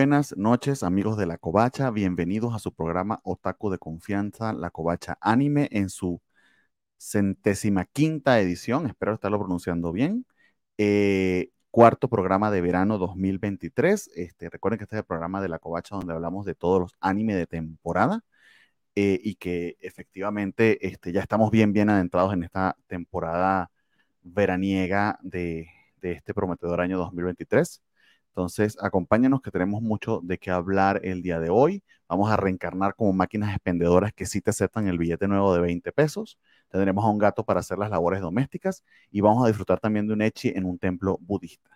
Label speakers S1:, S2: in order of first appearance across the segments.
S1: Buenas noches, amigos de La Covacha. Bienvenidos a su programa Otaku de Confianza, La Covacha Anime, en su centésima quinta edición. Espero estarlo pronunciando bien. Eh, cuarto programa de verano 2023. Este, recuerden que este es el programa de La Covacha donde hablamos de todos los animes de temporada. Eh, y que efectivamente este, ya estamos bien, bien adentrados en esta temporada veraniega de, de este prometedor año 2023. Entonces, acompáñanos que tenemos mucho de qué hablar el día de hoy. Vamos a reencarnar como máquinas expendedoras que sí te aceptan el billete nuevo de 20 pesos. Tendremos a un gato para hacer las labores domésticas y vamos a disfrutar también de un echi en un templo budista.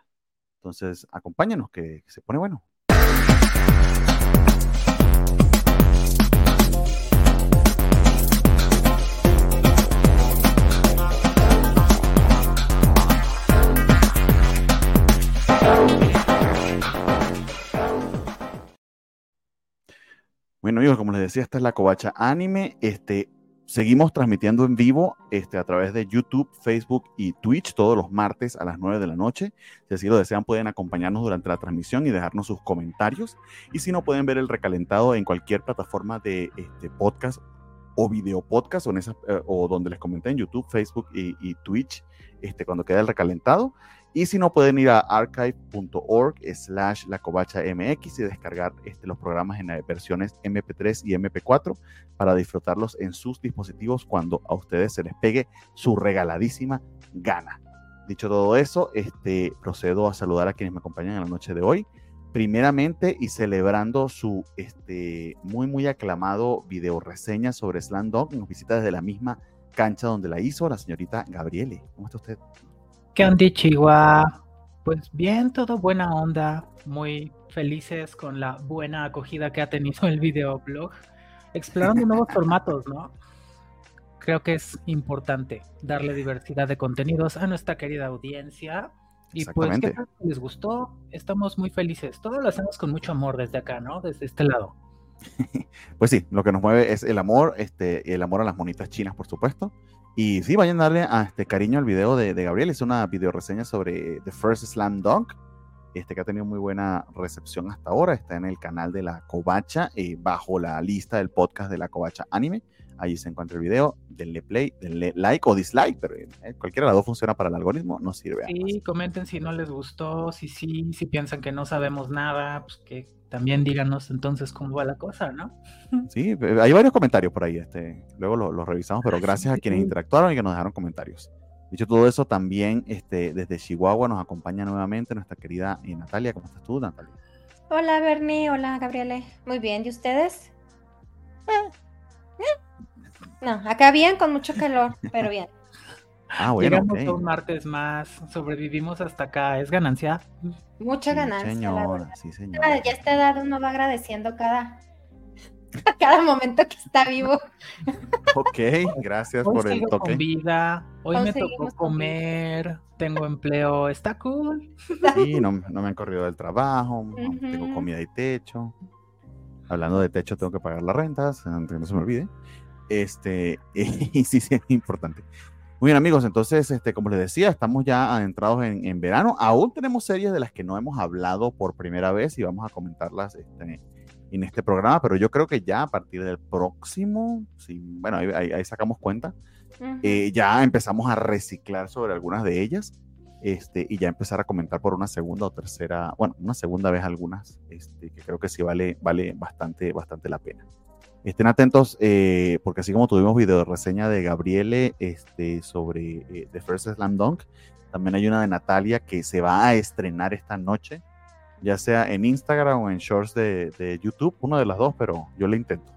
S1: Entonces, acompáñanos que se pone bueno. Bueno, amigos, como les decía, esta es la Covacha Anime. Este, seguimos transmitiendo en vivo este, a través de YouTube, Facebook y Twitch todos los martes a las 9 de la noche. Si así lo desean, pueden acompañarnos durante la transmisión y dejarnos sus comentarios. Y si no, pueden ver el recalentado en cualquier plataforma de este, podcast o video podcast o, en eh, o donde les comenté en YouTube, Facebook y, y Twitch este, cuando queda el recalentado. Y si no, pueden ir a archive.org slash la covacha MX y descargar este, los programas en versiones MP3 y MP4 para disfrutarlos en sus dispositivos cuando a ustedes se les pegue su regaladísima gana. Dicho todo eso, este, procedo a saludar a quienes me acompañan en la noche de hoy. Primeramente y celebrando su este, muy, muy aclamado video reseña sobre Slam nos visita desde la misma cancha donde la hizo la señorita Gabriele. ¿Cómo está usted?
S2: ¿Qué onda, Chihuahua? Pues bien, todo buena onda, muy felices con la buena acogida que ha tenido el videoblog, explorando nuevos formatos, ¿no? Creo que es importante darle diversidad de contenidos a nuestra querida audiencia. Y pues, ¿qué les gustó? Estamos muy felices. Todo lo hacemos con mucho amor desde acá, ¿no? Desde este lado.
S1: Pues sí, lo que nos mueve es el amor, este, el amor a las monitas chinas, por supuesto, y sí, vayan a darle a este cariño al video de, Gabriel. Es una video reseña sobre The First Slam Dunk, este que ha tenido muy buena recepción hasta ahora. Está en el canal de la Covacha, eh, bajo la lista del podcast de la Covacha Anime. Allí se encuentra el video. Denle play, denle like o dislike, pero eh, cualquiera de las dos funciona para el algoritmo, no sirve.
S2: Sí, comenten si no les gustó, si sí, si piensan que no sabemos nada, pues que también díganos entonces cómo va la cosa, ¿no?
S1: Sí, hay varios comentarios por ahí, este, luego los revisamos, pero gracias a quienes interactuaron y que nos dejaron comentarios. Dicho todo eso, también este, desde Chihuahua nos acompaña nuevamente nuestra querida eh, Natalia. ¿Cómo estás tú, Natalia?
S3: Hola, Bernie. Hola, Gabriele. Muy bien. ¿Y ustedes? No, acá bien, con mucho calor, pero bien.
S2: Ah, bueno. Llegamos un martes más, sobrevivimos hasta acá, es ganancia.
S3: Mucha ganancia. Señora, sí, señora. Ya a esta edad uno va agradeciendo cada, cada momento que está vivo.
S1: Ok, gracias por el toque.
S2: Con vida. Hoy me tocó comer, tengo empleo, está cool.
S1: Sí, no, me han corrido del trabajo, tengo comida y techo. Hablando de techo, tengo que pagar las rentas, antes que no se me olvide. Este, y sí, sí, es importante. Muy bien, amigos, entonces, este, como les decía, estamos ya adentrados en, verano. Aún tenemos series de las que no hemos hablado por primera vez y vamos a comentarlas este, en este programa, pero yo creo que ya a partir del próximo, sí, bueno, ahí, sacamos cuenta, eh, ya empezamos a reciclar sobre algunas de ellas este, y ya empezar a comentar por una segunda o tercera, bueno, una segunda vez algunas, este, que creo que sí vale, vale bastante, bastante la pena. Estén atentos, eh, porque así como tuvimos video reseña de Gabriele este, sobre eh, The First Slam Dunk, también hay una de Natalia que se va a estrenar esta noche, ya sea en Instagram o en Shorts de, YouTube, una de las dos, pero yo le intento.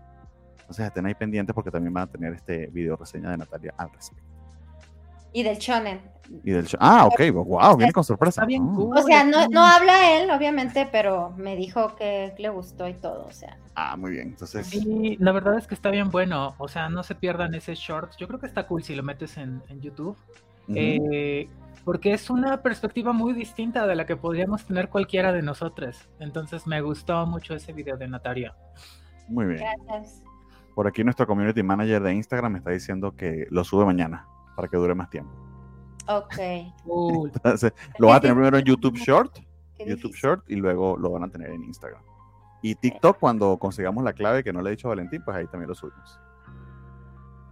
S1: Entonces estén ahí pendientes porque también van a tener este video reseña de Natalia al respecto.
S3: Y del shonen.
S1: Y del Ah, ok, wow, viene con sorpresa.
S3: Bien ah. O sea, no, no habla él, obviamente, pero me dijo que le gustó y todo, o sea.
S1: Ah, muy bien, entonces.
S2: Sí, la verdad es que está bien bueno, o sea, no se pierdan ese short. Yo creo que está cool si lo metes en, YouTube. Eh, porque es una perspectiva muy distinta de la que podríamos tener cualquiera de nosotros. Entonces me gustó mucho ese video de Natalia.
S1: Muy bien. Gracias. Por aquí nuestro community manager de Instagram me está diciendo que lo sube mañana para que dure más tiempo.
S3: Ok.
S1: Entonces, lo van a tener primero en YouTube Short, YouTube Short, y luego lo van a tener en Instagram. Y TikTok, cuando consigamos la clave que no le he dicho a Valentín, pues ahí también lo subimos.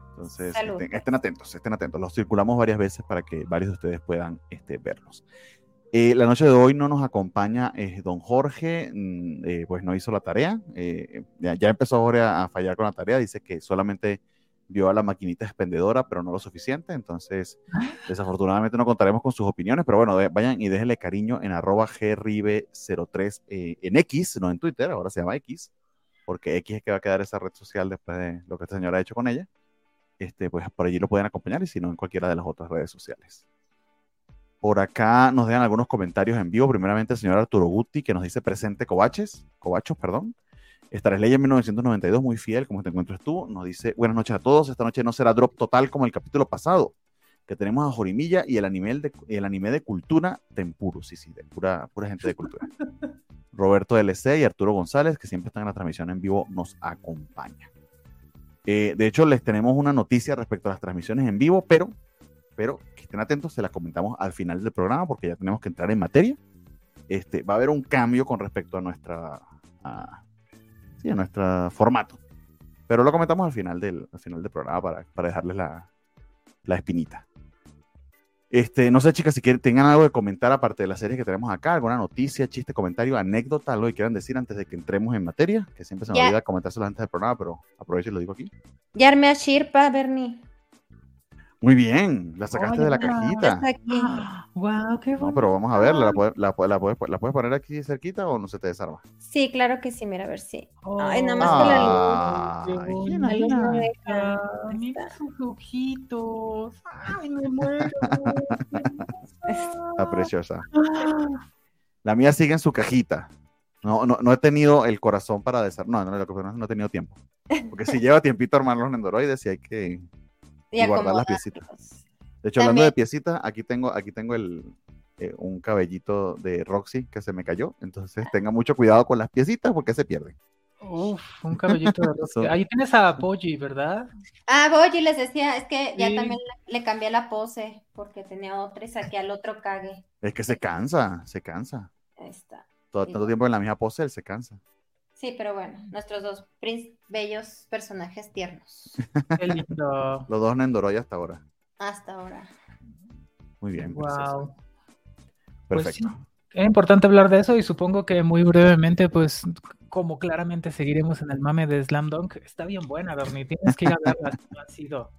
S1: Entonces, estén, atentos, estén atentos. Los circulamos varias veces para que varios de ustedes puedan este, verlos. Eh, la noche de hoy no nos acompaña eh, don Jorge, mm, eh, pues no hizo la tarea. Ya, empezó ahora a fallar con la tarea. Dice que solamente vio a la maquinita expendedora, pero no lo suficiente. Entonces, desafortunadamente no contaremos con sus opiniones, pero bueno, vayan y déjenle cariño en arroba gribe03 en X, no en Twitter, ahora se llama X, porque X es que va a quedar esa red social después de lo que esta señora ha hecho con ella. Este, pues por allí lo pueden acompañar y si no, en cualquiera de las otras redes sociales. Por acá nos dejan algunos comentarios en vivo. Primeramente, el señor Arturo Guti, que nos dice presente Covaches, Covachos, perdón. Estaré ley en 1992, muy fiel, como te encuentras tú. Nos dice, buenas noches a todos. Esta noche no será drop total como el capítulo pasado, que tenemos a Jorimilla y el anime de, el anime de cultura Tempuro. Sí, sí, de pura, pura gente de cultura. Roberto LC y Arturo González, que siempre están en la transmisión en vivo, nos acompañan. Eh, de hecho, les tenemos una noticia respecto a las transmisiones en vivo, pero, pero estén atentos, se las comentamos al final del programa porque ya tenemos que entrar en materia. Este, va a haber un cambio con respecto a nuestra a, sí, a nuestro formato. Pero lo comentamos al final del, al final del programa para, para dejarles la, la espinita. Este, no sé, chicas, si quieren, tengan algo de comentar aparte de la serie que tenemos acá, alguna noticia, chiste, comentario, anécdota, algo que quieran decir antes de que entremos en materia, que siempre se me olvida comentárselo antes del programa, pero aprovecho y lo digo aquí.
S3: Ya armé a Shirpa, Bernie.
S1: Muy bien, la sacaste de la cajita.
S2: Wow, qué bueno.
S1: No, pero vamos a ver, ¿la, puedes, la, puedes, poner aquí cerquita o no se te desarma?
S3: Sí, claro que sí, mira, a ver si. Ay, nada más que la
S2: luz. Ay, mira sus ojitos. Ay, me muero.
S1: Está preciosa. La mía sigue en su cajita. No, no, no he tenido el corazón para desarmar. No, no, no, no he tenido tiempo. Porque si lleva tiempito armar los nendoroides y hay que y, guardar las piecitas. De hecho, hablando de piecitas, aquí tengo, aquí tengo el, eh, un cabellito de Roxy que se me cayó. Entonces tenga mucho cuidado con las piecitas porque se pierden.
S2: Uf, un cabellito de Roxy. Ahí tienes a Boji, ¿verdad?
S3: Ah, Boji les decía, es que ya también le, cambié la pose porque tenía otra y saqué al otro cague.
S1: Es que se cansa, se cansa. Está. Todo tanto tiempo en la misma pose, él se cansa.
S3: Sí, pero bueno, nuestros dos bellos personajes tiernos.
S2: Qué lindo.
S1: Los dos Nendoroy hasta ahora.
S3: Hasta ahora.
S1: Muy bien.
S2: Wow. Pues Perfecto. es importante hablar de eso y supongo que muy brevemente, pues, como claramente seguiremos en el mame de Slam Dunk, está bien buena, Bernie. Tienes que ir a verla. no, ha sido.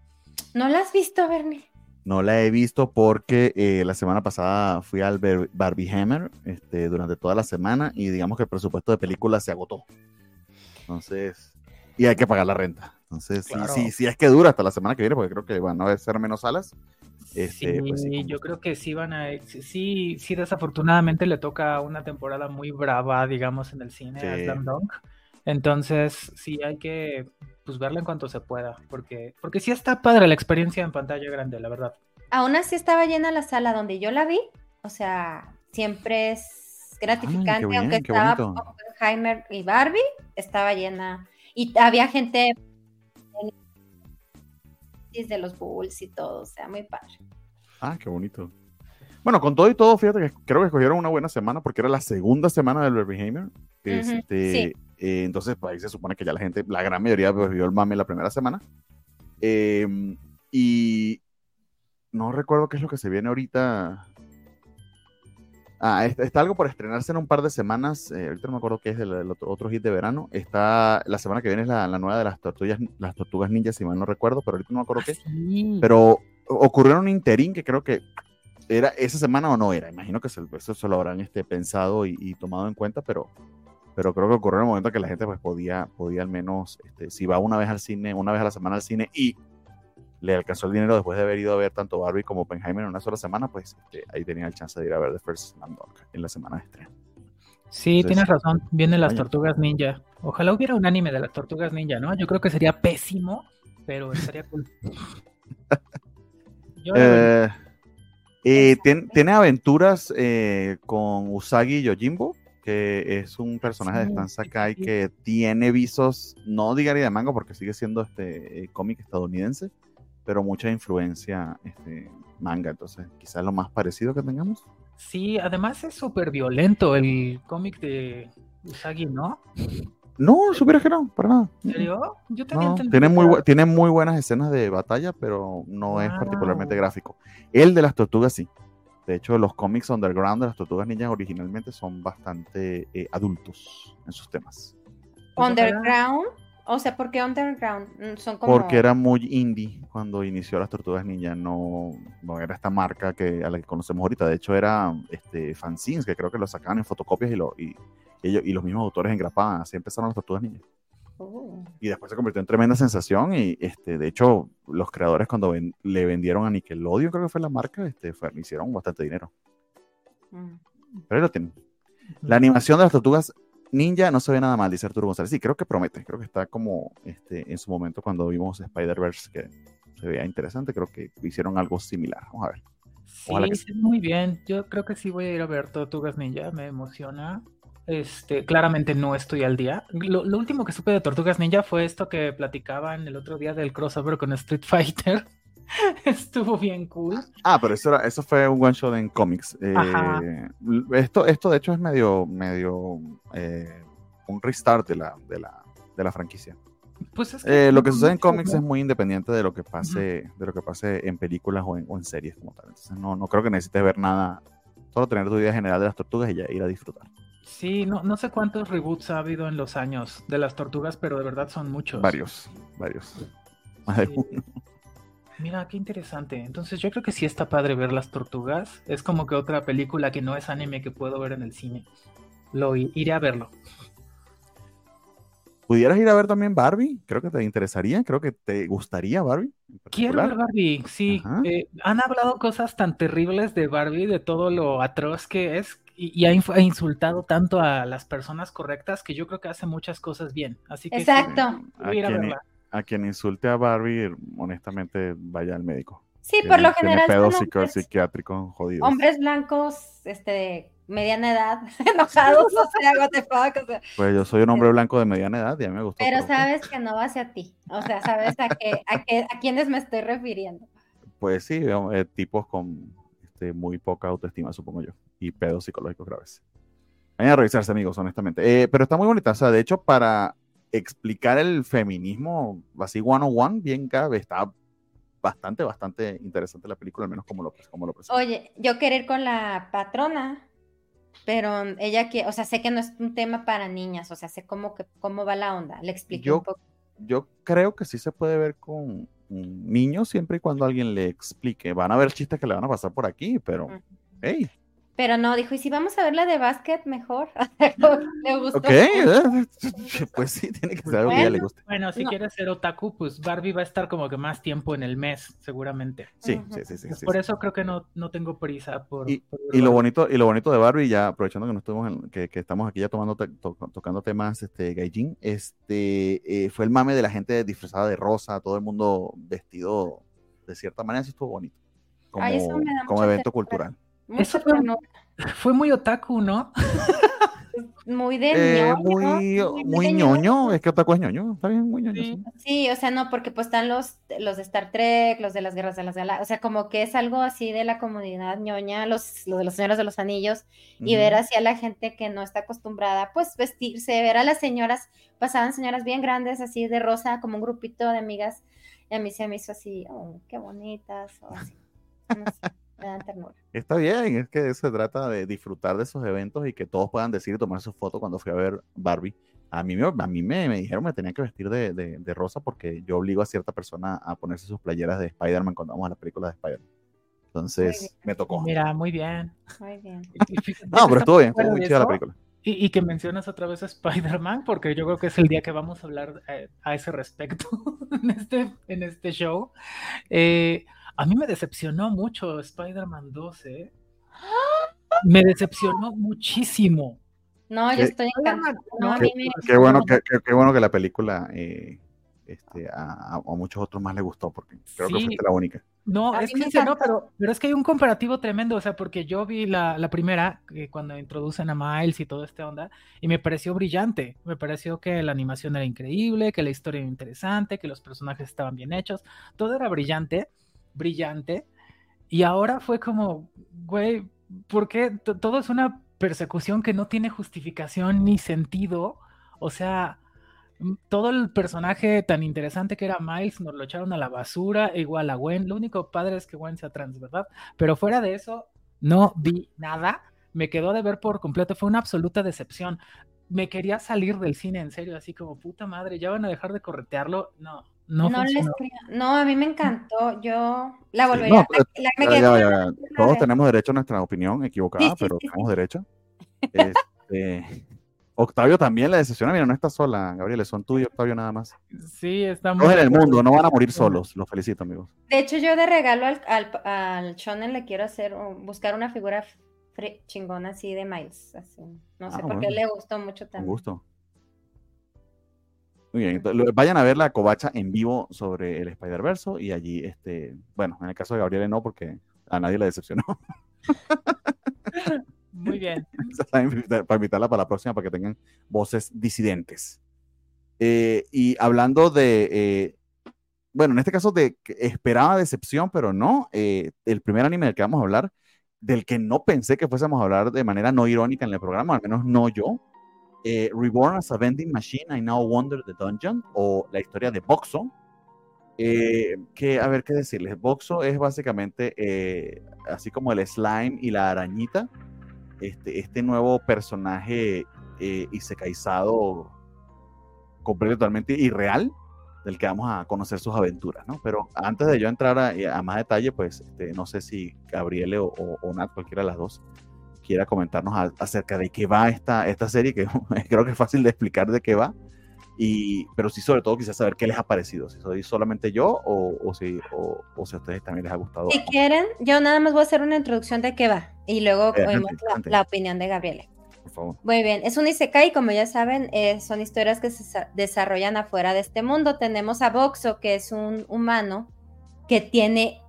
S3: ¿No la has visto, Bernie?
S1: No la he visto porque eh, la semana pasada fui al Barbie Hammer este, durante toda la semana y digamos que el presupuesto de película se agotó. Entonces, y hay que pagar la renta. Entonces, sí, sí, es que dura hasta la semana que viene porque creo que van a ser menos salas.
S2: Este, pues sí, yo creo que sí van a, sí, sí, desafortunadamente le toca una temporada muy brava, digamos, en el cine a Slam Dunk. Entonces, sí hay que pues verla en cuanto se pueda, porque, porque sí está padre la experiencia en pantalla grande, la verdad.
S3: Aún así estaba llena la sala donde yo la vi, o sea, siempre es gratificante, aunque estaba Oppenheimer y Barbie, estaba llena. Y había gente de los Bulls y todo, o sea, muy padre.
S1: Ah, qué bonito. Bueno, con todo y todo, fíjate que creo que escogieron una buena semana porque era la segunda semana del Hammer. Este, eh, entonces, pues ahí se supone que ya la gente, la gran mayoría, pues, vio el mame la primera semana. Em, y no recuerdo qué es lo que se viene ahorita. Ah, está, algo por estrenarse en un par de semanas. Eh, ahorita no me acuerdo qué es el, otro, hit de verano. Está la semana que viene es la, nueva de las tortugas, las tortugas ninjas, si mal no recuerdo, pero ahorita no me acuerdo qué. Ah, pero ocurrió en un interín que creo que era esa semana o no era. Imagino que eso se lo habrán este, pensado y, tomado en cuenta, pero, pero creo que ocurrió en el momento que la gente pues, podía, podía al menos, este, si va una vez al cine, una vez a la semana al cine y le alcanzó el dinero después de haber ido a ver tanto Barbie como Oppenheimer en una sola semana, pues este, ahí tenía el chance de ir a ver The First Slam en la semana de estreno.
S2: Sí, tienes razón, vienen las tortugas ninja. Ojalá hubiera un anime de las tortugas ninja, ¿no? Yo creo que sería pésimo, pero estaría cool.
S1: eh, eh, tiene, aventuras eh, con Usagi Yojimbo, que es un personaje de Stan Sakai que tiene visos, no digaría de manga porque sigue siendo este eh, cómic estadounidense, pero mucha influencia este, manga, entonces quizás lo más parecido que tengamos.
S2: Sí, además es súper violento el cómic de, Usagi, ¿no?
S1: No, supieras que no, para nada.
S2: ¿En serio? Yo también
S1: no, tiene, muy tiene muy buenas escenas de batalla, pero no es particularmente gráfico. El de las tortugas sí. De hecho, los cómics underground de las tortugas ninjas originalmente son bastante eh, adultos en sus temas.
S3: Underground, o sea, ¿por qué underground? Mm, son como...
S1: Porque era muy indie cuando inició las tortugas ninjas, no, no, era esta marca que a la que conocemos ahorita. De hecho, era este, fanzines que creo que lo sacaban en fotocopias y, lo, y, ellos, y los mismos autores engrapaban. Así empezaron las tortugas ninjas. Oh. Y después se convirtió en tremenda sensación y este, de hecho los creadores cuando le vendieron a Nickelodeon, creo que fue la marca, este, hicieron bastante dinero. Mm. Pero ahí lo tienen. La animación de las tortugas ninja no se ve nada mal, dice Arturo González. Sí, creo que promete, creo que está como este, en su momento cuando vimos Spider-Verse que se veía interesante, creo que hicieron algo similar. Vamos a ver.
S2: sí, muy bien. Yo creo que sí voy a ir a ver Tortugas Ninja, me emociona. Este, claramente no estoy al día. Lo, último que supe de Tortugas Ninja fue esto que platicaban el otro día del crossover con Street Fighter. Estuvo bien cool.
S1: Ah, pero eso, eso fue un one shot en cómics. Eh, esto, esto de hecho es medio, medio eh, un restart de la, de la, de la franquicia. Pues eh, lo que sucede en cómics es muy independiente de lo que pase, de lo que pase en películas o en, series como tal. Entonces no, no creo que necesites ver nada, solo tener tu idea general de las tortugas y ya ir a disfrutar.
S2: Sí, no, no sé cuántos reboots ha habido en los años de las tortugas, pero de verdad son muchos.
S1: Varios, varios.
S2: Mira, qué interesante. Entonces yo creo que sí está padre ver las tortugas. Es como que otra película que no es anime que puedo ver en el cine. Lo iré a verlo.
S1: ¿Pudieras ir a ver también Barbie? Creo que te interesaría, creo que te gustaría Barbie.
S2: Quiero ver Barbie, sí. Eh, han hablado cosas tan terribles de Barbie, de todo lo atroz que es, y, ha, insultado tanto a las personas correctas que yo creo que hace muchas cosas bien. Así que
S3: Exacto.
S1: a, quien, a, quien, insulte a Barbie, honestamente, vaya al médico.
S3: Sí, por lo general.
S1: Pedos psiquiátricos jodidos.
S3: Hombres blancos, este, mediana edad, enojados, o sea, what the fuck, o sea,
S1: Pues yo soy un hombre blanco de mediana edad y a mí me gusta.
S3: Pero sabes que no va hacia ti, o sea, sabes a, qué, a, qué, a quiénes me estoy refiriendo.
S1: Pues sí, eh, tipos con este, muy poca autoestima, supongo yo y pedos psicológicos graves. Vayan a revisarse, amigos, honestamente. Eh, pero está muy bonita. O sea, de hecho, para explicar el feminismo así one on one, bien cabe, está bastante, bastante interesante la película, al menos como lo, como lo presenta.
S3: Oye, yo quiero ir con la patrona, pero ella que, o sea, sé que no es un tema para niñas, o sea, sé cómo, que, cómo va la onda. Le expliqué un poco.
S1: Yo creo que sí se puede ver con niños siempre y cuando alguien le explique. Van a ver chistes que le van a pasar por aquí, pero, hey,
S3: pero no, dijo, ¿y si vamos a ver la de básquet mejor? le gustó. Ok,
S1: pues sí, tiene que ser algo que a ella le guste.
S2: Bueno, si quieres ser otaku, pues Barbie va a estar como que más tiempo en el mes, seguramente.
S1: Sí, sí, sí, sí,
S2: Por eso creo que no, no tengo prisa por...
S1: Y, lo bonito, y lo bonito de Barbie, ya aprovechando que, no estuvimos que, estamos aquí ya tomando tocando temas este, gaijin, este, eh, fue el mame de la gente disfrazada de rosa, todo el mundo vestido de cierta manera, eso estuvo bonito. Como, como evento cultural.
S2: Eso fue, muy otaku, ¿no?
S3: muy de
S1: eh, Muy, muy, ñoño. es que otaku es ñoño, está bien, muy ñoño.
S3: Sí. o sea, no, porque pues están los, los de Star Trek, los de las guerras de las galaxias, o sea, como que es algo así de la comunidad ñoña, los, los de los señores de los anillos, y ver así a la gente que no está acostumbrada, pues vestirse, ver a las señoras, pasaban señoras bien grandes, así de rosa, como un grupito de amigas, y a mí se me hizo así, oh, qué bonitas, o así.
S1: Está bien, es que se trata de disfrutar de esos eventos y que todos puedan decir y tomar su foto cuando fui a ver Barbie. A mí, me, a mí me, me dijeron que me tenía que vestir de, de, rosa porque yo obligo a cierta persona a ponerse sus playeras de Spider-Man cuando vamos a las películas de Spider-Man. Entonces me tocó.
S2: Mira, muy bien.
S3: Muy bien.
S1: no, pero estuvo bien, estuvo muy chida la película.
S2: Y, y, que mencionas otra vez a Spider-Man, porque yo creo que es el día que vamos a hablar eh, a ese respecto en, este, en este show. Eh, a mí me decepcionó mucho Spider-Man 2, ¿eh? Me decepcionó muchísimo.
S3: No, yo estoy encantado.
S1: qué, bueno, qué, bueno que la película eh, este, a, muchos otros más le gustó, porque creo que fue la única.
S2: No, es que no, pero, pero, es que hay un comparativo tremendo, o sea, porque yo vi la, la primera, que cuando introducen a Miles y todo este onda, y me pareció brillante, me pareció que la animación era increíble, que la historia era interesante, que los personajes estaban bien hechos, todo era brillante, brillante. Y ahora fue como, güey, ¿por qué todo es una persecución que no tiene justificación ni sentido. O sea, todo el personaje tan interesante que era Miles nos lo echaron a la basura, igual a Gwen. Lo único padre es que Gwen sea trans, ¿verdad? Pero fuera de eso, no vi nada. Me quedó de ver por completo. Fue una absoluta decepción. Me quería salir del cine, en serio, así como puta madre, ya van a dejar de corretearlo. No, no, no,
S3: no, a mí me encantó. Yo la volvería
S1: a. Todos tenemos derecho a nuestra opinión equivocada, pero tenemos derecho. Este, Octavio también la decepciona. Mira, no está sola, Gabriel, son tú y Octavio nada más.
S2: Sí, estamos.
S1: en el mundo, no van a morir solos. Los felicito, amigos.
S3: De hecho, yo de regalo al, al, Shonen le quiero hacer, buscar una figura chingona así de Miles. Así. No sé, ah, porque le gustó mucho también.
S1: gusto. Muy bien, vayan a ver la covacha en vivo sobre el Spider-Verse y allí, este, bueno, en el caso de Gabriel no, porque a nadie le decepcionó.
S2: Muy bien.
S1: para invitarla para la próxima, para que tengan voces disidentes. Eh, y hablando de, eh, bueno, en este caso de esperaba decepción, pero no, eh, el primer anime del que vamos a hablar, del que no pensé que fuésemos a hablar de manera no irónica en el programa, al menos no yo, Reborn as a Vending Machine, I Now Wonder the Dungeon, o la historia de Boxo, que, a ver qué decirles, Boxo es básicamente así como el slime y la arañita, este, este nuevo personaje eh, isecaizado completamente irreal del que vamos a conocer sus aventuras, ¿no? Pero antes de yo entrar a, más detalle, pues este, no sé si Gabriele o, Nat, cualquiera de las dos, quiera comentarnos acerca de qué va esta, esta serie, que creo que es fácil de explicar de qué va, y, pero sí, sobre todo, quisiera saber qué les ha parecido. Si soy solamente yo o, si, o, si a ustedes también les ha gustado.
S3: Si quieren, yo nada más voy a hacer una introducción de qué va y luego oímos la, opinión de Gabriele. Por favor. Muy bien, es un Isekai, como ya saben, eh, son historias que se desarrollan afuera de este mundo. Tenemos a Boxo, que es un humano que tiene,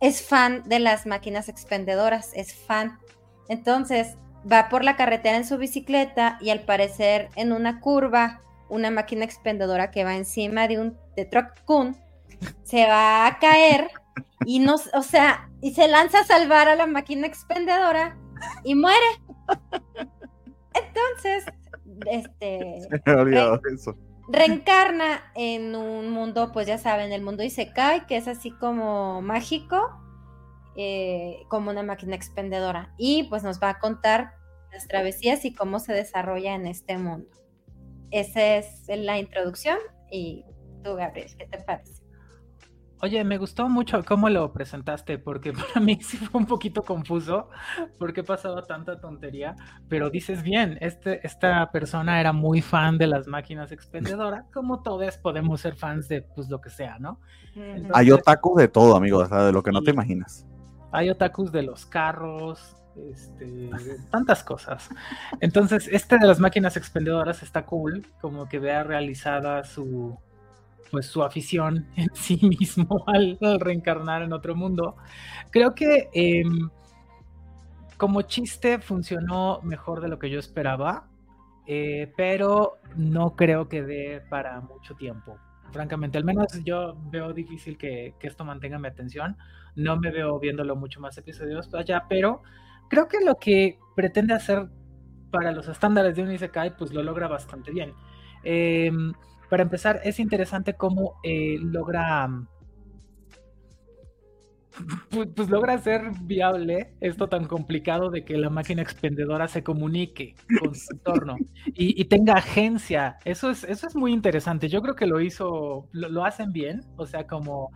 S3: es fan de las máquinas expendedoras, es fan. Entonces, va por la carretera en su bicicleta y al parecer en una curva una máquina expendedora que va encima de un de Truck Kun, se va a caer y no, o sea, y se lanza a salvar a la máquina expendedora y muere. Entonces, este reencarna en un mundo, pues ya saben, el mundo Isekai, que es así como mágico, eh, como una máquina expendedora. Y pues nos va a contar las travesías y cómo se desarrolla en este mundo. Esa es la introducción y tú, Gabriel, ¿qué te parece?
S2: Oye, me gustó mucho cómo lo presentaste, porque para mí sí fue un poquito confuso por qué pasaba tanta tontería, pero dices bien, este, esta persona era muy fan de las máquinas expendedoras, como todos podemos ser fans de pues lo que sea, ¿no?
S1: hay otakus de todo, amigo, de lo que no te imaginas.
S2: Hay otakus de los carros, este, tantas cosas. Entonces, este de las máquinas expendedoras está cool, como que vea realizada su, pues, su afición en sí mismo al, reencarnar en otro mundo. Creo que em, como chiste funcionó mejor de lo que yo esperaba, eh, pero no creo que dé para mucho tiempo. Francamente, al menos yo veo difícil que, que esto mantenga mi atención. No me veo viéndolo mucho más episodios allá, pero creo que lo que pretende hacer para los estándares de un Isekai, pues lo logra bastante bien. Em, para empezar, es interesante cómo eh, logra. Pues, pues, logra hacer viable esto tan complicado de que la máquina expendedora se comunique con su entorno y, tenga agencia. Eso es, eso es muy interesante. Yo creo que lo hizo, lo hacen bien. O sea, como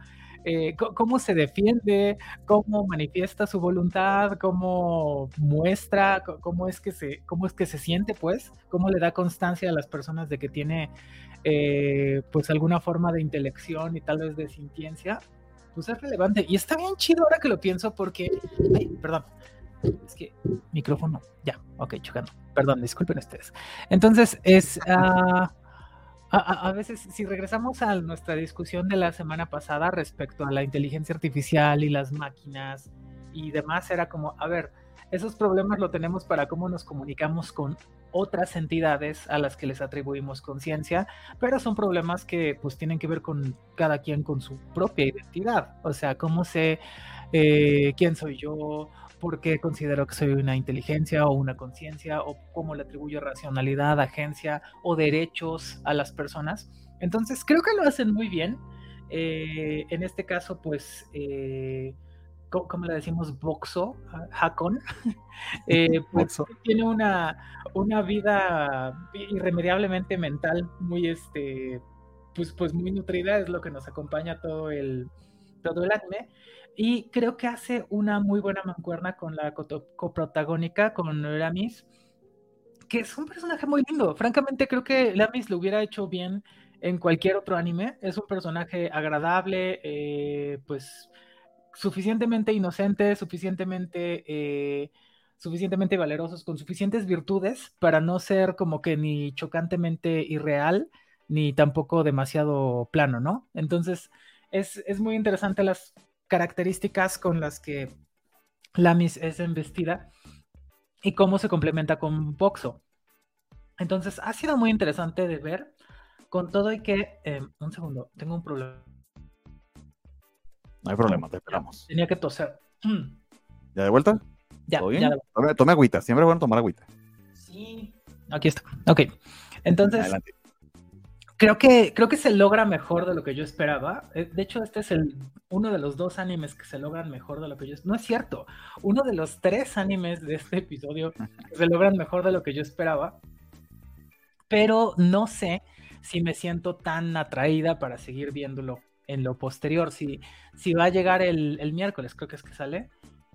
S2: eh, cómo se defiende, cómo manifiesta su voluntad, cómo muestra, cómo es que se, cómo es que se siente, pues, cómo le da constancia a las personas de que tiene, eh, pues, alguna forma de intelección y tal vez de sintiencia, pues es relevante. Y está bien chido ahora que lo pienso porque, ay, perdón, es que micrófono, ya, ok, chocando. Perdón, disculpen ustedes. Entonces, es... Uh, a, veces, si regresamos a nuestra discusión de la semana pasada respecto a la inteligencia artificial y las máquinas y demás, era como, a ver, esos problemas lo tenemos para cómo nos comunicamos con otras entidades a las que les atribuimos conciencia, pero son problemas que pues tienen que ver con cada quien con su propia identidad, o sea, cómo sé eh, quién soy yo, porque considero que soy una inteligencia o una conciencia o cómo le atribuyo racionalidad, agencia o derechos a las personas. Entonces creo que lo hacen muy bien. Eh, en este caso, pues, eh, ¿cómo le decimos? Boxo, Hakon, eh, pues, tiene una, una vida irremediablemente mental muy, este, pues, pues muy nutrida, es lo que nos acompaña todo el, todo el anime. Y creo que hace una muy buena mancuerna con la coprotagónica, con Lamis, que es un personaje muy lindo. Francamente, creo que Lamis lo hubiera hecho bien en cualquier otro anime. Es un personaje agradable, eh, pues suficientemente inocente, suficientemente, eh, suficientemente valerosos, con suficientes virtudes para no ser como que ni chocantemente irreal, ni tampoco demasiado plano, ¿no? Entonces, es, es muy interesante las características con las que Lamis es embestida y cómo se complementa con Boxo. Entonces, ha sido muy interesante de ver, con todo y que, eh, un segundo, tengo un problema.
S1: No hay problema, te esperamos.
S2: Tenía que toser.
S1: ¿Ya de vuelta?
S2: Ya, ya
S1: Tome, agüita, siempre es bueno tomar agüita.
S2: Sí, aquí está. Ok, entonces, Adelante creo que, creo que se logra mejor de lo que yo esperaba. Eh, de hecho, este es el, uno de los dos animes que se logran mejor de lo que yo No es cierto. Uno de los tres animes de este episodio que se logran mejor de lo que yo esperaba. Pero no sé si me siento tan atraída para seguir viéndolo en lo posterior. Si, si va a llegar el, el miércoles, creo que es que sale.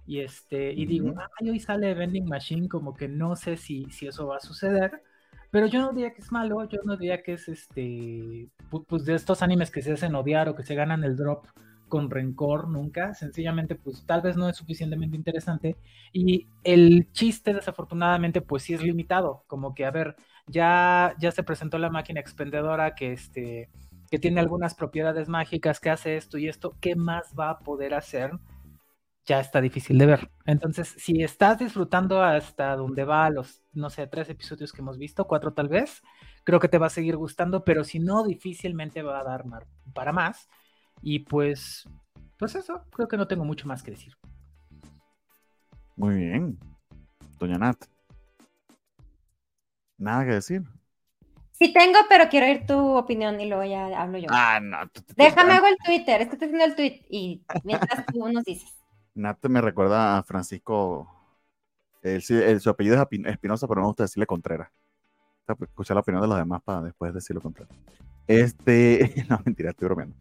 S2: Y este, y digo, ay, hoy sale Vending Machine, como que no sé si, si eso va a suceder pero yo no diría que es malo, yo no diría que es este, pues de estos animes que se hacen odiar o que se ganan el drop con rencor nunca, sencillamente pues tal vez no es suficientemente interesante y el chiste desafortunadamente pues sí es limitado, como que a ver, ya, ya se presentó la máquina expendedora que este que tiene algunas propiedades mágicas, que hace esto y esto, ¿qué más va a poder hacer? ya está difícil de ver. Entonces, si estás disfrutando hasta donde va los, no sé, tres episodios que hemos visto, cuatro tal vez, creo que te va a seguir gustando, pero si no, difícilmente va a dar para más. Y pues, pues eso, creo que no tengo mucho más que decir.
S1: Muy bien. Doña Nat. Nada que decir.
S3: Sí tengo, pero quiero oír tu opinión y luego ya hablo yo.
S1: Ah, no.
S3: Déjame hago el Twitter, es que estoy haciendo el tweet y mientras tú nos dices.
S1: Nate me recuerda a Francisco. su apellido es Espinosa, pero no me gusta decirle Contreras. Escuchar la opinión de los demás para después decirlo Contreras. Este, no, mentira, estoy bromeando.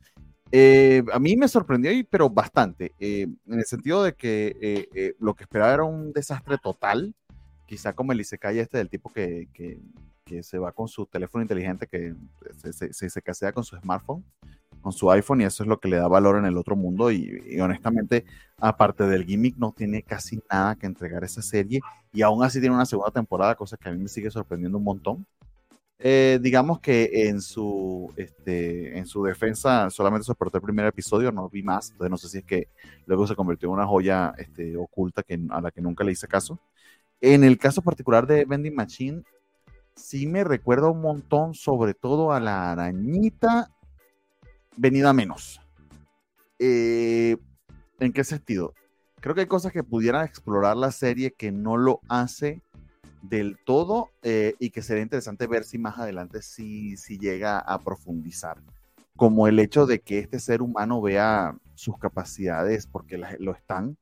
S1: Eh, a mí me sorprendió, pero bastante, eh, en el sentido de que eh, lo que esperaba era un desastre total, quizá como el Isekai este del tipo que, que, que se va con su teléfono inteligente, que se, se, se casea con su smartphone, con su iPhone y eso es lo que le da valor en el otro mundo y, honestamente, aparte del gimmick, no tiene casi nada que entregar esa serie y aún así tiene una segunda temporada, cosa que a mí me sigue sorprendiendo un montón. Eh, digamos que en su, este, en su defensa solamente soporté el primer episodio, no vi más, entonces no sé si es que luego se convirtió en una joya este, oculta que, a la que nunca le hice caso. En el caso particular de Vending Machine, sí me recuerda un montón, sobre todo a la arañita venida menos. Eh, ¿En qué sentido? Creo que hay cosas que pudiera explorar la serie que no lo hace del todo eh, y que sería interesante ver si más adelante si, si llega a profundizar. Como el hecho de que este ser humano vea sus capacidades, porque lo están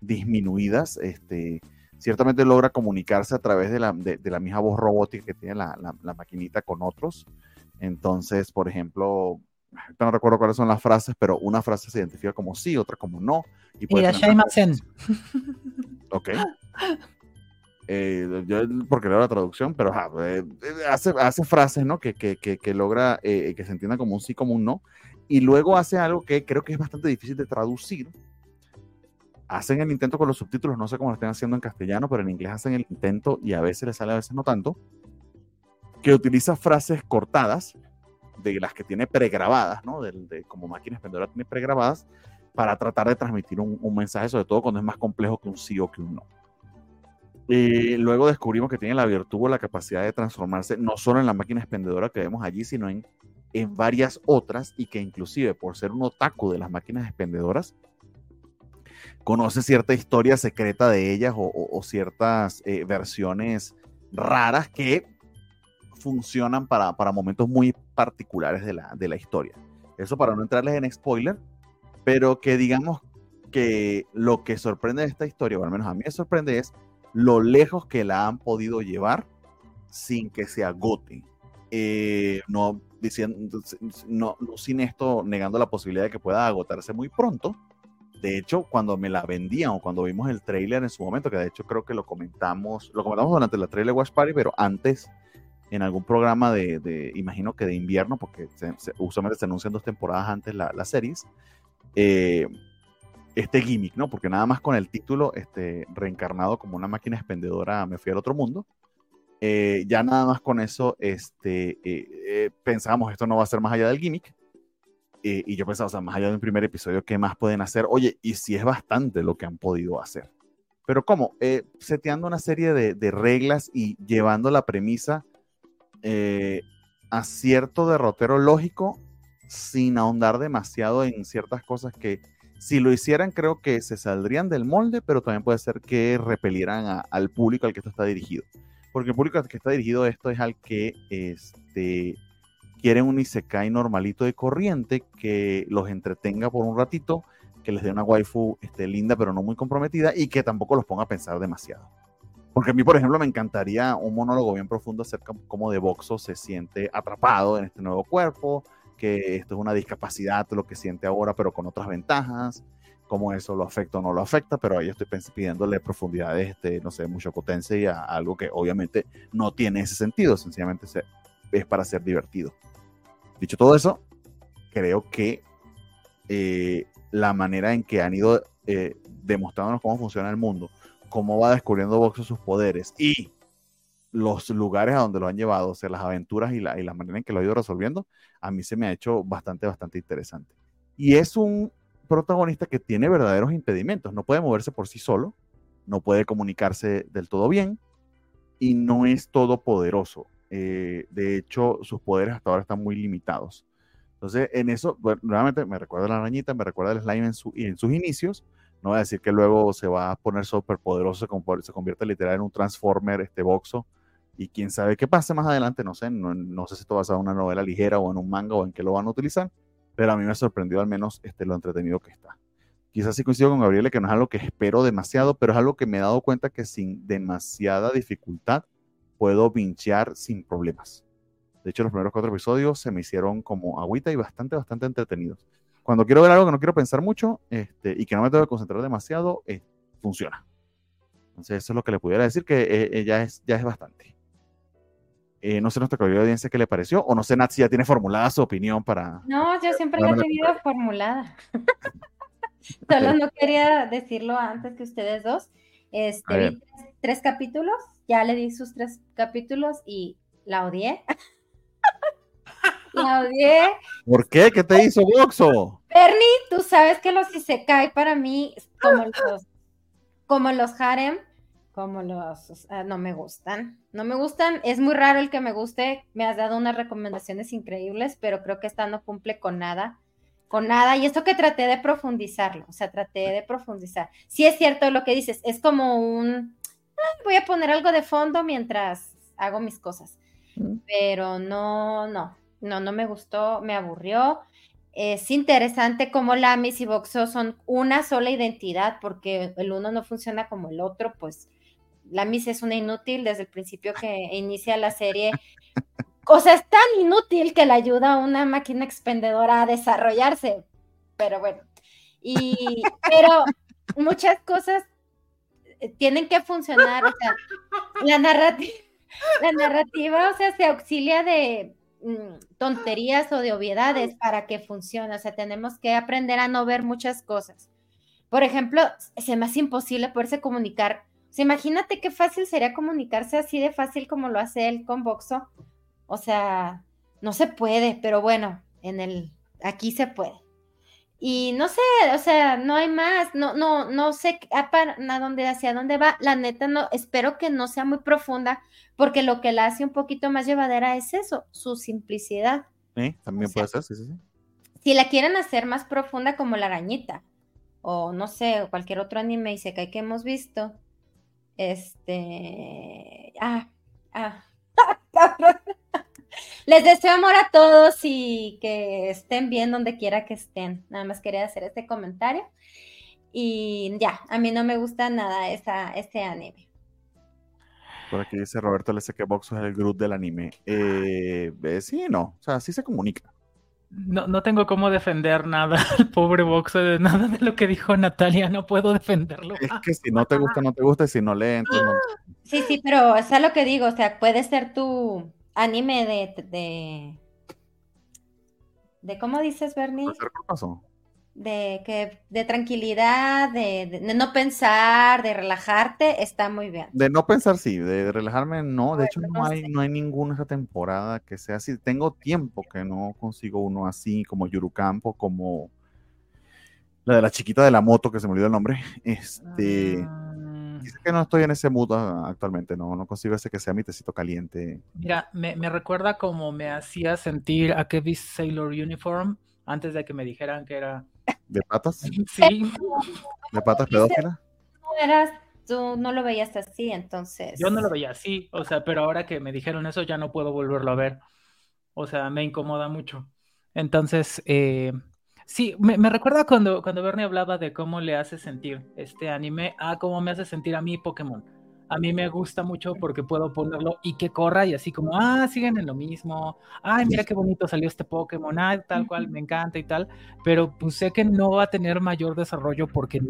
S1: disminuidas, este, ciertamente logra comunicarse a través de la, de, la misma voz robótica que tiene la, la, la, maquinita con otros. Entonces, por ejemplo, no recuerdo cuáles son las frases, pero una frase se identifica como sí, otra como no.
S2: Y, y Shaimasen.
S1: Ok. Eh, yo porque leo la traducción, pero eh, hace, hace frases, ¿no? Que, que, que, logra eh, que se entienda como un sí, como un no. Y luego hace algo que creo que es bastante difícil de traducir. Hacen el intento con los subtítulos, no sé cómo lo estén haciendo en castellano, pero en inglés hacen el intento y a veces les sale, a veces no tanto. Que utiliza frases cortadas de las que tiene pregrabadas, ¿no? De, como máquina expendedora tiene pregrabadas, para tratar de transmitir un, mensaje, sobre todo cuando es más complejo que un sí o que un no. Y luego descubrimos que tiene la virtud o la capacidad de transformarse no solo en la máquina expendedora que vemos allí, sino en, en varias otras y que inclusive por ser un otaku de las máquinas expendedoras, conoce cierta historia secreta de ellas o, ciertas eh, versiones raras que funcionan para, para, momentos muy particulares de la, de la historia. Eso para no entrarles en spoiler, pero que digamos que lo que sorprende de esta historia, o al menos a mí me sorprende, es lo lejos que la han podido llevar sin que se agote. Eh, no, diciendo, no, sin esto negando la posibilidad de que pueda agotarse muy pronto. De hecho, cuando me la vendían o cuando vimos el trailer en su momento, que de hecho creo que lo comentamos, lo comentamos durante la trailer Watch Party, pero antes en algún programa de, imagino que de invierno, porque usualmente se anuncian dos temporadas antes las series, eh, este gimmick, ¿no? Porque nada más con el título, este, reencarnado como una máquina expendedora, me fui al otro mundo. Eh, ya nada más con eso, este, eh, eh, pensábamos, esto no va a ser más allá del gimmick. Y yo pensaba, o sea, más allá de un primer episodio, ¿qué más pueden hacer? Oye, y si es bastante lo que han podido hacer. Pero ¿cómo? seteando una serie de, reglas y llevando la premisa a cierto derrotero lógico sin ahondar demasiado en ciertas cosas que si lo hicieran, creo que se saldrían del molde, pero también puede ser que repelieran al público al que esto está dirigido. Porque el público al que está dirigido esto es al que este, quiere un Isekai normalito de corriente que los entretenga por un ratito, que les dé una waifu este, linda pero no muy comprometida y que tampoco los ponga a pensar demasiado. Porque a mí, por ejemplo, me encantaría un monólogo bien profundo acerca de cómo de Boxo se siente atrapado en este nuevo cuerpo, que esto es una discapacidad, lo que siente ahora, pero con otras ventajas, cómo eso lo afecta o no lo afecta, pero ahí estoy pidiéndole profundidades, este, no sé, mucho potencia y a algo que obviamente no tiene ese sentido, sencillamente es para ser divertido. Dicho todo eso, creo que eh, la manera en que han ido eh, demostrándonos cómo funciona el mundo, cómo va descubriendo Boxo sus poderes y los lugares a donde lo han llevado, o sea, las aventuras y la, y manera en que lo ha ido resolviendo, a mí se me ha hecho bastante, bastante interesante. Y es un protagonista que tiene verdaderos impedimentos, no puede moverse por sí solo, no puede comunicarse del todo bien y no es todopoderoso. Eh, de hecho, sus poderes hasta ahora están muy limitados. Entonces, en eso, nuevamente me recuerda a la arañita, me recuerda al slime en, su, en sus inicios. No voy a decir que luego se va a poner súper poderoso, se convierte literal en un transformer, este boxo, y quién sabe qué pase más adelante, no sé, no, sé si esto va a ser una novela ligera o en un manga o en qué lo van a utilizar, pero a mí me ha sorprendido al menos este, lo entretenido que está. Quizás sí coincido con Gabriele que no es algo que espero demasiado, pero es algo que me he dado cuenta que sin demasiada dificultad puedo vinchear sin problemas. De hecho, los primeros cuatro episodios se me hicieron como agüita y bastante, bastante entretenidos. Cuando quiero ver algo que no quiero pensar mucho este, y que no me tengo que concentrar demasiado, eh, funciona. Entonces, eso es lo que le pudiera decir, que eh, eh, ya, es, ya es bastante. Eh, no sé nuestra querida audiencia qué le pareció, o no sé, Nat, si ya tiene formulada su opinión para...
S3: No, yo siempre la he tenido formulada. Solo no quería decirlo antes que ustedes dos. Este, vi tres, capítulos, ya le di sus tres capítulos y la odié. la odié.
S1: ¿Por qué? ¿Qué te hizo Boxo?
S3: Bernie, tú sabes que los Isekai para mí, como los, como los harem, como los, no me gustan, no me gustan, es muy raro el que me guste, me has dado unas recomendaciones increíbles, pero creo que esta no cumple con nada, con nada, y esto que traté de profundizarlo, o sea, traté de profundizar. Sí es cierto lo que dices, es como un, voy a poner algo de fondo mientras hago mis cosas, pero no, no, no, no me gustó, me aburrió. Es interesante cómo Lamis y Boxo son una sola identidad, porque el uno no funciona como el otro, pues la Miss es una inútil desde el principio que inicia la serie. O sea, es tan inútil que le ayuda a una máquina expendedora a desarrollarse. Pero bueno. Y, pero muchas cosas tienen que funcionar. O la narrativa, la narrativa, o sea, se auxilia de mm, tonterías o de obviedades para que funcione. O sea, tenemos que aprender a no ver muchas cosas. Por ejemplo, se me hace imposible poderse comunicar imagínate qué fácil sería comunicarse así de fácil como lo hace él con Boxo. O sea, no se puede, pero bueno, en el aquí se puede. Y no sé, o sea, no hay más, no, no, no sé a, a dónde, hacia dónde va. La neta, no, espero que no sea muy profunda, porque lo que la hace un poquito más llevadera es eso, su simplicidad.
S1: Sí, también puede ser, sí, sí, sí.
S3: Si la quieren hacer más profunda como la arañita, o no sé, o cualquier otro anime y se cae que hemos visto, este, ah, ah, Les deseo amor a todos y que estén bien donde quiera que estén. Nada más quería hacer este comentario. Y ya, a mí no me gusta nada esa, ese anime.
S1: Por aquí dice Roberto LS que Boxo es el Groot del anime. Eh, eh, sí, no. O sea, sí se comunica.
S2: No, no tengo cómo defender nada al pobre Boxo de nada de lo que dijo Natalia. No puedo defenderlo.
S1: Es que si no te gusta, no te gusta. Y si no le entonces no.
S3: Sí, sí, pero es lo que digo. O sea, puede ser tu anime de. de, de ¿Cómo dices, Bernie?
S1: ¿Qué pasó?
S3: de que de tranquilidad, de, no pensar, de relajarte, está muy bien.
S1: De no pensar, sí, de relajarme, no. De hecho, no, hay, no hay ninguna esa temporada que sea así. Tengo tiempo que no consigo uno así, como Yurucampo, como la de la chiquita de la moto, que se me olvidó el nombre. Este. Ah. Dice que no estoy en ese mood actualmente, no, no consigo ese que sea mi tecito caliente.
S2: Mira, me, me recuerda como me hacía sentir a Kevin Sailor Uniform antes de que me dijeran que era
S1: ¿De patas?
S2: Sí.
S1: ¿De patas pedófilas?
S3: No eras, tú no lo veías así, entonces.
S2: Yo no lo veía así, o sea, pero ahora que me dijeron eso ya no puedo volverlo a ver. O sea, me incomoda mucho. Entonces, eh, sí, me, recuerda cuando, cuando Bernie hablaba de cómo le hace sentir este anime a cómo me hace sentir a mí Pokémon. A mí me gusta mucho porque puedo ponerlo y que corra y así como, ah, siguen en lo mismo, ay, mira qué bonito salió este Pokémon, ah, tal cual, me encanta y tal, pero pues sé que no va a tener mayor desarrollo porque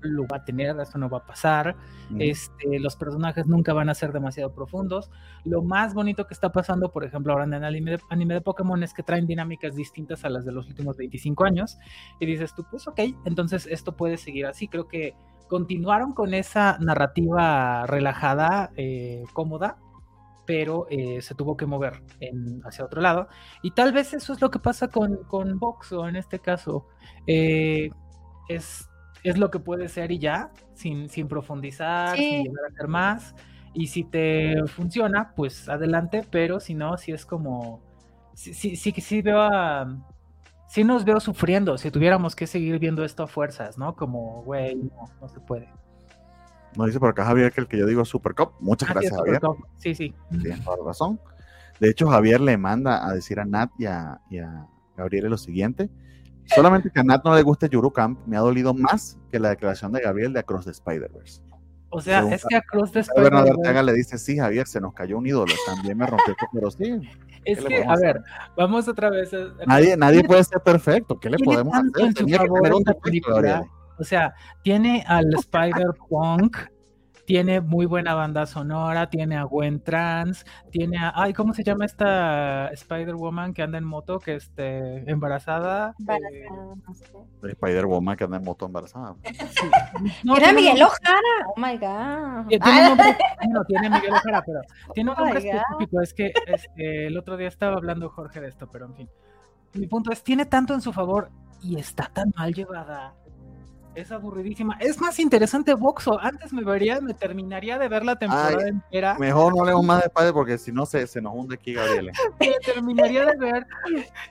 S2: lo va a tener, esto no va a pasar, este, los personajes nunca van a ser demasiado profundos, lo más bonito que está pasando, por ejemplo, ahora en el anime de, anime de Pokémon es que traen dinámicas distintas a las de los últimos 25 años y dices tú, pues ok, entonces esto puede seguir así, creo que continuaron con esa narrativa relajada, eh, cómoda, pero eh, se tuvo que mover hacia otro lado. Y tal vez eso es lo que pasa con, con Boxo en este caso. Eh, es, es lo que puede ser y ya, sin, sin profundizar, sin llegar a hacer más. Y si te funciona, pues adelante, pero si no, si es como... Sí, sí, sí, sí veo a, sí nos veo sufriendo si tuviéramos que seguir viendo esto a fuerzas, ¿no? Como, güey, no, no se puede.
S1: Nos dice por acá Javier que el que yo digo es Super Cup. Muchas gracias, Javier.
S2: Sí, sí.
S1: Tienes toda la razón. De hecho, Javier le manda a decir a Nat y a, y a Gabriel lo siguiente. Solamente que a Nat no le guste Yuru Camp me ha dolido más que la declaración de Gabriel de Across the Spider-Verse.
S2: O sea, es que Across the Spider-Verse.
S1: le dice, sí, Javier, se nos cayó un ídolo. También me rompió, pero sí,
S2: es que, a ver, vamos otra vez.
S1: nadie, nadie puede ser perfecto. ¿Qué le podemos hacer? Tenía que tener un
S2: O sea, tiene al Spider-Punk tiene muy buena banda sonora, tiene a Gwen Trans, tiene a, ay, ¿cómo se llama esta Spider-Woman que anda en moto, que esté embarazada?
S1: Eh, Spider-Woman que anda en moto embarazada.
S3: Era Miguel Ojara, oh my god.
S2: Tiene un nombre, no, tiene Miguel Ojara, pero tiene un oh nombre específico, es que este, el otro día estaba hablando Jorge de esto, pero en fin. Mi punto es, tiene tanto en su favor y está tan mal llevada es aburridísima. Es más interesante Boxo. Antes me vería, me terminaría de ver la temporada entera.
S1: Mejor no leemos más de padre porque si no se, se nos hunde aquí, Gabriel.
S2: me terminaría de ver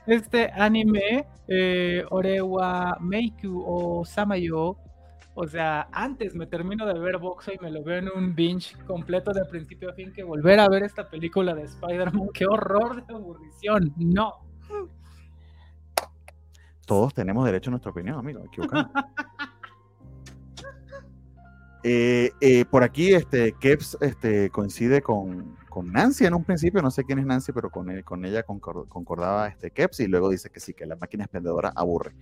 S2: este anime, eh, Orewa Meiku o Samayo. O sea, antes me termino de ver Boxo y me lo veo en un binge completo de principio a fin que volver a ver esta película de Spider-Man. ¡Qué horror de aburrición! No.
S1: Todos tenemos derecho a nuestra opinión, amigo. Equivocado. Eh, eh, por aquí, este, Kevs este, coincide con, con, Nancy en un principio, no sé quién es Nancy, pero con, con ella concordaba este, Kevs y luego dice que sí, que la máquina expendedora aburre.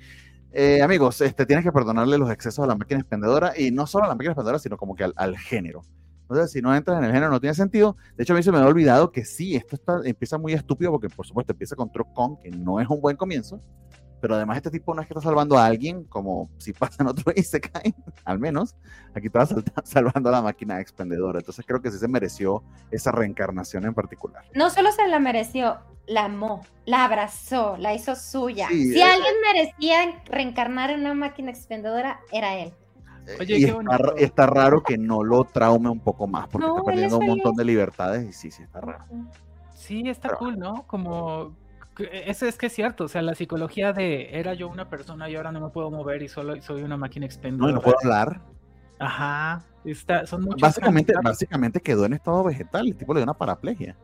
S1: Eh, amigos, este, tienes que perdonarle los excesos a la máquina expendedora y no solo a la máquina expendedora, sino como que al, al género. Entonces, si no entras en el género, no tiene sentido. De hecho, a mí se me ha olvidado que sí, esto está, empieza muy estúpido porque, por supuesto, empieza con Truck Con, que no es un buen comienzo pero además este tipo no es que está salvando a alguien, como si pasa en otro Isekai, al menos, aquí está salvando a la máquina expendedora, entonces creo que sí se mereció esa reencarnación en particular.
S3: No solo se la mereció, la amó, la abrazó, la hizo suya. si alguien merecía reencarnar en una máquina expendedora, era él.
S1: Eh, Oye, y está, está, raro que no lo traume un poco más, porque está perdiendo un montón de libertades y sí, sí está raro.
S2: Sí, está cool, ¿no? Como eso es que es cierto, o sea, la psicología de era yo una persona y ahora no me puedo mover y solo soy una máquina expendedora.
S1: No, no puedo hablar.
S2: Ajá, está, son muchos
S1: básicamente, básicamente quedó en estado vegetal, el tipo le dio una paraplegia.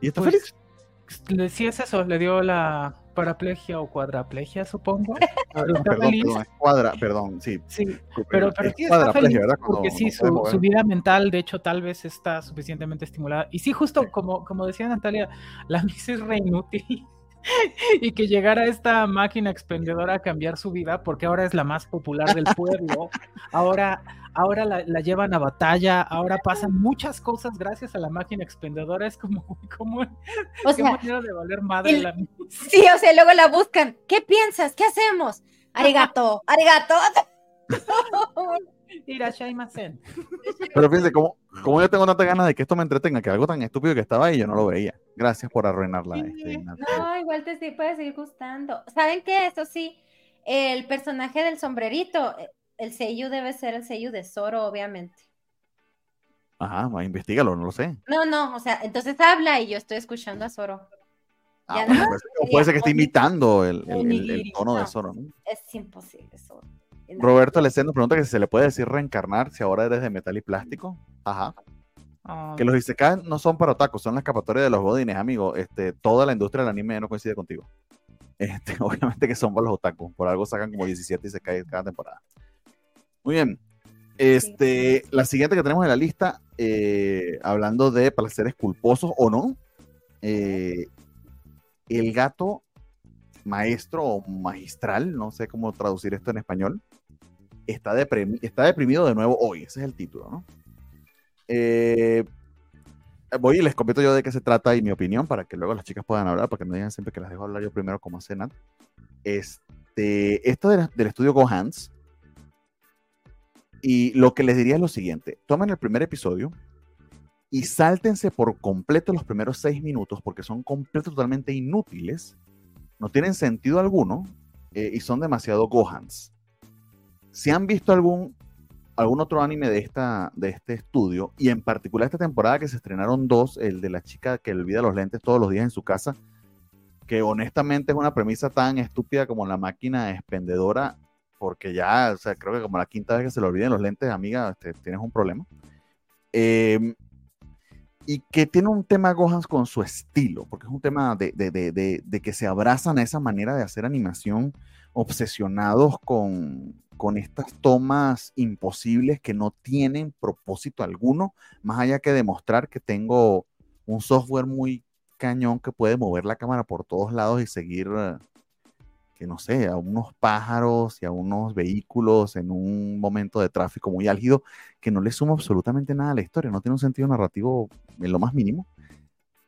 S1: ¿Y está pues,
S2: feliz? Sí, es eso, le dio la paraplegia o cuadraplegia, supongo.
S1: Pero perdón, cuadra, perdón, sí.
S2: Sí, pero, pero sí está feliz porque sí, su, su, vida mental, de hecho, tal vez está suficientemente estimulada. Y sí, justo como, como decía Natalia, la misa es re inútil. y que llegara esta máquina expendedora a cambiar su vida porque ahora es la más popular del pueblo, ahora, ahora la, llevan a batalla, ahora pasan muchas cosas gracias a la máquina expendedora, es como, como
S3: o sea, manera de valer madre la Sí, o sea, luego la buscan, ¿qué piensas? ¿Qué hacemos? Arigato, arigato.
S1: Pero fíjense, como, como yo tengo tanta ganas de que esto me entretenga, que algo tan estúpido que estaba ahí, yo no lo veía. Gracias por arruinarla. Este,
S3: no, igual te sí puede seguir gustando. ¿Saben qué? Eso sí, el personaje del sombrerito, eh, el sello debe ser el sello de Zoro, obviamente.
S1: Ajá, investigalo, no lo sé.
S3: No, no, o sea, entonces habla y yo estoy escuchando a Zoro.
S1: Ah, puede, ser, que esté imitando el, tono de Zoro, ¿no?
S3: Es imposible, Zoro.
S1: Roberto nos pregunta que si se le puede decir reencarnar si ahora eres de metal y plástico. Ajá. Ah. Que los Isekai no son para otakus, son la escapatoria de los godines, amigo. Este, toda la industria del anime no coincide contigo. Este, obviamente que son para los otakus. Por algo sacan como 17 Isekai cada temporada. Muy bien. Este, la siguiente que tenemos en la lista, eh, hablando de placeres culposos o no, eh, el gato maestro o magistral, no sé cómo traducir esto en español, está, está deprimido de nuevo hoy. Ese es el título, ¿no? Eh, voy y les comento yo de qué se trata y mi opinión para que luego las chicas puedan hablar, porque no digan siempre que las dejo hablar yo primero como hace Nat. Este, esto del estudio Gohans. Y lo que les diría es lo siguiente: tomen el primer episodio y sáltense por completo los primeros seis minutos, porque son completos totalmente inútiles, no tienen sentido alguno eh, y son demasiado Gohans si han visto algún, algún otro anime de, esta, de este estudio, y en particular esta temporada que se estrenaron dos, el de la chica que olvida los lentes todos los días en su casa, que honestamente es una premisa tan estúpida como la máquina expendedora, porque ya, o sea, creo que como la quinta vez que se le olviden los lentes, amiga, este, tienes un problema. Em, y que tiene un tema Gohan con su estilo, porque es un tema de, de, de, que se abrazan a esa manera de hacer animación, obsesionados con, con estas tomas imposibles que no tienen propósito alguno, más allá que demostrar que tengo un software muy cañón que puede mover la cámara por todos lados y seguir, eh, que no sé, a unos pájaros y a unos vehículos en un momento de tráfico muy álgido que no le suma absolutamente nada a la historia, no tiene un sentido narrativo en lo más mínimo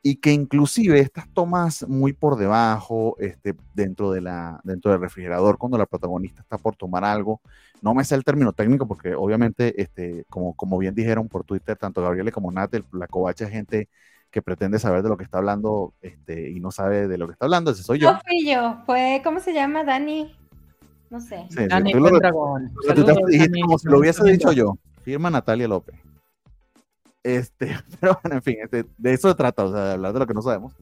S1: y que inclusive estas tomas muy por debajo, este, dentro, de la, dentro del refrigerador, cuando la protagonista está por tomar algo, no me sé el término técnico porque obviamente, este, como, como bien dijeron por Twitter, tanto Gabriel como Nat, la covacha es gente que pretende saber de lo que está hablando este, y no sabe de lo que está hablando, ese soy yo.
S3: No fui yo, fue, ¿cómo se llama? Dani, no sé.
S2: Dani lo, Dragón.
S1: como si lo hubiese dicho yo, firma Natalia López. Este, pero bueno, en fin, este, de eso se trata, o sea, de hablar de lo que no sabemos.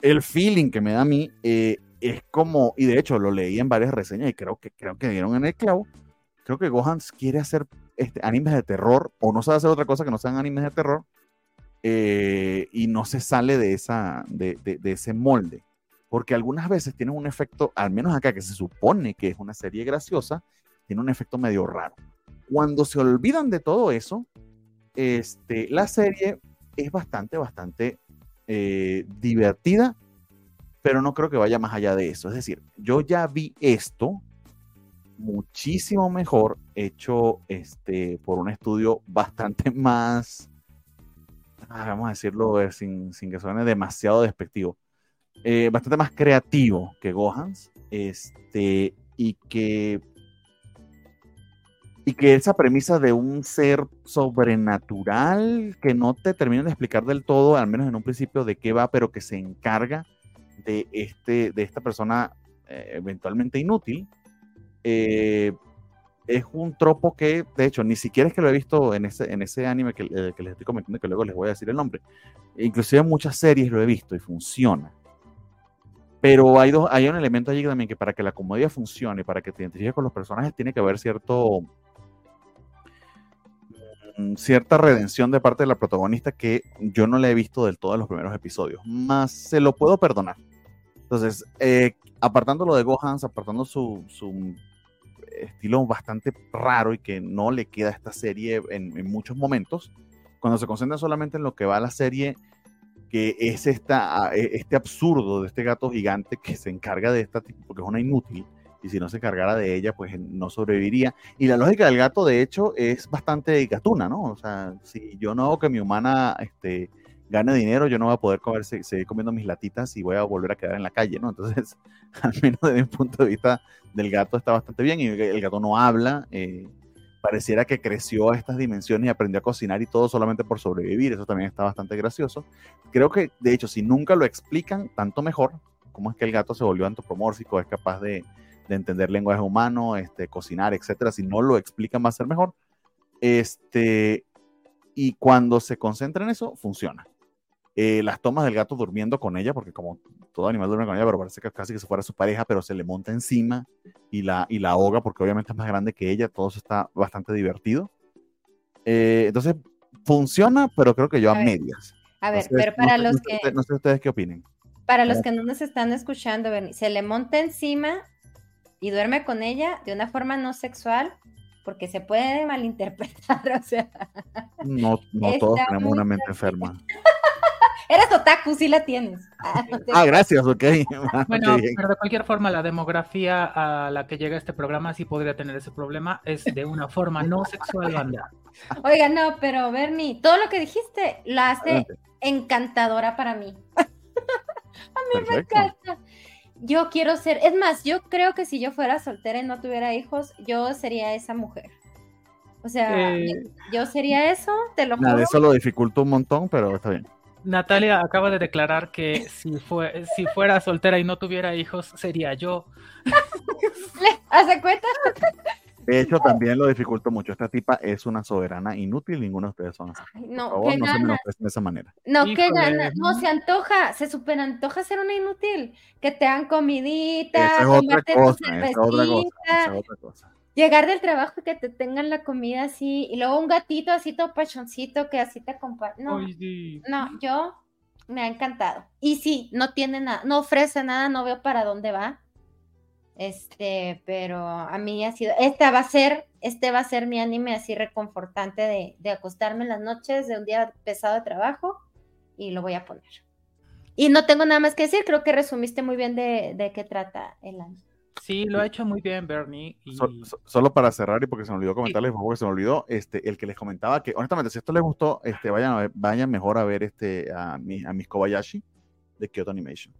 S1: El feeling que me da a mí eh, es como, y de hecho lo leí en varias reseñas y creo que, creo que dieron en el clavo, creo que Gohan quiere hacer este, animes de terror o no sabe hacer otra cosa que no sean animes de terror eh, y no se sale de, esa, de, de, de, ese molde. Porque algunas veces tiene un efecto, al menos acá que se supone que es una serie graciosa, tiene un efecto medio raro. Cuando se olvidan de todo eso, este, la serie es bastante, bastante eh, divertida, pero no creo que vaya más allá de eso. Es decir, yo ya vi esto muchísimo mejor hecho este, por un estudio bastante más, ah, vamos a decirlo eh, sin, sin que suene demasiado despectivo, eh, bastante más creativo que Gohans, este, y que y que esa premisa de un ser sobrenatural que no te terminan de explicar del todo, al menos en un principio, de qué va, pero que se encarga de, este, de esta persona eh, eventualmente inútil, eh, es un tropo que, de hecho, ni siquiera es que lo he visto en ese, en ese anime que, eh, que les estoy comentando, que luego les voy a decir el nombre. Inclusive en muchas series lo he visto y funciona. Pero hay, dos, hay un elemento allí también que para que la comedia funcione, para que te identifiques con los personajes, tiene que haber cierto cierta redención de parte de la protagonista que yo no le he visto del todo en los primeros episodios, más se lo puedo perdonar. Entonces, eh, apartándolo de Gohans, apartando su, su, estilo bastante raro y que no le queda a esta serie en, en muchos momentos, cuando se concentra solamente en lo que va a la serie, que es esta, e, este absurdo de este gato gigante que se encarga de esta, porque es una inútil, y si no se encargara de ella, pues no sobreviviría. Y la lógica del gato, de hecho, es bastante gatuna, ¿no? O sea, si yo no hago que mi humana este, gane dinero, yo no voy a poder comer, seguir comiendo mis latitas y voy a volver a quedar en la calle, ¿no? Entonces, al menos desde mi punto de vista del gato está bastante bien y el gato no habla. Eh, pareciera que creció a estas dimensiones y aprendió a cocinar y todo solamente por sobrevivir. Eso también está bastante gracioso. Creo que, de hecho, si nunca lo explican, tanto mejor. Cómo es que el gato se volvió antropomórfico, es capaz de, entender lenguaje humano, este, cocinar, etcétera. Si no lo explican, va a ser mejor. Este, y cuando se concentra en eso, funciona. Eh, las tomas del gato durmiendo con ella, porque como todo animal duerme con ella, pero parece que casi que se fuera su pareja, pero se le monta encima y la, y la ahoga porque obviamente es más grande que ella, todo eso está bastante divertido. Eh, entonces, funciona, pero creo que yo a, medias.
S3: A ver, pero para los que...
S1: no sé ustedes qué opinen.
S3: Para los que no nos están escuchando, se le monta encima y duerme con ella de una forma no sexual, porque se puede malinterpretar, o sea...
S1: No, no todos tenemos una mente enferma.
S3: Eres otaku, sí la tienes.
S1: Ah, ah gracias, ok.
S2: Bueno, pero de cualquier forma, la demografía a la que llega este programa sí podría tener ese problema. Es de una forma no sexual, banda.
S3: Oiga, no, pero Bernie, todo lo que dijiste la hace encantadora para mí. a mí me encanta. Yo quiero ser, es más, yo creo que si yo fuera soltera y no tuviera hijos, yo sería esa mujer. O sea, eh, yo sería eso, te lo juro.
S1: Nada, eso lo dificulta un montón, pero está bien.
S2: Natalia acaba de declarar que si, fue, si fuera soltera y no tuviera hijos, sería yo.
S3: ¿Hace cuenta?
S1: De hecho, también lo dificultó mucho. Esta tipa es una soberana inútil, ninguno de ustedes son así.
S3: no, Por favor, no
S1: gana? se de esa manera.
S3: No, qué gana. No, se antoja, se super antoja ser una inútil. Que te dan comidita,
S1: es otra cosa, es otra cosa, es otra cosa.
S3: Llegar del trabajo y que te tengan la comida así, y luego un gatito así todo pachoncito que así te acompaña. No, no, yo me ha encantado. Y sí, no tiene nada, no ofrece nada, no veo para dónde va. Este, pero a mí ha sido, esta va a ser, este va a ser mi anime así reconfortante de, de acostarme en las noches de un día pesado de trabajo y lo voy a poner. Y no tengo nada más que decir, creo que resumiste muy bien de, de qué trata el anime.
S2: Sí, lo ha hecho muy bien Bernie.
S1: solo para cerrar y porque se me olvidó comentarles, porque se me olvidó, este, el que les comentaba que honestamente si esto les gustó, este, vayan, vayan mejor a ver este, a, mi, a mis Kobayashi de Kyoto Animation.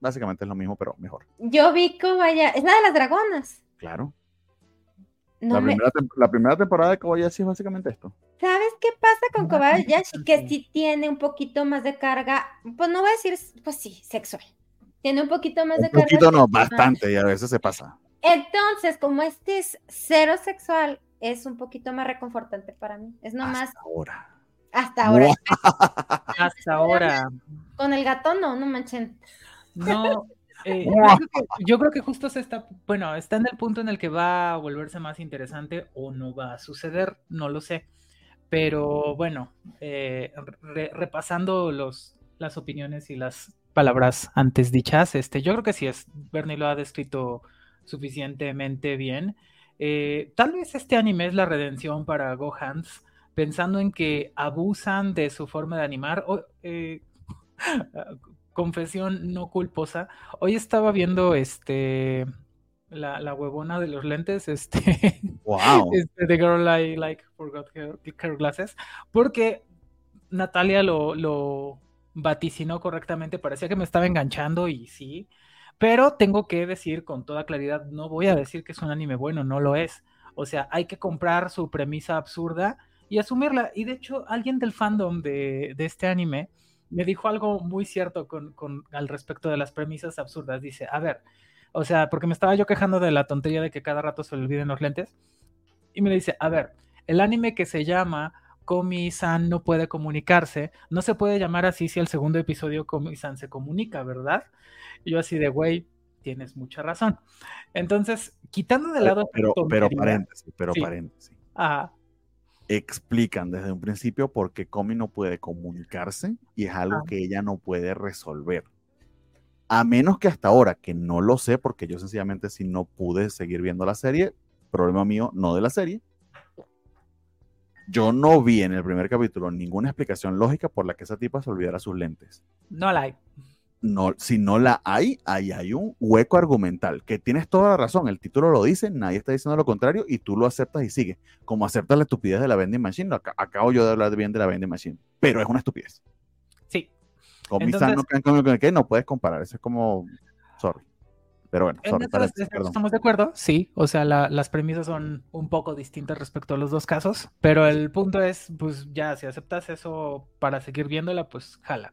S1: Básicamente es lo mismo, pero mejor.
S3: Yo vi Kobayashi, es la de las dragonas.
S1: Claro. la, primera temporada de Kobayashi es básicamente esto.
S3: ¿Sabes qué pasa con Kobayashi? Que sí tiene un poquito más de carga, pues no voy a decir, pues sí, sexual tiene un poquito más de
S1: carga. Un poquito no, bastante, y a veces se pasa.
S3: Entonces, como este es cero sexual, es un poquito más reconfortante para mí. Es nomás.
S1: Hasta ahora.
S3: Hasta ahora.
S2: Hasta ahora.
S3: Con el gato no, no manchen.
S2: No. Eh, yo creo que justo se está, bueno, está en el punto en el que va a volverse más interesante o no va a suceder, no lo sé. Pero bueno, eh, repasando los, las opiniones y las palabras antes dichas, este, yo creo que sí es, Bernie lo ha descrito suficientemente bien. Eh, tal vez este anime es la redención para Gohans, pensando en que abusan de su forma de animar. Eh, confesión no culposa. Hoy estaba viendo este la, huevona de los lentes, este,
S1: wow.
S2: este The Girl I Like Forgot Her, Glasses, porque Natalia lo, lo vaticinó correctamente, parecía que me estaba enganchando y sí, pero tengo que decir con toda claridad, no voy a decir que es un anime bueno, no lo es. O sea, hay que comprar su premisa absurda y asumirla. Y de hecho, alguien del fandom de, este anime me dijo algo muy cierto con, al respecto de las premisas absurdas. Dice, a ver, o sea, porque me estaba yo quejando de la tontería de que cada rato se le olviden los lentes. Y me dice, a ver, el anime que se llama Komi-san no puede comunicarse, no se puede llamar así si el segundo episodio Komi-san se comunica, ¿verdad? Y yo así de, güey, tienes mucha razón. Entonces, quitando de lado...
S1: Pero, pero paréntesis, pero paréntesis. Explican desde un principio por qué Komi no puede comunicarse y es algo que ella no puede resolver. A menos que hasta ahora, que no lo sé, porque yo sencillamente si no pude seguir viendo la serie, problema mío, no de la serie. Yo no vi en el primer capítulo ninguna explicación lógica por la que esa tipa se olvidara sus lentes.
S2: No la hay
S1: no, si no la hay, ahí hay un hueco argumental, que tienes toda la razón, el título lo dice, nadie está diciendo lo contrario y tú lo aceptas y sigues, como aceptas la estupidez de la vending machine, acabo yo de hablar bien de la vending machine, pero es una estupidez.
S2: Sí.
S1: Con Entonces, no, no puedes comparar, eso es como, sorry. Pero bueno,
S2: estamos de acuerdo, sí, o sea, las premisas son un poco distintas respecto a los dos casos, pero el punto es, pues ya, si aceptas eso para seguir viéndola, pues jala.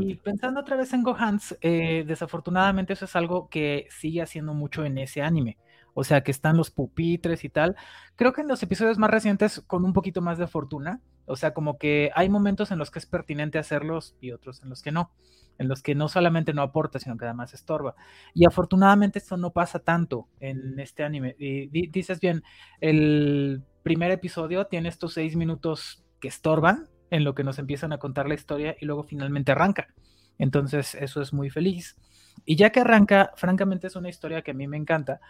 S2: y pensando otra vez en Gohans, eh, desafortunadamente eso es algo que sigue haciendo mucho en ese anime. O sea, que están los pupitres y tal. Creo que en los episodios más recientes, con un poquito más de fortuna, o sea, como que hay momentos en los que es pertinente hacerlos y otros en los que no en los que no solamente no aporta, sino que además estorba. Y afortunadamente esto no pasa tanto en este anime. Y dices bien, el primer episodio tiene estos seis minutos que estorban en lo que nos empiezan a contar la historia y luego finalmente arranca. Entonces eso es muy feliz. Y ya que arranca, francamente es una historia que a mí me encanta.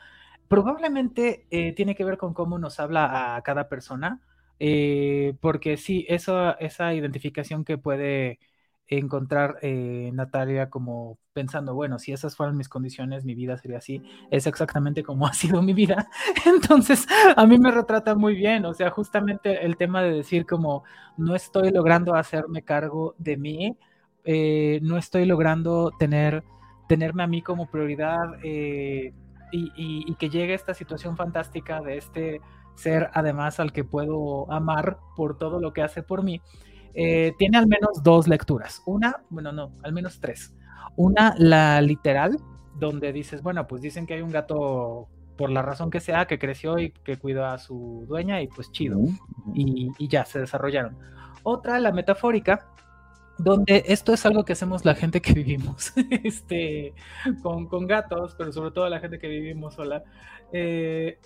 S2: Probablemente eh, tiene que ver con cómo nos habla a cada persona, eh, porque sí, eso, esa identificación que puede encontrar eh, Natalia como pensando, bueno, si esas fueran mis condiciones, mi vida sería así, es exactamente como ha sido mi vida. Entonces, a mí me retrata muy bien, o sea, justamente el tema de decir como no estoy logrando hacerme cargo de mí, eh, no estoy logrando tener, tenerme a mí como prioridad y, y que llegue esta situación fantástica de este ser además al que puedo amar por todo lo que hace por mí eh, tiene al menos dos lecturas. Una, bueno, no, al menos tres. Una, la literal, donde dices, bueno, pues dicen que hay un gato, por la razón que sea, que creció y que cuida a su dueña y pues chido. y, ya, se desarrollaron. Otra, la metafórica, donde esto es algo que hacemos la gente que vivimos este, con, con gatos, pero sobre todo la gente que vivimos sola. Eh,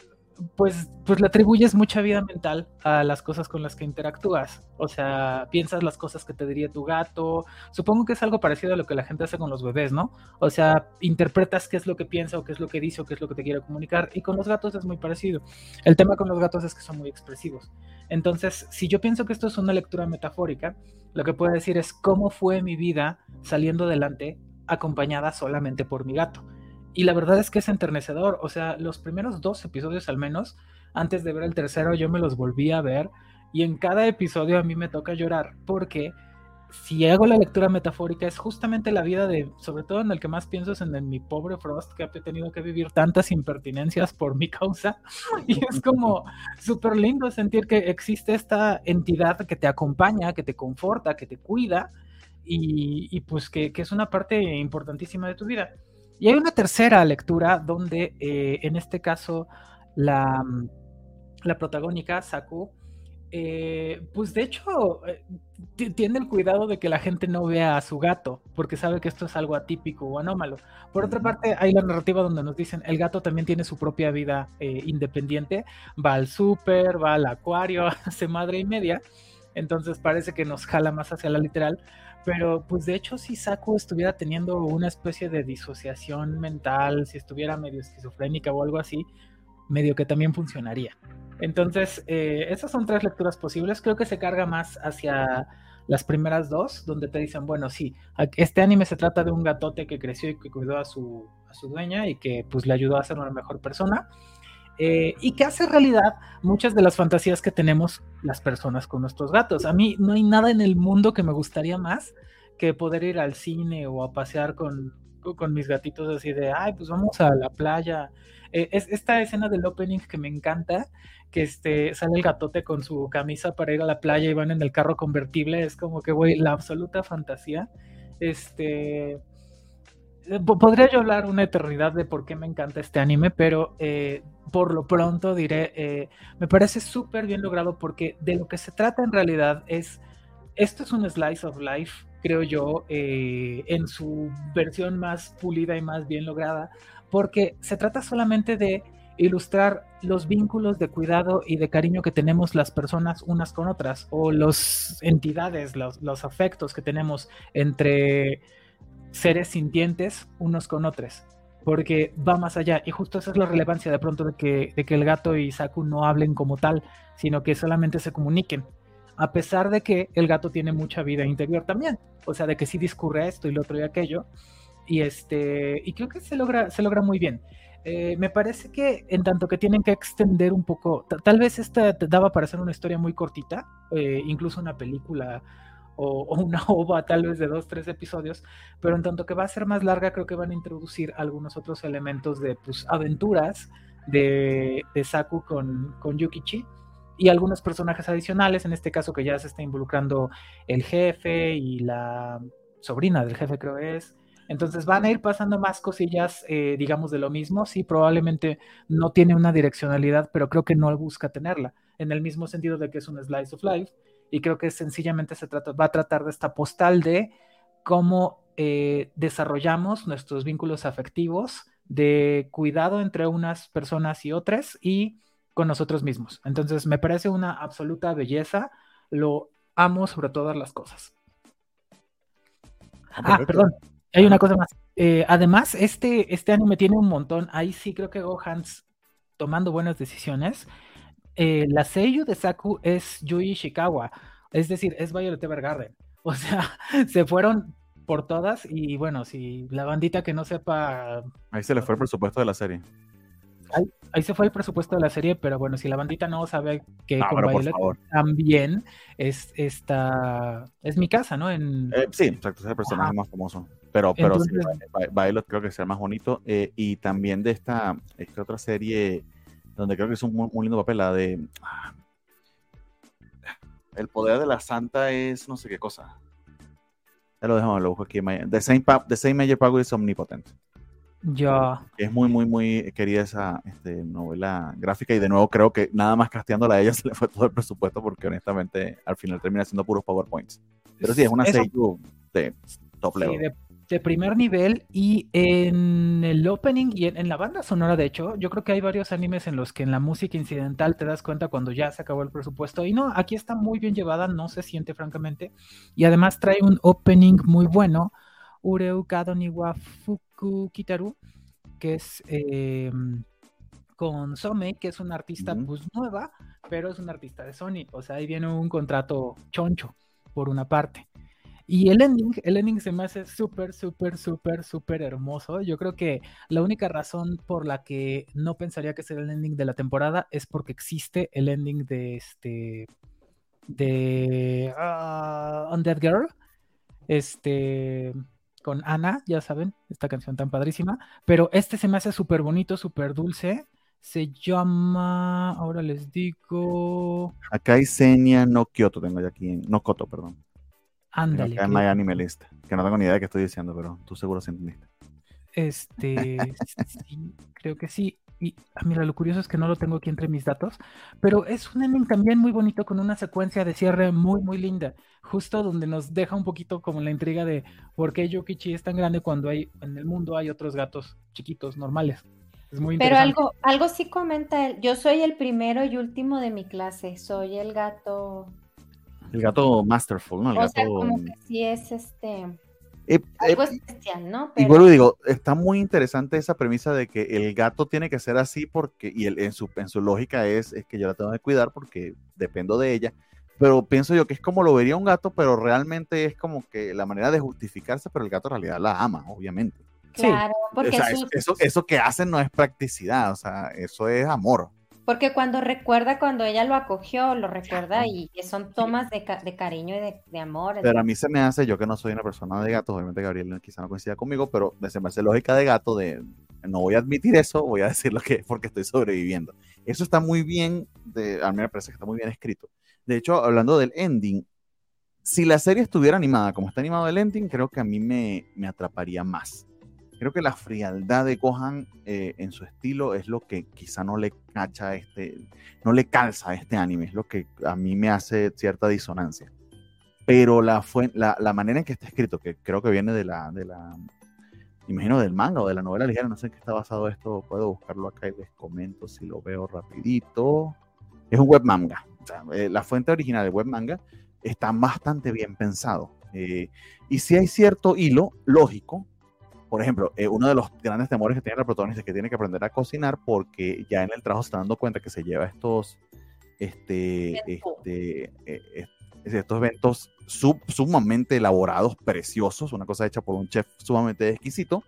S2: pues, pues le atribuyes mucha vida mental a las cosas con las que interactúas. O sea, piensas las cosas que te diría tu gato. Supongo que es algo parecido a lo que la gente hace con los bebés, ¿no? O sea, interpretas qué es lo que piensa o qué es lo que dice o qué es lo que te quiere comunicar. Y con los gatos es muy parecido. El tema con los gatos es que son muy expresivos. Entonces, si yo pienso que esto es una lectura metafórica, lo que puedo decir es cómo fue mi vida saliendo adelante acompañada solamente por mi gato. Y la verdad es que es enternecedor. O sea, los primeros dos episodios al menos, antes de ver el tercero, yo me los volví a ver. Y en cada episodio a mí me toca llorar porque si hago la lectura metafórica es justamente la vida de, sobre todo en el que más pienso es en, mi pobre Frost que ha tenido que vivir tantas impertinencias por mi causa. Y es como súper lindo sentir que existe esta entidad que te acompaña, que te conforta, que te cuida y, pues que, que es una parte importantísima de tu vida. Y hay una tercera lectura donde, eh, en este caso, la, la protagónica, Saku, eh, pues de hecho eh, tiene el cuidado de que la gente no vea a su gato, porque sabe que esto es algo atípico o anómalo. Por otra parte, hay la narrativa donde nos dicen el gato también tiene su propia vida independiente, va al súper, va al acuario, hace madre y media, entonces parece que nos jala más hacia la literal, pero pues de hecho si Saku estuviera teniendo una especie de disociación mental, si estuviera medio esquizofrénica o algo así, medio que también funcionaría. Entonces, eh, esas son tres lecturas posibles. Creo que se carga más hacia las primeras dos, donde te dicen, bueno, sí, este anime se trata de un gatote que creció y que cuidó a su, a su dueña y que pues le ayudó a ser una mejor persona. Eh, y que hace realidad muchas de las fantasías que tenemos las personas con nuestros gatos. A mí no hay nada en el mundo que me gustaría más que poder ir al cine o a pasear con, con mis gatitos así de, ay, pues vamos a la playa. Eh, es esta escena del opening que me encanta, que este, sale el gatote con su camisa para ir a la playa y van en el carro convertible, es como que, güey, la absoluta fantasía. Este, podría yo hablar una eternidad de por qué me encanta este anime, pero eh, por lo pronto diré, eh, me parece súper bien logrado porque de lo que se trata en realidad es, esto es un slice of life, creo yo, en su versión más pulida y más bien lograda, porque se trata solamente de ilustrar los vínculos de cuidado y de cariño que tenemos las personas unas con otras, o las entidades, los afectos que tenemos entre seres sintientes unos con otros, porque va más allá. Y justo esa es la relevancia de pronto de que, de que el gato y Saku no hablen como tal, sino que solamente se comuniquen. A pesar de que el gato tiene mucha vida interior también, o sea, de que sí discurre esto y lo otro y aquello. Y este, y creo que se logra, se logra muy bien. Eh, me parece que en tanto que tienen que extender un poco, tal vez esta daba para hacer una historia muy cortita, eh, incluso una película o, una ova tal vez de dos, tres episodios, pero en tanto que va a ser más larga, creo que van a introducir algunos otros elementos de pues, aventuras de, de Saku con, con Yukichi y algunos personajes adicionales, en este caso que ya se está involucrando el jefe y la sobrina del jefe creo es. Entonces van a ir pasando más cosillas, eh, digamos, de lo mismo. Sí, probablemente no tiene una direccionalidad, pero creo que no busca tenerla, en el mismo sentido de que es un slice of life y creo que sencillamente se trata, va a tratar de esta postal de cómo eh, desarrollamos nuestros vínculos afectivos de cuidado entre unas personas y otras y con nosotros mismos. Entonces me parece una absoluta belleza, lo amo sobre todas las cosas. Ah, perdón, hay una cosa más. Eh, además, este, este anime tiene un montón, ahí sí creo que Gohans tomando buenas decisiones eh, la seiyuu de Saku es Yui Shikawa, es decir, es Violet Evergarden. O sea, se fueron por todas y bueno, si la bandita que no sepa...
S1: Ahí se le fue el presupuesto de la serie.
S2: Ahí, se fue el presupuesto de la serie, pero bueno, si la bandita no sabe que ah, con Violet también es esta es mi casa, ¿no? En...
S1: Eh, sí, exacto, es el personaje más famoso. Pero, pero sí, Violet creo que es el más bonito. Eh, y también de esta, esta otra serie donde creo que es un muy, lindo papel, la de... Ah, el poder de la santa es no sé qué cosa. Ya lo dejamos, lo busco aquí. The Same, the same Major Power is Omnipotent.
S2: Ya.
S1: Es muy, muy, muy querida esa este, novela gráfica y de nuevo creo que nada más casteándola a ella se le fue todo el presupuesto porque honestamente al final termina siendo puros PowerPoints. Pero sí, es una serie de top level
S2: de primer nivel y en el opening y en, la banda sonora, de hecho, yo creo que hay varios animes en los que en la música incidental te das cuenta cuando ya se acabó el presupuesto. Y no, aquí está muy bien llevada, no se siente francamente. Y además trae un opening muy bueno, Ureu Kadoniwa Fuku Kitaru, que es eh, con Somei, que es una artista pues nueva, pero es una artista de Sony, o sea, ahí viene un contrato choncho por una parte. Y el ending, el ending se me hace súper, súper, súper, súper hermoso. Yo creo que la única razón por la que no pensaría que sea el ending de la temporada es porque existe el ending de este de uh, Undead Girl. Este con Ana, ya saben, esta canción tan padrísima. Pero este se me hace súper bonito, súper dulce. Se llama, ahora les digo.
S1: Acá hay Senia no Kyoto, tengo ya aquí, no Koto, perdón.
S2: Ándale.
S1: Que... My Animalist, que no tengo ni idea de qué estoy diciendo, pero tú seguro sí entendiste.
S2: Este, sí, creo que sí. Y ah, mira, lo curioso es que no lo tengo aquí entre mis datos, pero es un ending también muy bonito con una secuencia de cierre muy, muy linda, justo donde nos deja un poquito como la intriga de por qué Yokichi es tan grande cuando hay en el mundo hay otros gatos chiquitos, normales. Es muy
S3: Pero algo, algo sí comenta él. Yo soy el primero y último de mi clase. Soy el gato
S1: el gato masterful, ¿no?
S3: o sea, como que sí es este... Eh, eh, algo especial, ¿no?
S1: Y vuelvo digo, está muy interesante esa premisa de que el gato tiene que ser así porque, y en, su, en su lógica es, es que yo la tengo que cuidar porque dependo de ella, pero pienso yo que es como lo vería un gato, pero realmente es como que la manera de justificarse, pero el gato en realidad la ama, obviamente.
S3: Claro, porque
S1: eso, eso que hacen no es practicidad, o sea, eso es amor.
S3: Porque cuando recuerda cuando ella lo acogió, lo recuerda y son tomas de, cariño y de, amor.
S1: Pero a mí se me hace, yo que no soy una persona de gatos, obviamente Gabriel quizá no coincida conmigo, pero se me hace lógica de gato de no voy a admitir eso, voy a decir lo que es porque estoy sobreviviendo. Eso está muy bien, de, a mí me parece que está muy bien escrito. De hecho, hablando del ending, si la serie estuviera animada como está animado el ending, creo que a mí me, me atraparía más. Creo que la frialdad de Gohan eh, en su estilo es lo que quizá no le cacha este, no le calza a este anime, es lo que a mí me hace cierta disonancia. Pero la, fue, la, la manera en que está escrito, que creo que viene de la, de la, imagino del manga o de la novela ligera, no sé en qué está basado esto, puedo buscarlo acá y les comento si lo veo rapidito. Es un web manga, eh, la fuente original del web manga está bastante bien pensado. Eh, y si hay cierto hilo lógico por ejemplo, eh, uno de los grandes temores que tiene la protagonista es que tiene que aprender a cocinar porque ya en el trabajo se está dando cuenta que se lleva estos, este, este, eh, estos eventos sumamente elaborados, preciosos, una cosa hecha por un chef sumamente exquisito,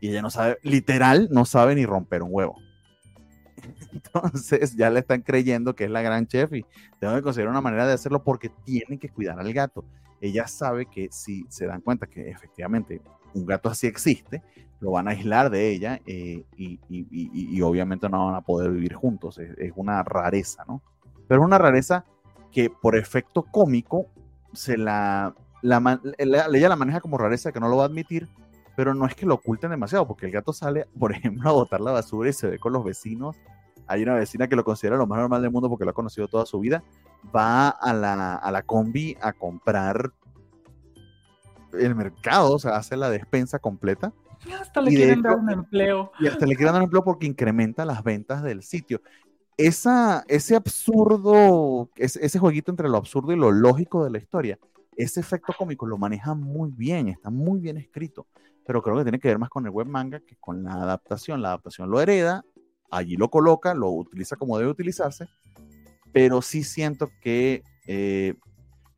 S1: y ella no sabe, literal, no sabe ni romper un huevo. Entonces ya le están creyendo que es la gran chef y tengo que considerar una manera de hacerlo porque tienen que cuidar al gato. Ella sabe que si se dan cuenta que efectivamente un gato así existe, lo van a aislar de ella eh, y, obviamente no van a poder vivir juntos. Es, una rareza, ¿no? Pero es una rareza que por efecto cómico se la, la, ella la maneja como rareza que no lo va a admitir, pero no es que lo oculten demasiado, porque el gato sale, por ejemplo, a botar la basura y se ve con los vecinos. Hay una vecina que lo considera lo más normal del mundo porque lo ha conocido toda su vida. Va a la, a la combi a comprar el mercado, o sea, hace la despensa completa.
S2: hasta le quieren dar un empleo.
S1: Y hasta le quieren dar un empleo porque incrementa las ventas del sitio. Esa, ese absurdo, ese, ese jueguito entre lo absurdo y lo lógico de la historia, ese efecto cómico lo maneja muy bien, está muy bien escrito, pero creo que tiene que ver más con el web manga que con la adaptación. La adaptación lo hereda, allí lo coloca, lo utiliza como debe utilizarse, pero sí siento que eh,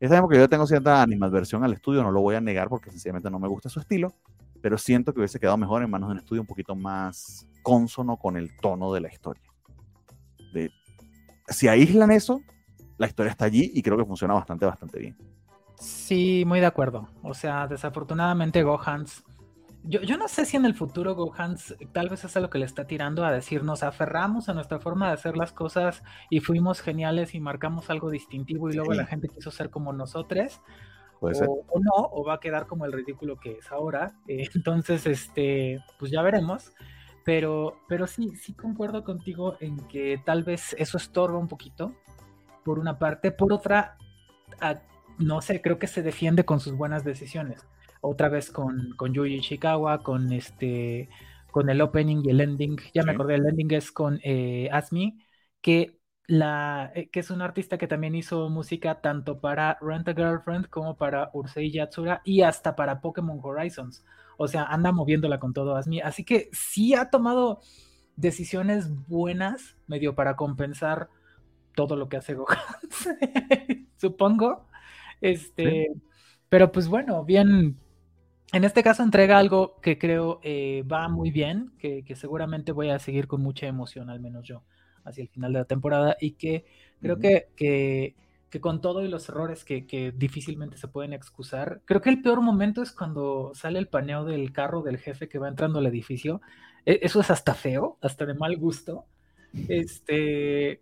S1: es también porque yo tengo cierta animadversión al estudio, no lo voy a negar porque sencillamente no me gusta su estilo, pero siento que hubiese quedado mejor en manos de un estudio un poquito más consono con el tono de la historia. De, si aíslan eso, la historia está allí y creo que funciona bastante, bastante bien.
S2: Sí, muy de acuerdo. O sea, desafortunadamente Gohans yo, no sé si en el futuro Gohans tal vez es a lo que le está tirando a decir, nos aferramos a nuestra forma de hacer las cosas y fuimos geniales y marcamos algo distintivo y luego la gente quiso ser como nosotros.
S1: Puede ser.
S2: O, no, o va a quedar como el ridículo que es ahora. Eh, entonces, este, pues ya veremos. Pero, pero sí, sí concuerdo contigo en que tal vez eso estorba un poquito, por una parte. Por otra, no sé, creo que se defiende con sus buenas decisiones otra vez con, con Yuji Ishikawa, con este con el opening y el ending. Ya me acordé, el ending es con eh, Asmi, que, la, eh, que es un artista que también hizo música tanto para Rent a Girlfriend como para Urusei Yatsura y hasta para Pokémon Horizons. O sea, anda moviéndola con todo Asmi. Así que sí ha tomado decisiones buenas, medio para compensar todo lo que hace Gohan, supongo. Este, pero pues bueno, bien, en este caso entrega algo que creo eh, va muy bien, que, seguramente voy a seguir con mucha emoción, al menos yo, hacia el final de la temporada, y que creo que, que, con todo y los errores que, difícilmente se pueden excusar, creo que el peor momento es cuando sale el paneo del carro del jefe que va entrando al edificio. E, eso es hasta feo, hasta de mal gusto. Este,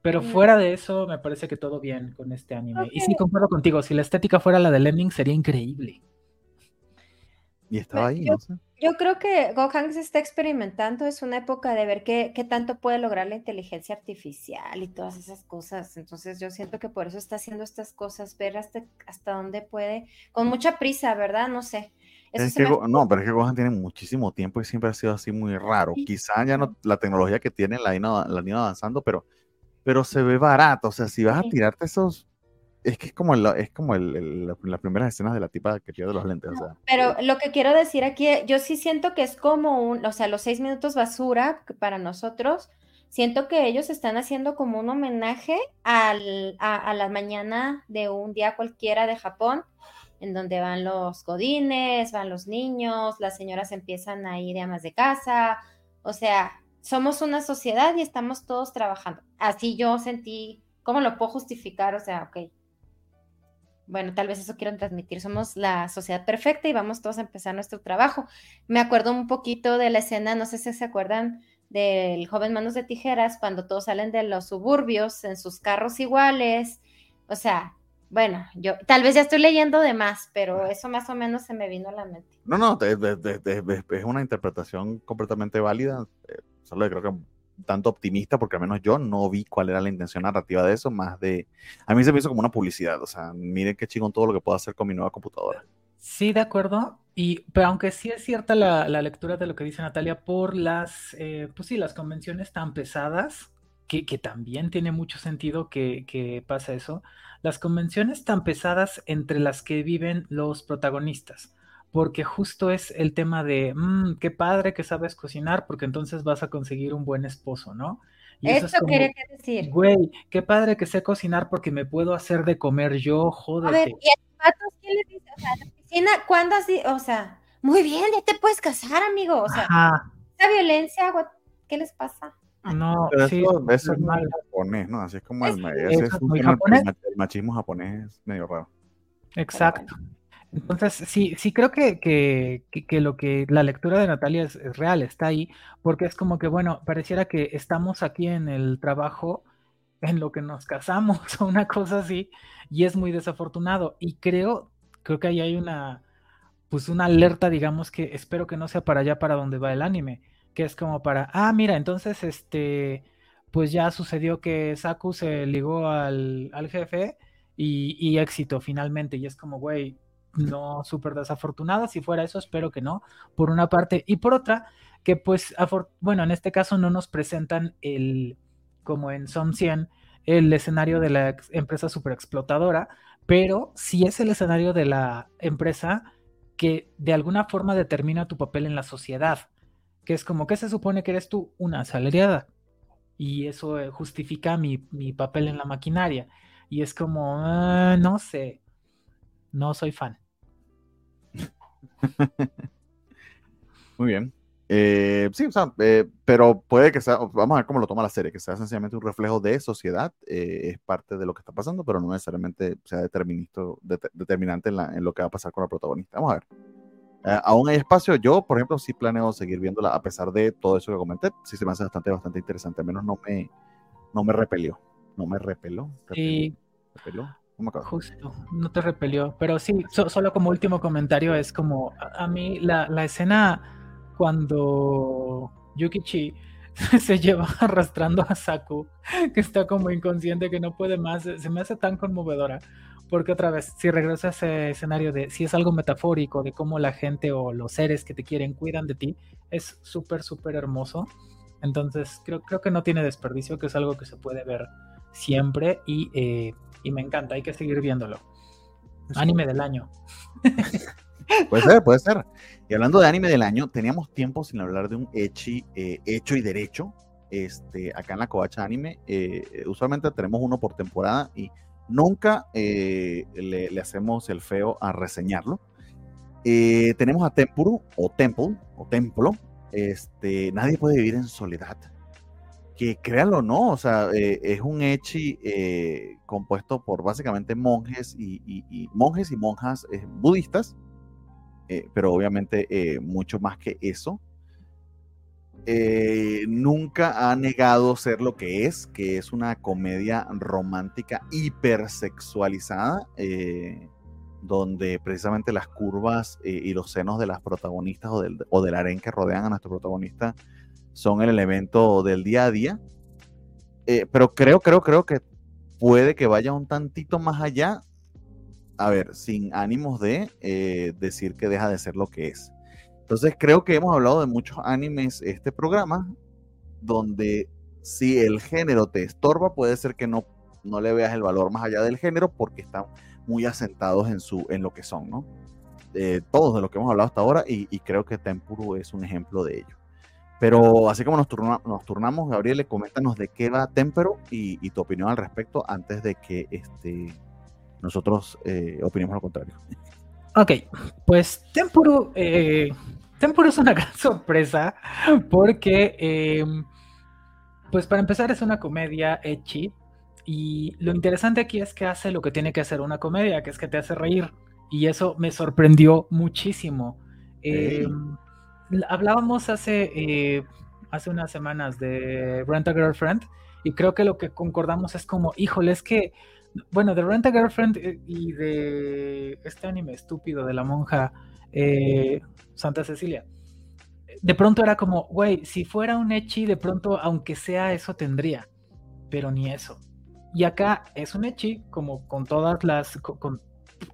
S2: pero fuera de eso, me parece que todo bien con este anime. Y sí, concuerdo contigo, si la estética fuera la del ending, sería increíble.
S1: Y estaba ahí,
S3: yo, Yo creo que Gohan se está experimentando, es una época de ver qué, qué, tanto puede lograr la inteligencia artificial y todas esas cosas. Entonces yo siento que por eso está haciendo estas cosas, ver hasta, hasta dónde puede, con mucha prisa, ¿verdad? No sé.
S1: No, pero es que Gohan tiene muchísimo tiempo y siempre ha sido así muy raro. Quizá ya no, la tecnología que tiene la la han ido avanzando, pero, pero se ve barato. O sea, si vas a tirarte esos es que es como, es como el, las primeras escenas de la tipa que pierde los lentes.
S3: Pero lo que quiero decir aquí, yo sí siento que es como un, o sea, los seis minutos basura para nosotros, siento que ellos están haciendo como un homenaje al, a, la mañana de un día cualquiera de Japón, en donde van los godines, van los niños, las señoras empiezan a ir de amas de casa, o sea, somos una sociedad y estamos todos trabajando. Así yo sentí, ¿cómo lo puedo justificar? O sea, ok, bueno, tal vez eso quieren transmitir, somos la sociedad perfecta y vamos todos a empezar nuestro trabajo. Me acuerdo un poquito de la escena, no sé si se acuerdan del joven Manos de Tijeras, cuando todos salen de los suburbios en sus carros iguales, o sea, bueno, yo tal vez ya estoy leyendo de más, pero eso más o menos se me vino a la mente.
S1: No, no, es una interpretación completamente válida. Eh, solo creo que tanto optimista, porque al menos yo no vi cuál era la intención narrativa de eso, más de... A mí se me hizo como una publicidad, o sea, miren qué chingón todo lo que puedo hacer con mi nueva computadora.
S2: Sí, de acuerdo. Y, pero aunque sí es cierta la, lectura de lo que dice Natalia por las, eh, pues sí, las convenciones tan pesadas, que, que también tiene mucho sentido que, que pasa eso, las convenciones tan pesadas entre las que viven los protagonistas, porque justo es el tema de, mmm, qué padre que sabes cocinar, porque entonces vas a conseguir un buen esposo, ¿no?
S3: Y eso, es quiere decir.
S2: Güey, qué padre que sé cocinar porque me puedo hacer de comer yo, joder. A ver,
S3: ¿y a patos qué le dice? O sea, la piscina, ¿cuándo así? O sea, muy bien, ya te puedes casar, amigo. O sea, esa violencia, ¿qué les pasa?
S2: No,
S1: Pero
S2: sí,
S1: eso, es muy japonés, ¿no? Así es como el, ese es muy japonés. El, machismo japonés es medio raro.
S2: Exacto. Entonces, sí, sí creo que, que, que, lo que la lectura de Natalia es, real, está ahí, porque es como que, bueno, pareciera que estamos aquí en el trabajo en lo que nos casamos o una cosa así, y es muy desafortunado. Y creo, creo que ahí hay una, pues una alerta, digamos, que espero que no sea para allá para donde va el anime, que es como para, ah, mira, entonces, este, pues ya sucedió que Saku se ligó al, al jefe y, y éxito finalmente, y es como, güey, no súper desafortunada. Si fuera eso, espero que no, por una parte. Y por otra, que pues, bueno, en este caso no nos presentan el, como en Son 100, el escenario de la empresa super explotadora, pero sí es el escenario de la empresa que de alguna forma determina tu papel en la sociedad, que es como que se supone que eres tú una asalariada y eso eh, justifica mi, papel en la maquinaria. Y es como, ah, no sé, no soy fan.
S1: Muy bien. Eh, sí, o sea, eh, pero puede que sea, vamos a ver cómo lo toma la serie, que sea sencillamente un reflejo de sociedad, eh, es parte de lo que está pasando, pero no necesariamente sea determinante en, lo que va a pasar con la protagonista. Vamos a ver. aún hay espacio, yo, por ejemplo, sí planeo seguir viéndola, a pesar de todo eso que comenté, sí se me hace bastante, bastante interesante, al menos no me, no me repelió, no me repeló.
S2: Justo, no te repelió. Pero sí, solo como último comentario, es como a, mí la, escena cuando Yukichi se lleva arrastrando a Saku, que está como inconsciente, que no puede más, se me hace tan conmovedora. Porque otra vez, si regreso a ese escenario de si es algo metafórico, de cómo la gente o los seres que te quieren cuidan de ti, es súper, súper hermoso. Entonces, creo, creo que no tiene desperdicio, que es algo que se puede ver siempre y eh, y me encanta, hay que seguir viéndolo. Anime del año.
S1: puede ser, puede ser. Y hablando de anime del año, teníamos tiempo sin hablar de un Echi eh, hecho y derecho. Este, acá en la Covacha Anime, eh, usualmente tenemos uno por temporada y nunca eh, le, hacemos el feo a reseñarlo. tenemos a Tempuru o Temple o Templo. Este, nadie puede vivir en soledad que créanlo o no, o sea, eh, es un echi eh, compuesto por básicamente monjes y, monjes y monjas eh, budistas, pero obviamente mucho más que eso. nunca ha negado ser lo que es, que es una comedia romántica hipersexualizada, donde precisamente las curvas y los senos de las protagonistas o del, o del harén que rodean a nuestro protagonista son el elemento del día a día. Eh, pero creo, creo, creo que puede que vaya un tantito más allá. A ver, sin ánimos de eh, decir que deja de ser lo que es. Entonces creo que hemos hablado de muchos animes este programa, donde si el género te estorba, puede ser que no, no le veas el valor más allá del género porque están muy asentados en, su, en lo que son, ¿no? Eh, todos de lo que hemos hablado hasta ahora y, y creo que Tempuru es un ejemplo de ello. Pero así como nos, nos turnamos, Gabriel, coméntanos de qué va Tempero y, tu opinión al respecto antes de que este, nosotros eh, opinemos lo contrario.
S2: Ok, pues Tempuro, eh, es una gran sorpresa porque, em, pues para empezar es una comedia echi y lo interesante aquí es que hace lo que tiene que hacer una comedia, que es que te hace reír y eso me sorprendió muchísimo. Eh, hablábamos hace, eh, hace unas semanas de Rent a Girlfriend y creo que lo que concordamos es como, híjole, es que bueno, de Rent a Girlfriend eh, y de este anime estúpido de la monja eh, Santa Cecilia. De pronto era como, güey, si fuera un Echi, de pronto, aunque sea eso, tendría. Pero ni eso. Y acá es un Echi, como con todas las,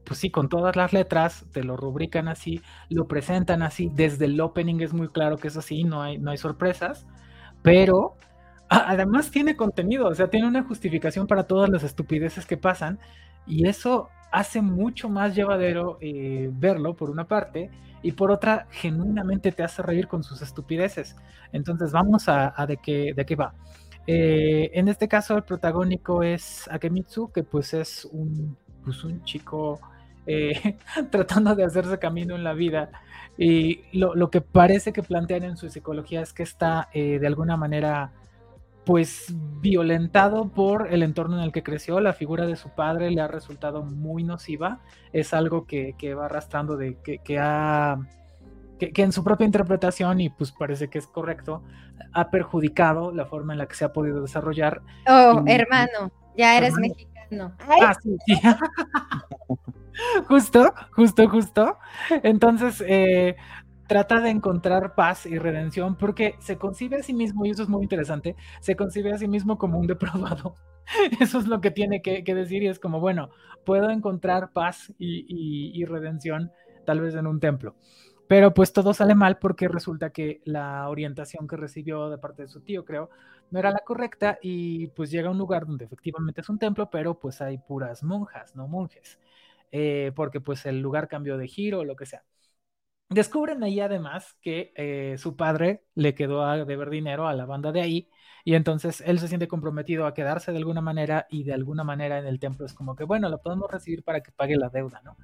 S2: pues sí, con todas las letras, te lo rubrican así, lo presentan así, desde el opening es muy claro que es así, no hay, no hay sorpresas, pero además tiene contenido, o sea, tiene una justificación para todas las estupideces que pasan, y eso hace mucho más llevadero eh, verlo, por una parte, y por otra, genuinamente te hace reír con sus estupideces. Entonces, vamos a, de, qué, de qué va. Eh, en este caso, el protagónico es Akemitsu, que pues es un pues un chico eh, tratando de hacerse camino en la vida. Y lo, que parece que plantean en su psicología es que está eh, de alguna manera pues violentado por el entorno en el que creció, la figura de su padre le ha resultado muy nociva, es algo que, va arrastrando de que, que ha que, en su propia interpretación, y pues parece que es correcto, ha perjudicado la forma en la que se ha podido desarrollar.
S3: Oh, hermano, ya eres mexicano. No. Ah, sí,
S2: justo, justo, justo. Entonces, eh, trata de encontrar paz y redención porque se concibe a sí mismo, y eso es muy interesante, se concibe a sí mismo como un depravado. Eso es lo que tiene que, decir y es como, bueno, puedo encontrar paz y, redención tal vez en un templo. Pero pues todo sale mal porque resulta que la orientación que recibió de parte de su tío, creo, no era la correcta y pues llega a un lugar donde efectivamente es un templo, pero pues hay puras monjas, no monjes, eh, porque pues el lugar cambió de giro o lo que sea. Descubren ahí además que eh, su padre le quedó a deber dinero a la banda de ahí y entonces él se siente comprometido a quedarse de alguna manera y de alguna manera en el templo es como que bueno, lo podemos recibir para que pague la deuda, ¿no?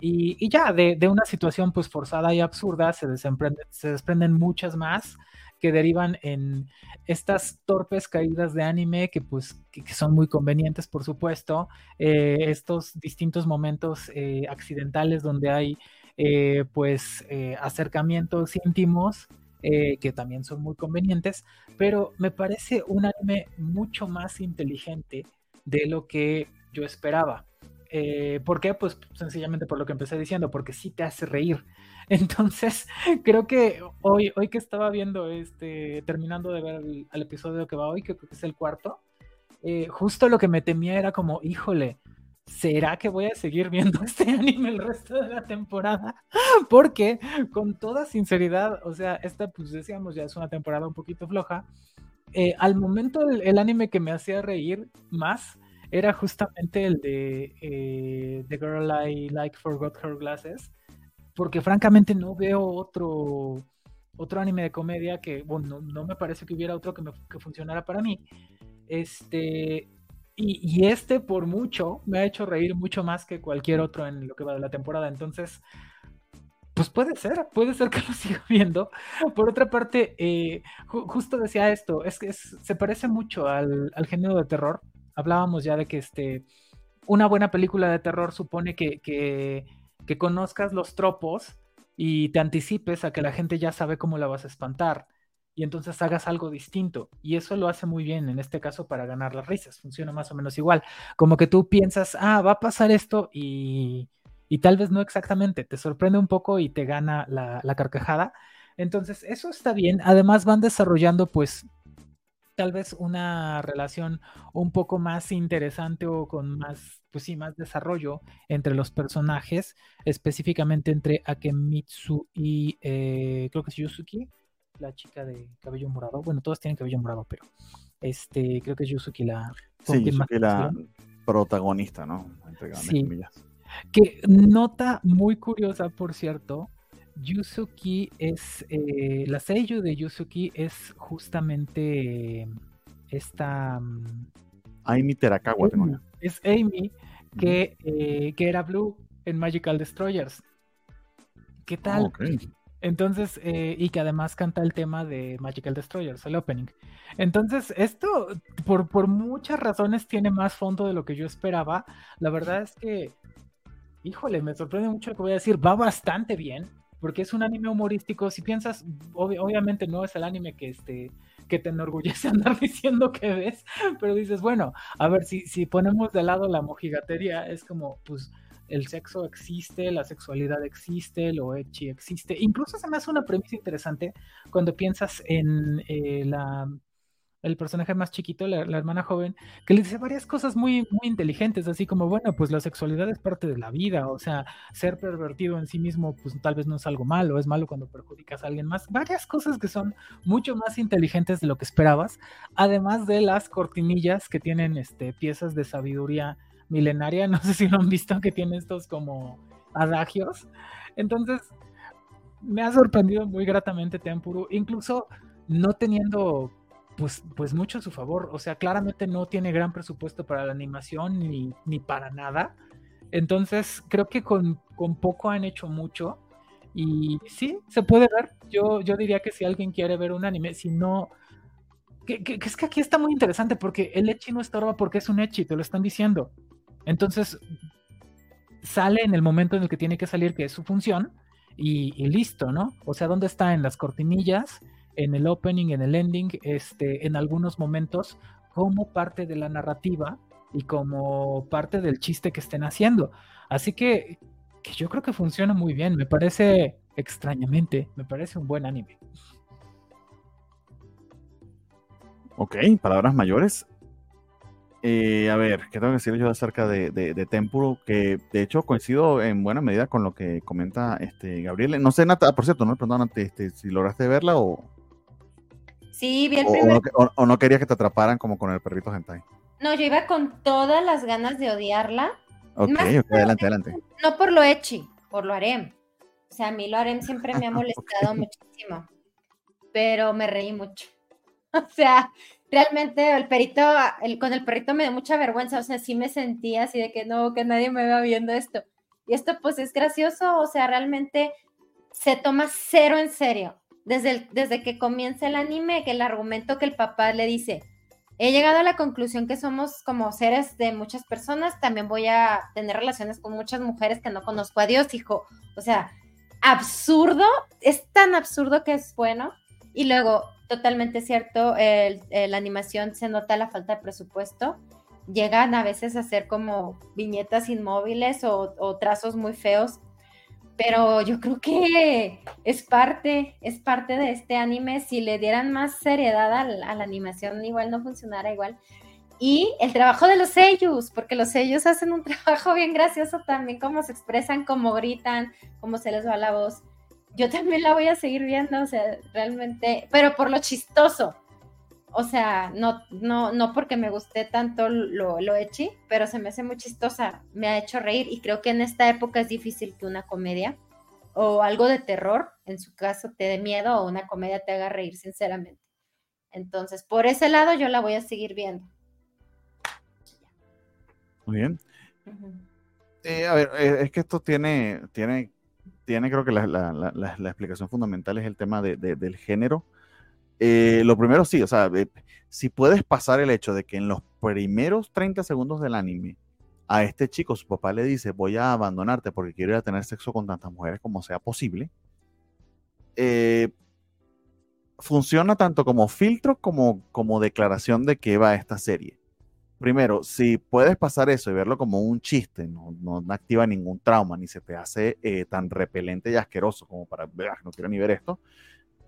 S2: Y, ya de, una situación pues forzada y absurda se, se desprenden muchas más que derivan en estas torpes caídas de anime que pues que, son muy convenientes por supuesto, eh, estos distintos momentos eh, accidentales donde hay eh, pues acercamientos íntimos que también son muy convenientes, pero me parece un anime mucho más inteligente de lo que yo esperaba. ¿Por qué? Pues sencillamente por lo que empecé diciendo, porque sí te hace reír. Entonces, creo que hoy, hoy que estaba viendo, este, terminando de ver el, episodio que va hoy, que es el cuarto, eh, justo lo que me temía era como, híjole, ¿será que voy a seguir viendo este anime el resto de la temporada? Porque, con toda sinceridad, o sea, esta, pues decíamos, ya es una temporada un poquito floja. Eh, al momento, el, anime que me hacía reír más era justamente el de eh, The Girl I Like Forgot Her Glasses porque francamente no veo otro, otro anime de comedia que, bueno, no, me parece que hubiera otro que, que funcionara para mí. Este, y, y, este por mucho me ha hecho reír mucho más que cualquier otro en lo que va de la temporada. Entonces, pues puede ser, puede ser que lo siga viendo. Por otra parte, eh, justo decía esto, es que se parece mucho al, al, género de terror. Hablábamos ya de que este, una buena película de terror supone que que conozcas los tropos y te anticipes a que la gente ya sabe cómo la vas a espantar y entonces hagas algo distinto. Y eso lo hace muy bien, en este caso, para ganar las risas. Funciona más o menos igual. Como que tú piensas, ah, va a pasar esto y, y tal vez no exactamente, te sorprende un poco y te gana la, la carcajada. Entonces, eso está bien. Además, van desarrollando pues tal vez una relación un poco más interesante o con más, pues sí, más desarrollo entre los personajes, específicamente entre Akemitsu y eh, creo que es Yusuki, la chica de cabello morado. Bueno, todas tienen cabello morado, pero este creo que es Yusuki la,
S1: sí, la protagonista, ¿no?
S2: sí. Que nota muy curiosa, por cierto, Yusuki es, eh, la seiyuu de Yusuki es justamente esta...
S1: Mm, Amy Terakawa, tengo
S2: Es Amy, que, eh, que era Blue en Magical Destroyers. ¿Qué tal? Entonces, eh, y que además canta el tema de Magical Destroyers, el opening. Entonces, esto, por, por muchas razones, tiene más fondo de lo que yo esperaba. La verdad es que, híjole, me sorprende mucho lo que voy a decir. Va bastante bien porque es un anime humorístico. Si piensas, obviamente no es el anime que, este, te enorgullece andar diciendo que ves, pero dices, bueno, a ver, si, si ponemos de lado la mojigatería, es como, pues, el sexo existe, la sexualidad existe, lo echi existe. Incluso se me hace una premisa interesante cuando piensas en eh, la el personaje más chiquito, la, hermana joven, que le dice varias cosas muy, muy inteligentes, así como, bueno, pues la sexualidad es parte de la vida, o sea, ser pervertido en sí mismo, pues tal vez no es algo malo, es malo cuando perjudicas a alguien más, varias cosas que son mucho más inteligentes de lo que esperabas, además de las cortinillas que tienen este, piezas de sabiduría milenaria, no sé si lo han visto, que tiene estos como adagios. Entonces, me ha sorprendido muy gratamente Tempuru, incluso no teniendo pues, pues mucho a su favor. O sea, claramente no tiene gran presupuesto para la animación ni, ni para nada. Entonces, creo que con, con, poco han hecho mucho. Y sí, se puede ver. Yo, yo diría que si alguien quiere ver un anime, si no, que, es que aquí está muy interesante porque el Echi no estorba porque es un Echi, te lo están diciendo. Entonces, sale en el momento en el que tiene que salir, que es su función, y, listo, ¿no? O sea, ¿dónde está? En las cortinillas, en el opening, en el ending, este, en algunos momentos, como parte de la narrativa y como parte del chiste que estén haciendo. Así que, que yo creo que funciona muy bien, me parece extrañamente, me parece un buen anime.
S1: Ok, palabras mayores. Eh, a ver, ¿qué tengo que decir yo acerca de, de, Tempuro? Que de hecho coincido en buena medida con lo que comenta este Gabriel. No sé, Nata, por cierto, no preguntaban este, si lograste verla o.
S3: Sí, bien
S1: o, o, no, querías que te atraparan como con el perrito hentai.
S3: No, yo iba con todas las ganas de odiarla.
S1: Ok, ok, adelante, adelante.
S3: No por lo echi, por lo harem. O sea, a mí lo harem siempre me ha molestado muchísimo. Pero me reí mucho. O sea, realmente el perito, el, con el perrito me dio mucha vergüenza, o sea, sí me sentía así de que no, que nadie me va viendo esto. Y esto pues es gracioso, o sea, realmente se toma cero en serio. Desde, desde que comienza el anime, que el argumento que el papá le dice, he llegado a la conclusión que somos como seres de muchas personas, también voy a tener relaciones con muchas mujeres que no conozco a Dios, hijo. O sea, absurdo, es tan absurdo que es bueno. Y luego, totalmente cierto, la animación se nota la falta de presupuesto. Llegan a veces a ser como viñetas inmóviles o, trazos muy feos, pero yo creo que es parte, es parte de este anime. Si le dieran más seriedad a la, animación, igual no funcionara igual. Y el trabajo de los sellos, porque los sellos hacen un trabajo bien gracioso también, cómo se expresan, cómo gritan, cómo se les va la voz yo también la voy a seguir viendo, o sea, realmente, pero por lo chistoso. O sea, no, no, no porque me guste tanto lo, lo echi, pero se me hace muy chistosa, me ha hecho reír y creo que en esta época es difícil que una comedia o algo de terror, en su caso, te dé miedo o una comedia te haga reír, sinceramente. Entonces, por ese lado yo la voy a seguir viendo.
S1: Muy bien. Eh, a ver, eh, es que esto tiene, tiene tiene, creo que la, la, la, la explicación fundamental es el tema de, del género. Eh, lo primero sí, o sea, eh, si puedes pasar el hecho de que en los primeros 30 segundos del anime a este chico su papá le dice voy a abandonarte porque quiero ir a tener sexo con tantas mujeres como sea posible, eh, funciona tanto como filtro como, como declaración de que va esta serie. Primero, si puedes pasar eso y verlo como un chiste, no, no activa ningún trauma, ni se te hace tan repelente y asqueroso como para, no quiero ni ver esto,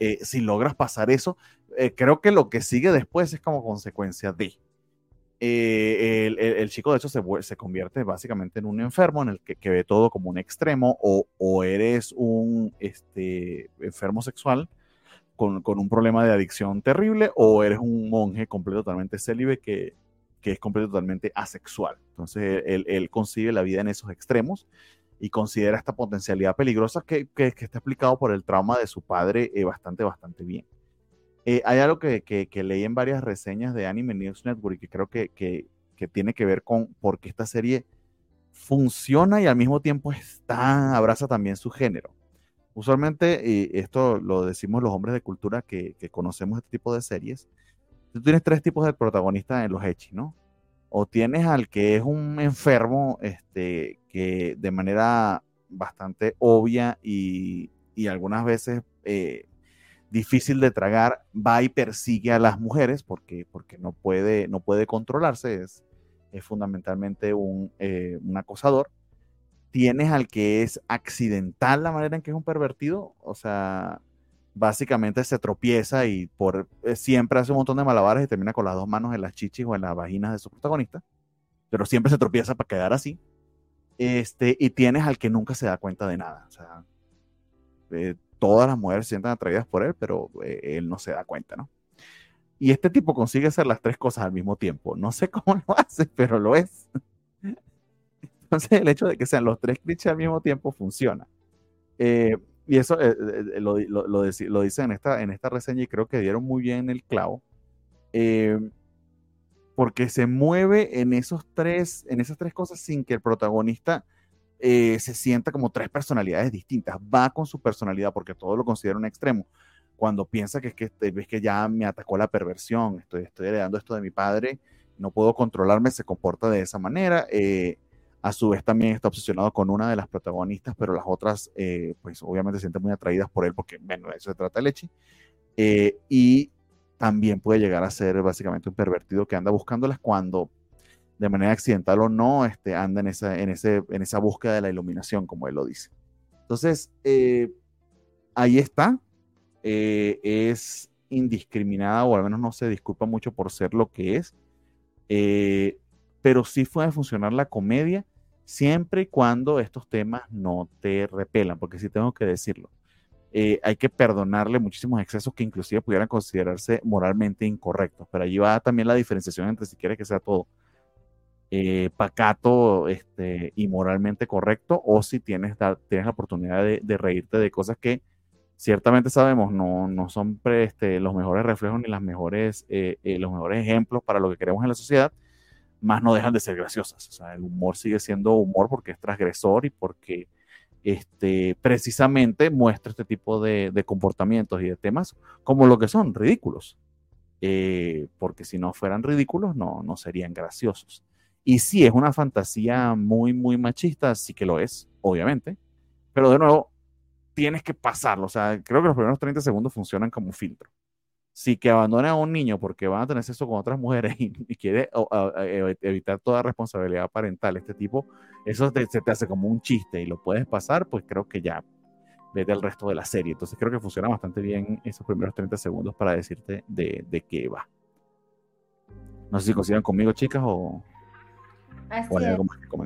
S1: eh, si logras pasar eso, eh, creo que lo que sigue después es como consecuencia de... El, el, chico de hecho se, se, convierte básicamente en un enfermo en el que, que ve todo como un extremo o, o eres un este, enfermo sexual con, con, un problema de adicción terrible o eres un monje completo, totalmente célibe que, que es completamente asexual. Entonces, él, él, concibe la vida en esos extremos y considera esta potencialidad peligrosa que, que, está explicado por el trauma de su padre eh, bastante, bastante bien. Eh, hay algo que, que, leí en varias reseñas de Anime News Network y que creo que, tiene que ver con por qué esta serie funciona y al mismo tiempo está, abraza también su género. Usualmente, esto lo decimos los hombres de cultura que, conocemos este tipo de series, tú tienes tres tipos de protagonistas en los hechis, ¿no? O tienes al que es un enfermo, este, que de manera bastante obvia y, algunas veces eh, difícil de tragar, va y persigue a las mujeres porque, porque no, puede, no puede controlarse, es, es fundamentalmente un, eh, un, acosador. Tienes al que es accidental la manera en que es un pervertido, o sea, básicamente se tropieza y por eh, siempre hace un montón de malabares y termina con las dos manos en las chichis o en las vaginas de su protagonista, pero siempre se tropieza para quedar así. Este, y tienes al que nunca se da cuenta de nada, o sea, eh, todas las mujeres se sienten atraídas por él, pero eh, él no se da cuenta, ¿no? Y este tipo consigue hacer las tres cosas al mismo tiempo. No sé cómo lo hace, pero lo es. Entonces el hecho de que sean los tres clichés al mismo tiempo funciona. Eh, y eso eh, lo, lo, lo, dice en esta, en esta reseña y creo que dieron muy bien el clavo. porque se mueve en, esos tres, en esas tres cosas sin que el protagonista eh, se sienta como tres personalidades distintas. Va con su personalidad porque todo lo considera un extremo. Cuando piensa que es que, ves que ya me atacó la perversión, estoy, estoy heredando esto de mi padre, no puedo controlarme, se comporta de esa manera. Eh, a su vez también está obsesionado con una de las protagonistas, pero las otras, eh, pues obviamente se sienten muy atraídas por él porque, bueno, eso se trata de leche. y también puede llegar a ser básicamente un pervertido que anda buscándolas cuando de manera accidental o no, este, anda en esa, en, ese, en esa búsqueda de la iluminación, como él lo dice. Entonces, eh, ahí está. Eh, es indiscriminada, o al menos no se disculpa mucho por ser lo que es. Eh, pero sí puede funcionar la comedia siempre y cuando estos temas no te repelan, porque sí tengo que decirlo. hay que perdonarle muchísimos excesos que inclusive pudieran considerarse moralmente incorrectos, pero allí va también la diferenciación entre si quiere que sea todo eh, pacato este, y moralmente correcto, o si tienes, tienes la oportunidad de, reírte de cosas que ciertamente sabemos no, no son este, los mejores reflejos ni las mejores, eh, eh, los mejores ejemplos para lo que queremos en la sociedad, más no dejan de ser graciosas. O sea, el humor sigue siendo humor porque es transgresor y porque este, precisamente muestra este tipo de, de comportamientos y de temas como lo que son, ridículos. porque si no fueran ridículos, no, no serían graciosos. Y sí, es una fantasía muy, muy machista, sí que lo es, obviamente. Pero de nuevo, tienes que pasarlo. O sea, creo que los primeros 30 segundos funcionan como filtro. Si que abandona a un niño porque van a tener sexo con otras mujeres y, quiere e, evitar toda responsabilidad parental, este tipo, eso se te hace como un chiste y lo puedes pasar, pues creo que ya vete al resto de la serie. Entonces creo que funciona bastante bien esos primeros 30 segundos para decirte de, de qué va. No sé si coinciden conmigo, chicas, o...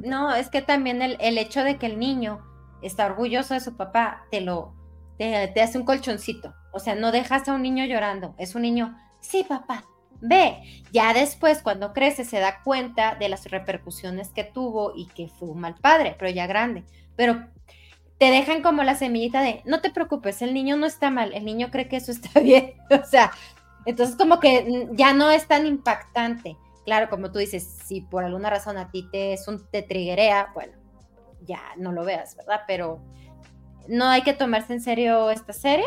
S3: No, es que también el, el, hecho de que el niño está orgulloso de su papá, te lo, te, te, hace un colchoncito. O sea, no dejas a un niño llorando. Es un niño, sí, papá, ve. Ya después, cuando crece, se da cuenta de las repercusiones que tuvo y que fue un mal padre, pero ya grande. Pero te dejan como la semillita de, no te preocupes, el niño no está mal, el niño cree que eso está bien. o sea, entonces como que ya no es tan impactante. Claro, como tú dices, si por alguna razón a ti te, es un, te triguea, bueno, ya no lo veas, ¿verdad? Pero no hay que tomarse en serio esta serie.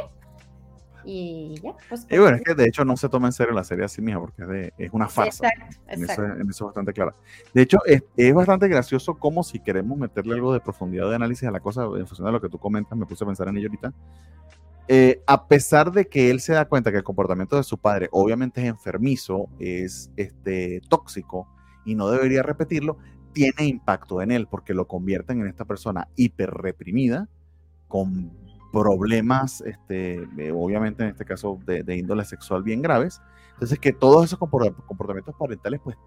S3: Y ya, pues.
S1: Y bueno, es que de hecho no se toma en serio la serie así misma, porque es, de, es una farsa. Exacto, en, Eso, en, Eso, es bastante clara. De hecho, es, es, bastante gracioso como si queremos meterle algo de profundidad de análisis a la cosa, en función de lo que tú comentas, me puse a pensar en ello ahorita. Eh, a pesar de que él se da cuenta que el comportamiento de su padre obviamente es enfermizo, es este, tóxico y no debería repetirlo, tiene impacto en él porque lo convierten en esta persona hiper reprimida, con problemas, este, obviamente en este caso de, índole sexual bien graves. Entonces que todos esos comportamientos parentales pues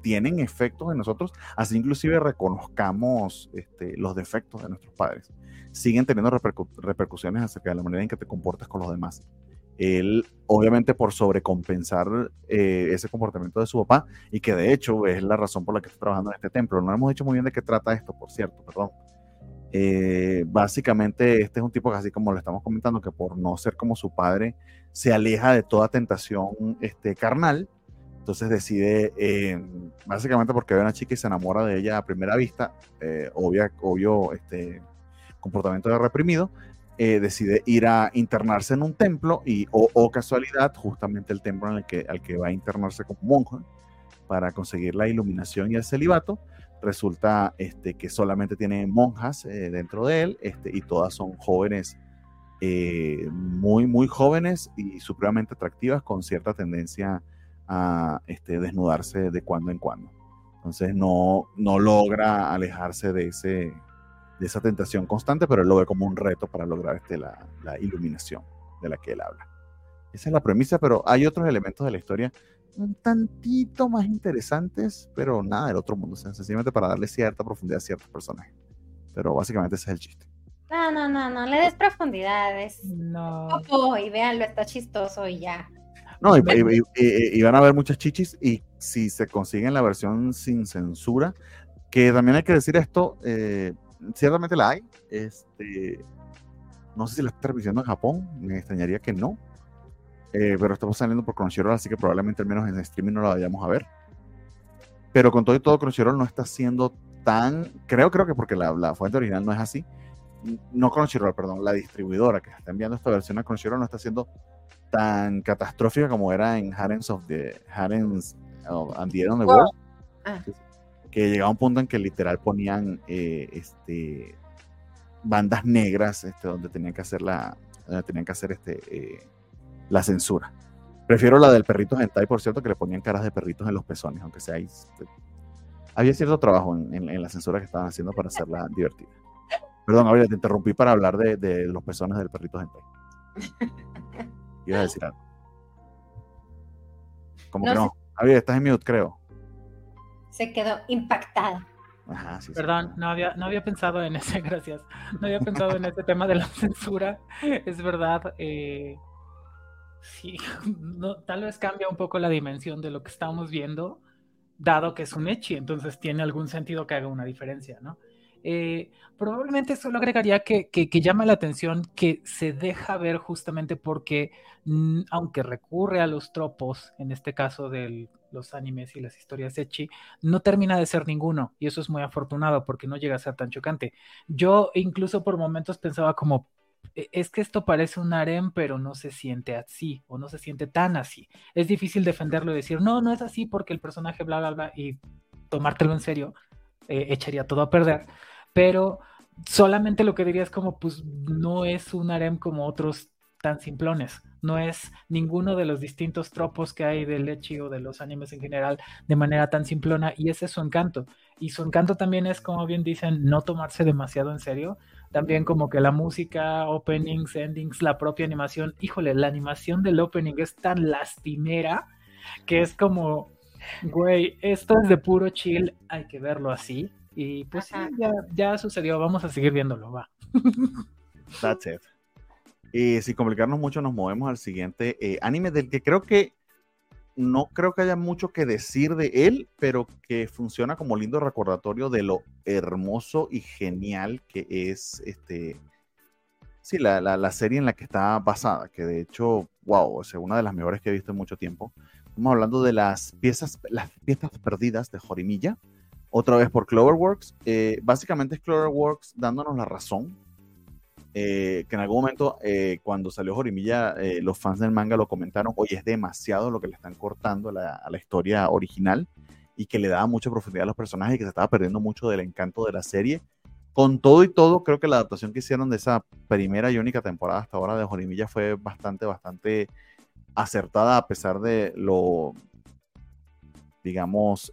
S1: tienen efectos en nosotros, así inclusive reconozcamos este, los defectos de nuestros padres siguen teniendo repercusiones acerca de la manera en que te comportas con los demás. Él, obviamente, por sobrecompensar eh, ese comportamiento de su papá, y que de hecho es la razón por la que está trabajando en este templo. No hemos dicho muy bien de qué trata esto, por cierto, perdón. Eh, básicamente, este es un tipo que, así como lo estamos comentando, que por no ser como su padre, se aleja de toda tentación este, carnal. Entonces decide, eh, básicamente porque ve a una chica y se enamora de ella a primera vista, obvia, obvio, este, comportamiento de reprimido, eh, decide ir a internarse en un templo y, o, casualidad, justamente el templo en el que, al que va a internarse como monje para conseguir la iluminación y el celibato, resulta este, que solamente tiene monjas eh, dentro de él este, y todas son jóvenes eh, muy, muy jóvenes y supremamente atractivas con cierta tendencia a este, desnudarse de cuando en cuando. Entonces no, no logra alejarse de, ese, de esa tentación constante, pero lo ve como un reto para lograr este, la, la iluminación de la que él habla. Esa es la premisa, pero hay otros elementos de la historia un tantito más interesantes, pero nada del otro mundo, sencillamente para darle cierta profundidad a ciertos personajes. Pero básicamente ese es el chiste.
S3: No, no, no, no, le des profundidades.
S2: No.
S3: y véanlo, está chistoso y ya.
S1: No, y, van a haber muchas chichis y si se consiguen la versión sin censura, que también hay que decir esto, eh, ciertamente la hay, este, no sé si la está transmitiendo en Japón, me extrañaría que no, eh, pero estamos saliendo por Crunchyroll, así que probablemente al menos en streaming no la vayamos a ver. Pero con todo y todo, Crunchyroll no está siendo tan, creo, creo que porque la, la fuente original no es así, no Crunchyroll, perdón, la distribuidora que está enviando esta versión a Crunchyroll no está siendo tan catastrófica como era en Harems of the Harems of, and the the World. Ah. Que llegaba un punto en que literal ponían eh, este, bandas negras este, donde tenían que hacer la, tenían que hacer este, eh, la censura. Prefiero la del perrito hentai, por cierto, que le ponían caras de perritos en los pezones, aunque sea ahí. Este, había cierto trabajo en, la censura que estaban haciendo para hacerla divertida. Perdón, Gabriel, te interrumpí para hablar de, los pezones del perrito hentai. Ibas a decir algo. Como que no. Gabriel, estás en mute, creo.
S3: Se quedó impactada.
S2: Ajá, sí, Perdón, no había, no había pensado en ese, gracias. No había pensado en ese tema de la censura. Es verdad. Eh, Sí, tal vez cambia un poco la dimensión de lo que estamos viendo, dado que es un Echi, entonces tiene algún sentido que haga una diferencia, ¿no? Eh, probablemente solo agregaría que, que, llama la atención que se deja ver justamente porque, mm, aunque recurre a los tropos, en este caso de los animes y las historias Echi, no termina de ser ninguno, y eso es muy afortunado porque no llega a ser tan chocante. Yo incluso por momentos pensaba como, es que esto parece un harem, pero no se siente así o no se siente tan así. Es difícil defenderlo y decir, no, no es así porque el personaje bla, bla, bla, y tomártelo en serio eh, echaría todo a perder. Pero solamente lo que diría es como, pues no es un harem como otros tan simplones. No es ninguno de los distintos tropos que hay del Echi o de los animes en general de manera tan simplona y ese es su encanto. Y su encanto también es, como bien dicen, no tomarse demasiado en serio, también como que la música, openings, endings, la propia animación. Híjole, la animación del opening es tan lastimera que es como, güey, esto es de puro chill, hay que verlo así. Y pues sí, ya, sucedió, vamos a seguir viéndolo, va.
S1: That's it. Y sin complicarnos mucho, nos movemos al siguiente eh, anime del que creo que no creo que haya mucho que decir de él, pero que funciona como lindo recordatorio de lo hermoso y genial que es este. Sí, la, la, serie en la que está basada, que de hecho, wow, es una de las mejores que he visto en mucho tiempo. Estamos hablando de las piezas, las piezas perdidas de Jorimilla, otra vez por Cloverworks. Eh, básicamente es Cloverworks dándonos la razón eh, que en algún momento eh, cuando salió Jorimilla, eh, los fans del manga lo comentaron, oye, es demasiado lo que le están cortando a la, historia original y que le daba mucha profundidad a los personajes y que se estaba perdiendo mucho del encanto de la serie. Con todo y todo, creo que la adaptación que hicieron de esa primera y única temporada hasta ahora de Jorimilla fue bastante, bastante acertada a pesar de lo, digamos,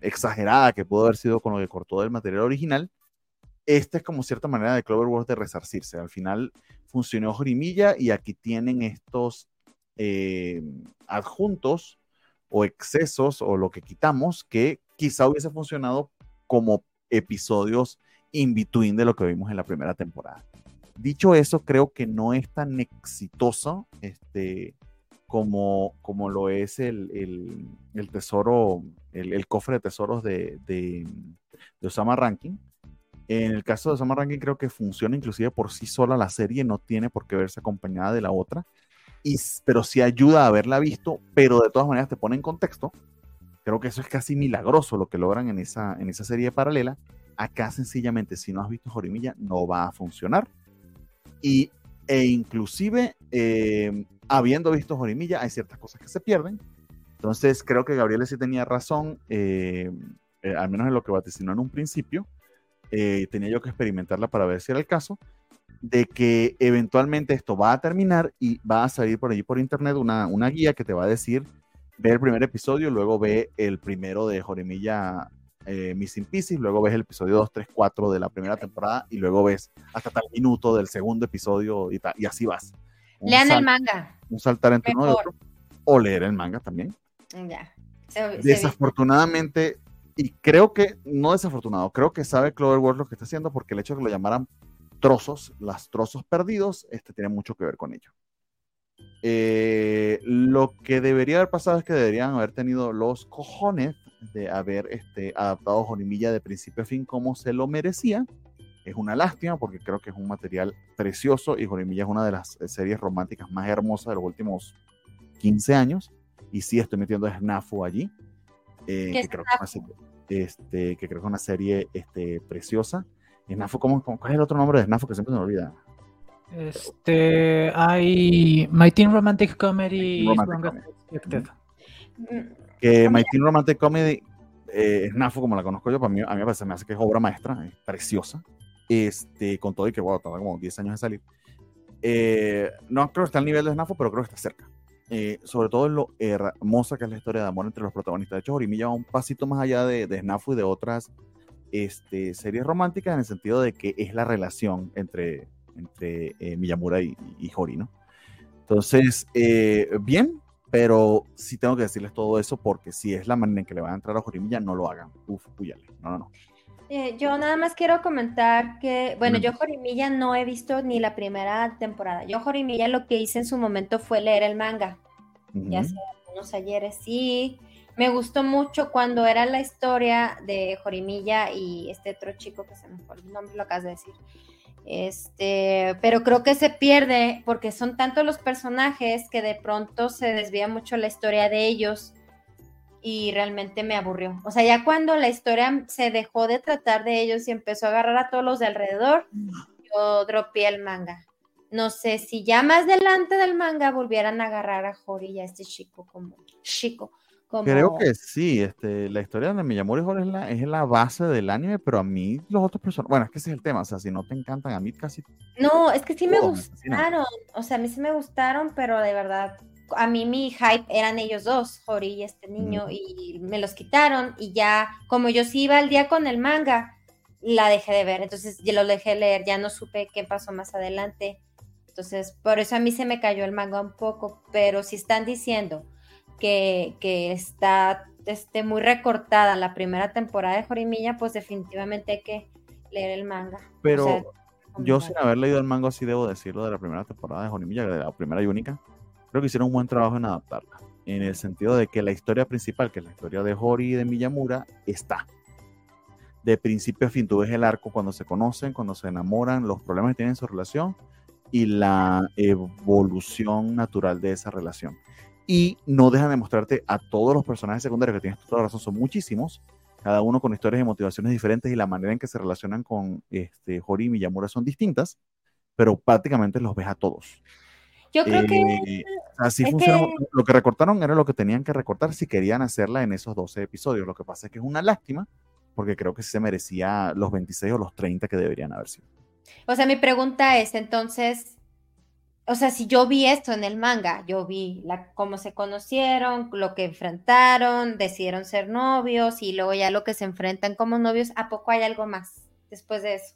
S1: exagerada que pudo haber sido con lo que cortó del material original esta es como cierta manera de Cloverworks de resarcirse. Al final funcionó Jorimilla y aquí tienen estos eh, adjuntos o excesos o lo que quitamos que quizá hubiese funcionado como episodios in between de lo que vimos en la primera temporada. Dicho eso, creo que no es tan exitoso este, como, como lo es el, tesoro, el, cofre de tesoros de, de, de Osama Ranking en el caso de Summer Ranking creo que funciona inclusive por sí sola la serie, no tiene por qué verse acompañada de la otra, y, pero sí ayuda a haberla visto, pero de todas maneras te pone en contexto. Creo que eso es casi milagroso lo que logran en esa, en esa serie paralela. Acá sencillamente si no has visto Jorimilla no va a funcionar. Y, e inclusive eh, habiendo visto Jorimilla hay ciertas cosas que se pierden. Entonces creo que Gabriel sí tenía razón, eh, eh, al menos en lo que vaticinó en un principio eh, tenía yo que experimentarla para ver si era el caso. de que eventualmente esto va a terminar y va a salir por allí por internet una, una guía que te va a decir, ve el primer episodio, luego ve el primero de Jorimilla eh, Missing Pieces, luego ves el episodio 2, 3, 4 de la primera temporada y luego ves hasta tal minuto del segundo episodio y, y así vas.
S3: Lean el manga.
S1: Un saltar entre uno y otro. O leer el manga también.
S3: Ya.
S1: Desafortunadamente, y creo que, no desafortunado, creo que sabe Cloverworld lo que está haciendo porque el hecho de que lo llamaran trozos, las trozos perdidos, este tiene mucho que ver con ello. Eh, lo que debería haber pasado es que deberían haber tenido los cojones de haber este, adaptado Jorimilla de principio a fin como se lo merecía. Es una lástima porque creo que es un material precioso y Jorimilla es una de las series románticas más hermosas de los últimos 15 años. Y sí estoy metiendo a Snafu allí, eh, que, creo que, este, que creo que es una serie este, preciosa. Snafu, ¿cómo, ¿cuál es el otro nombre de Snafu que siempre se me olvida?
S2: Este, hay My Teen Romantic Comedy
S1: Que My Teen Romantic Comedy, eh, Snafu, como la conozco yo, para mí, a mí me parece, me hace que es obra maestra, es preciosa. Este, con todo y que, wow, tarda como 10 años de salir. Eh, no creo que esté al nivel de Snafu, pero creo que está cerca. Eh, sobre todo en lo hermosa que es la historia de amor entre los protagonistas. De hecho, Jorimilla va un pasito más allá de, de Snafu y de otras este, series románticas en el sentido de que es la relación entre, entre eh, Miyamura y, y, ¿no? Entonces, eh, bien, pero sí tengo que decirles todo eso porque si es la manera en que le van a entrar a Jorimilla, no lo hagan. Uf, puyale. No, no, no.
S3: Eh, yo nada más quiero comentar que, bueno, yo Jorimilla no he visto ni la primera temporada. Yo Jorimilla lo que hice en su momento fue leer el manga, ya hace unos ayeres. Sí, me gustó mucho cuando era la historia de Jorimilla y este otro chico que se me fue el nombre, lo acabas de decir. Este, pero creo que se pierde porque son tantos los personajes que de pronto se desvía mucho la historia de ellos y realmente me aburrió. O sea, ya cuando la historia se dejó de tratar de ellos y empezó a agarrar a todos los de alrededor, yo dropeé el manga. No sé si ya más adelante del manga volvieran a agarrar a Jori y a este chico como chico
S1: Creo que sí, este, la historia de Miyamori es la, es la base del anime, pero a mí los otros personajes, bueno, es que ese es el tema, o sea, si no te encantan, a mí casi...
S3: No, es que sí me gustaron, o sea, a mí sí me gustaron, pero de verdad, a mí mi hype eran ellos dos, Jori y este niño, y me los quitaron, y ya, como yo sí iba al día con el manga, la dejé de ver, entonces ya lo dejé leer, ya no supe qué pasó más adelante, entonces por eso a mí se me cayó el manga un poco, pero si están diciendo que, está este, muy recortada la primera temporada de Jorimilla, pues definitivamente hay que leer el manga.
S1: Pero yo sin haber leído el manga, sí debo decirlo de la primera temporada de Jorimilla, de la primera y única, creo que hicieron un buen trabajo en adaptarla. En el sentido de que la historia principal, que es la historia de Hori y de Miyamura, está. De principio a fin, tú ves el arco cuando se conocen, cuando se enamoran, los problemas que tienen en su relación y la evolución natural de esa relación y no dejan de mostrarte a todos los personajes secundarios que tienes toda razón, son muchísimos, cada uno con historias y motivaciones diferentes y la manera en que se relacionan con este, Hori y Miyamura son distintas, pero prácticamente los ves a todos.
S3: Yo creo que eh,
S1: así funciona. Lo que recortaron era lo que tenían que recortar si querían hacerla en esos 12 episodios. Lo que pasa es que es una lástima porque creo que se merecía los 26 o los 30 que deberían haber sido.
S3: O sea, mi pregunta es entonces, o sea, si yo vi esto en el manga, yo vi la, cómo se conocieron, lo que enfrentaron, decidieron ser novios y luego ya lo que se enfrentan como novios, ¿a poco hay algo más después de eso?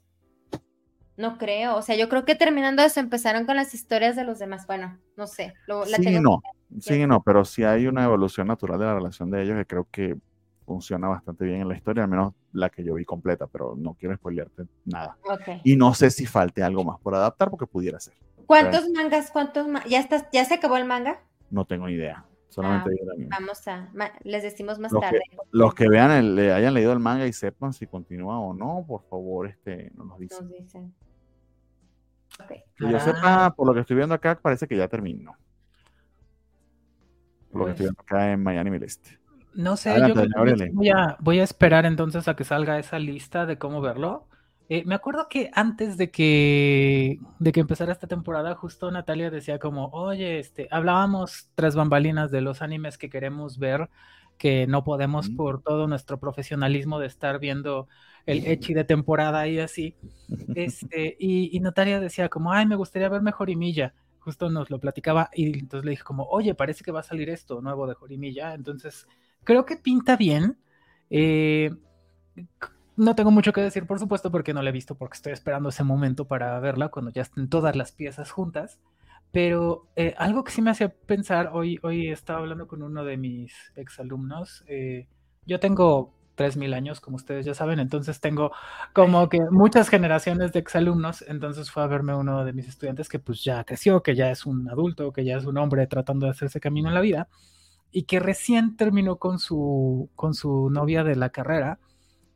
S3: No creo, o sea, yo creo que terminando eso empezaron con las historias de los demás. Bueno, no sé.
S1: Lo, la sí, no, sí, no, pero sí hay una evolución natural de la relación de ellos que creo que funciona bastante bien en la historia, al menos la que yo vi completa, pero no quiero spoilearte nada. Y no sé si falte algo más por adaptar porque pudiera ser.
S3: ¿Cuántos mangas? ¿Cuántos ¿Ya, estás, ¿Ya se acabó el manga?
S1: No tengo idea. Solamente
S3: ah, Vamos a, les decimos más tarde.
S1: los que vean, el, le hayan leído el manga y sepan si continúa o no, por favor, este, nos dicen. Nos dicen. Okay. Que yo sepa, por lo que estoy viendo acá, parece que ya terminó. Por lo que estoy pues viendo acá en Miami List.
S2: No sé, yo voy a, voy a esperar entonces a que salga esa lista de cómo verlo. Eh, me acuerdo que antes de que, de que empezara esta temporada, justo Natalia decía como, oye, este, hablábamos tras bambalinas de los animes que queremos ver, que no podemos por todo nuestro profesionalismo de estar viendo el echi de temporada y así. Este, y, y Natalia decía como, ay, me gustaría ver mejor Jorimilla. Justo nos lo platicaba y entonces le dije como, oye, parece que va a salir esto nuevo de Jorimilla. Entonces, creo que pinta bien. Eh, no tengo mucho que decir, por supuesto, porque no la he visto, porque estoy esperando ese momento para verla cuando ya estén todas las piezas juntas. Pero eh, algo que sí me hacía pensar, hoy, hoy estaba hablando con uno de mis exalumnos. Eh, yo tengo 3.000 años, como ustedes ya saben, entonces tengo como que muchas generaciones de exalumnos. Entonces fue a verme uno de mis estudiantes que pues ya creció, que ya es un adulto, que ya es un hombre tratando de hacerse camino en la vida y que recién terminó con su, con su novia de la carrera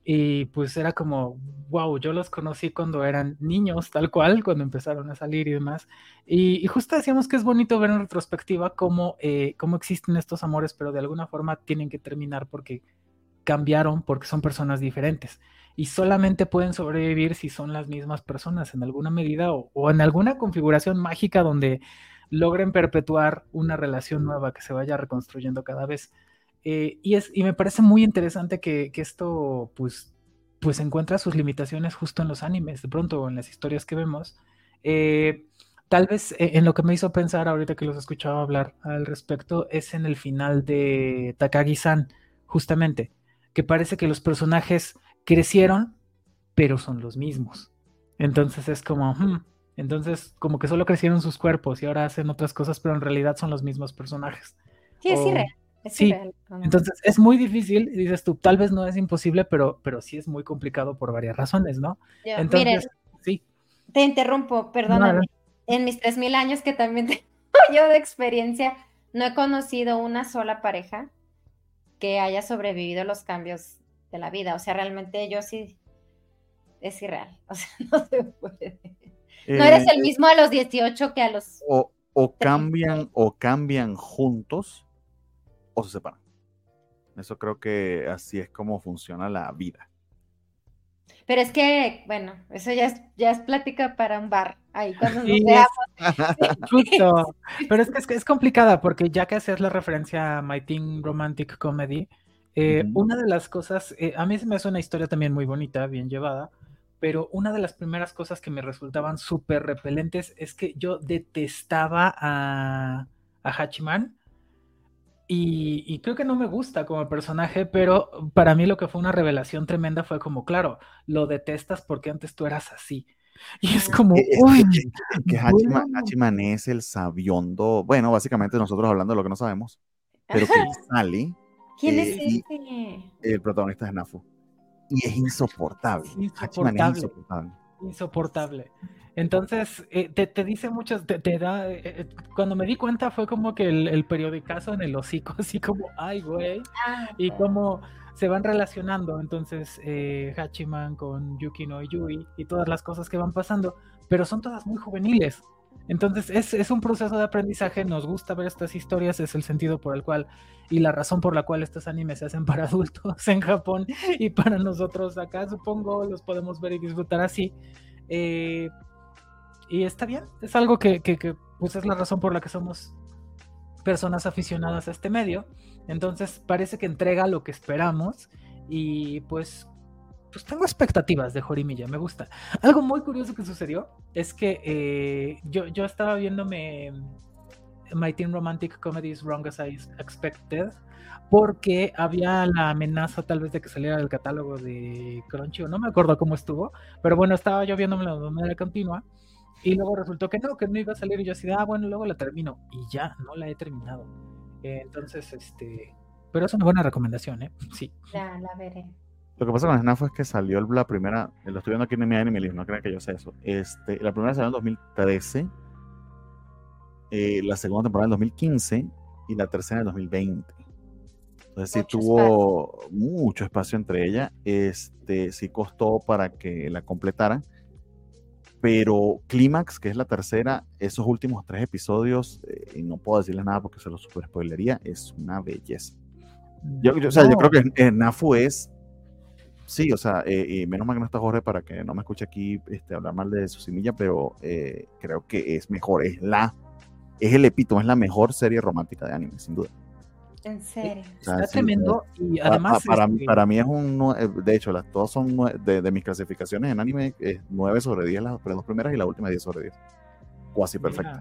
S2: y pues era como, wow, yo los conocí cuando eran niños, tal cual, cuando empezaron a salir y demás. Y, justo decíamos que es bonito ver en retrospectiva cómo, eh, cómo existen estos amores, pero de alguna forma tienen que terminar porque cambiaron, porque son personas diferentes. Y solamente pueden sobrevivir si son las mismas personas en alguna medida o en alguna configuración mágica donde logren perpetuar una relación nueva que se vaya reconstruyendo cada vez. Eh, y, es, y me parece muy interesante que, esto pues, pues encuentra sus limitaciones justo en los animes, de pronto, en las historias que vemos. Eh, tal vez eh, en lo que me hizo pensar ahorita que los escuchaba hablar al respecto es en el final de Takagi-san, justamente, que parece que los personajes crecieron, pero son los mismos. Entonces es como, hmm, entonces como que solo crecieron sus cuerpos y ahora hacen otras cosas, pero en realidad son los mismos personajes.
S3: Sí, es irreal
S2: sí, entonces es muy difícil, dices tú, tal vez no es imposible, pero, pero sí es muy complicado por varias razones, ¿no?
S3: entonces, sí. Te interrumpo, perdóname. En mis 3.000 años que también tengo yo de experiencia, no he conocido una sola pareja que haya sobrevivido los cambios de la vida. O sea, realmente yo sí, es irreal. O sea, no se puede. no eres el eh, mismo a los 18 que a los...
S1: O, o cambian, o cambian juntos o se separan. Eso creo que así es como funciona la vida.
S3: Pero es que, bueno, eso ya es, ya es plática para un bar, ahí cuando nos veamos.
S2: Justo. Pero es que es, es, complicada, porque ya que haces la referencia a My Teen Romantic Comedy, eh, una de las cosas, eh, a mí se me hace una historia también muy bonita, bien llevada, pero una de las primeras cosas que me resultaban súper repelentes es que yo detestaba a, a Hachiman y, creo que no me gusta como personaje, pero para mí lo que fue una revelación tremenda fue como, claro, lo detestas porque antes tú eras así. Y es como, uy,
S1: que, Hachiman, es el sabiondo, bueno, básicamente nosotros hablando de lo que no sabemos, pero que sale.
S3: ¿Quién es eh, ese?
S1: El protagonista es Nafu. Y es insoportable. Hachiman es insoportable.
S2: Insoportable. Entonces, eh, te, dice muchas, te, da, eh, eh, cuando me di cuenta fue como que el, el, periodicazo en el hocico, así como, ay, güey, ah, y cómo se van relacionando, entonces, Hachiman con Yukino y Yui y todas las cosas que van pasando, pero son todas muy juveniles. Entonces, es, es un proceso de aprendizaje, nos gusta ver estas historias, es el sentido por el cual y la razón por la cual estos animes se hacen para adultos en Japón y para nosotros acá, supongo, los podemos ver y disfrutar así. Eh, y está bien, es algo que, pues es la razón por la que somos personas aficionadas a este medio. Entonces parece que entrega lo que esperamos y pues pues tengo expectativas de Jorimilla, me gusta. Algo muy curioso que sucedió es que eh, yo, yo estaba viéndome My Teen Romantic Comedies Wrong as I Expected porque había la amenaza tal vez de que saliera del catálogo de Crunchy o no me acuerdo cómo estuvo, pero bueno, estaba yo viéndome de manera continua y luego resultó que no, que no iba a salir y yo así ah, bueno, luego la termino. Y ya, no la he terminado. entonces, este... Pero es una buena recomendación, ¿eh? Sí.
S3: Ya, la veré.
S1: Lo que pasa con SNAF es que salió la primera, lo estoy viendo aquí en mi anime no crean que yo sé eso. Este, la primera salió en 2013, eh, la segunda temporada en 2015 y la tercera en 2020. Entonces sí tuvo mucho espacio entre ellas. Este, sí costó para que la completaran pero Clímax, que es la tercera, esos últimos tres episodios, eh, y no puedo decirles nada porque se los super spoilería, es una belleza. Yo, o sea, yo creo que Nafu es, sí, o sea, eh, y menos mal que no está Jorge para que no me escuche aquí este, hablar mal de su semilla, pero eh, creo que es mejor, es la, es el epítome, es la mejor serie romántica de anime, sin duda.
S3: En serio.
S2: Está tremendo y además...
S1: Para, este para, mí es un... De hecho, las, todas son de, de, mis clasificaciones en anime, es 9 sobre 10 las dos primeras y la última 10 sobre 10. Cuasi perfecto.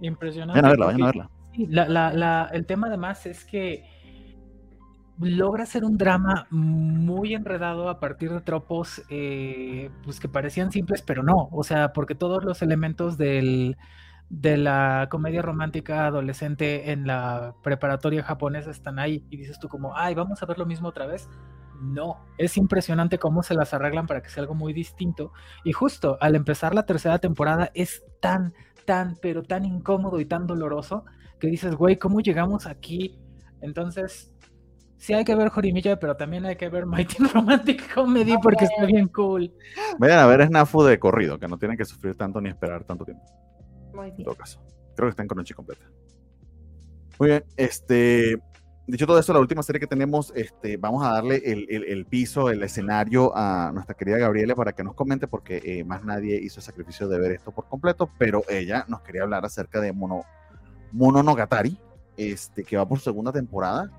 S2: impresionante.
S1: Vayan a verla, vayan a verla.
S2: la, la, la, el tema además es que logra ser un drama muy enredado a partir de tropos eh, pues que parecían simples, pero no. O sea, porque todos los elementos del, de la comedia romántica adolescente en la preparatoria japonesa están ahí. Y dices tú como, ay, vamos a ver lo mismo otra vez. No, es impresionante cómo se las arreglan para que sea algo muy distinto. Y justo al empezar la tercera temporada es tan, tan, pero tan incómodo y tan doloroso que dices, güey, ¿cómo llegamos aquí? Entonces, sí hay que ver Jorimilla, pero también hay que ver Mighty Romantic Comedy porque está bien cool.
S1: Vayan a ver Snafu de corrido, que no tienen que sufrir tanto ni esperar tanto tiempo. Muy bien. En todo caso. Creo que está en Crunchy completa. Muy bien, este. Dicho todo esto, la última serie que tenemos, este, vamos a darle el, el, piso, el escenario a nuestra querida Gabriela para que nos comente, porque eh, más nadie hizo el sacrificio de ver esto por completo, pero ella nos quería hablar acerca de Mono, Mononogatari, este, que va por segunda temporada.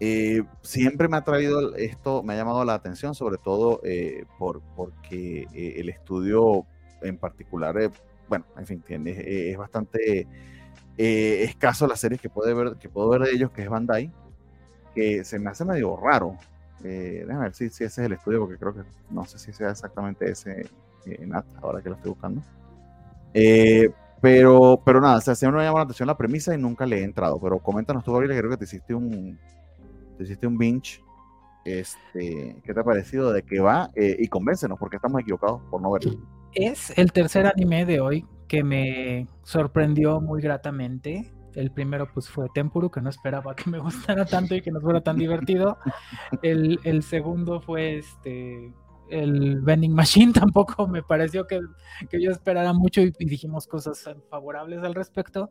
S1: Eh, siempre me ha traído esto, me ha llamado la atención, sobre todo eh, por, porque eh, el estudio en particular, bueno, en fin, tiene, es bastante escaso las series que, puede ver, que puedo ver de ellos, que es Bandai, que se me hace medio raro. déjame ver si, si, ese es el estudio, porque creo que no sé si sea exactamente ese Nat, ahora que lo estoy buscando. pero, pero nada, o sea, siempre me llama la atención la premisa y nunca le he entrado. Pero coméntanos tú, Gabriel, creo que te hiciste un, te hiciste un binge. Este, ¿Qué te ha parecido? ¿De qué va? Eh, y convéncenos, porque estamos equivocados por no verlo.
S2: Es el tercer anime de hoy que me sorprendió muy gratamente. El primero pues fue Tempuru, que no esperaba que me gustara tanto y que no fuera tan divertido. El, el segundo fue este el vending machine tampoco me pareció que, que yo esperara mucho y, dijimos cosas favorables al respecto.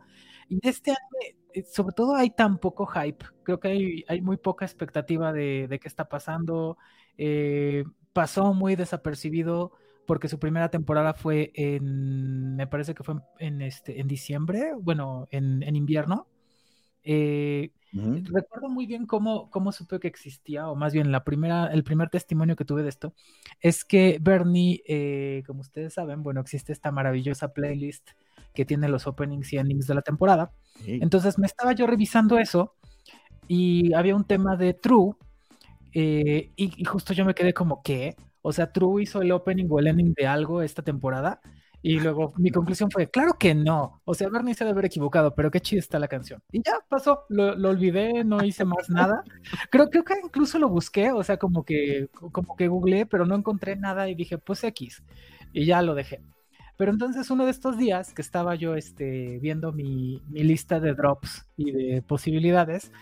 S2: Y este anime, eh, sobre todo hay tan poco hype, creo que hay, hay muy poca expectativa de, de qué está pasando. Eh, pasó muy desapercibido porque su primera temporada fue en, me parece que fue en, este, en diciembre, bueno, en, en invierno. Eh, Recuerdo muy bien cómo, cómo supe que existía, o más bien la primera, el primer testimonio que tuve de esto, es que Bernie, eh, como ustedes saben, bueno, existe esta maravillosa playlist que tiene los openings y endings de la temporada. Entonces me estaba yo revisando eso y había un tema de True eh, y, y, justo yo me quedé como, ¿qué? O sea, True hizo el opening o el ending de algo esta temporada y luego mi conclusión fue, claro que no. O sea, Bernie se debe haber equivocado, pero qué chida está la canción. Y ya pasó, lo, lo, olvidé, no hice más nada. Creo, creo que incluso lo busqué, o sea, como que, como que googleé, pero no encontré nada y dije, pues X. Y ya lo dejé. Pero entonces uno de estos días que estaba yo este, viendo mi, mi lista de drops y de posibilidades,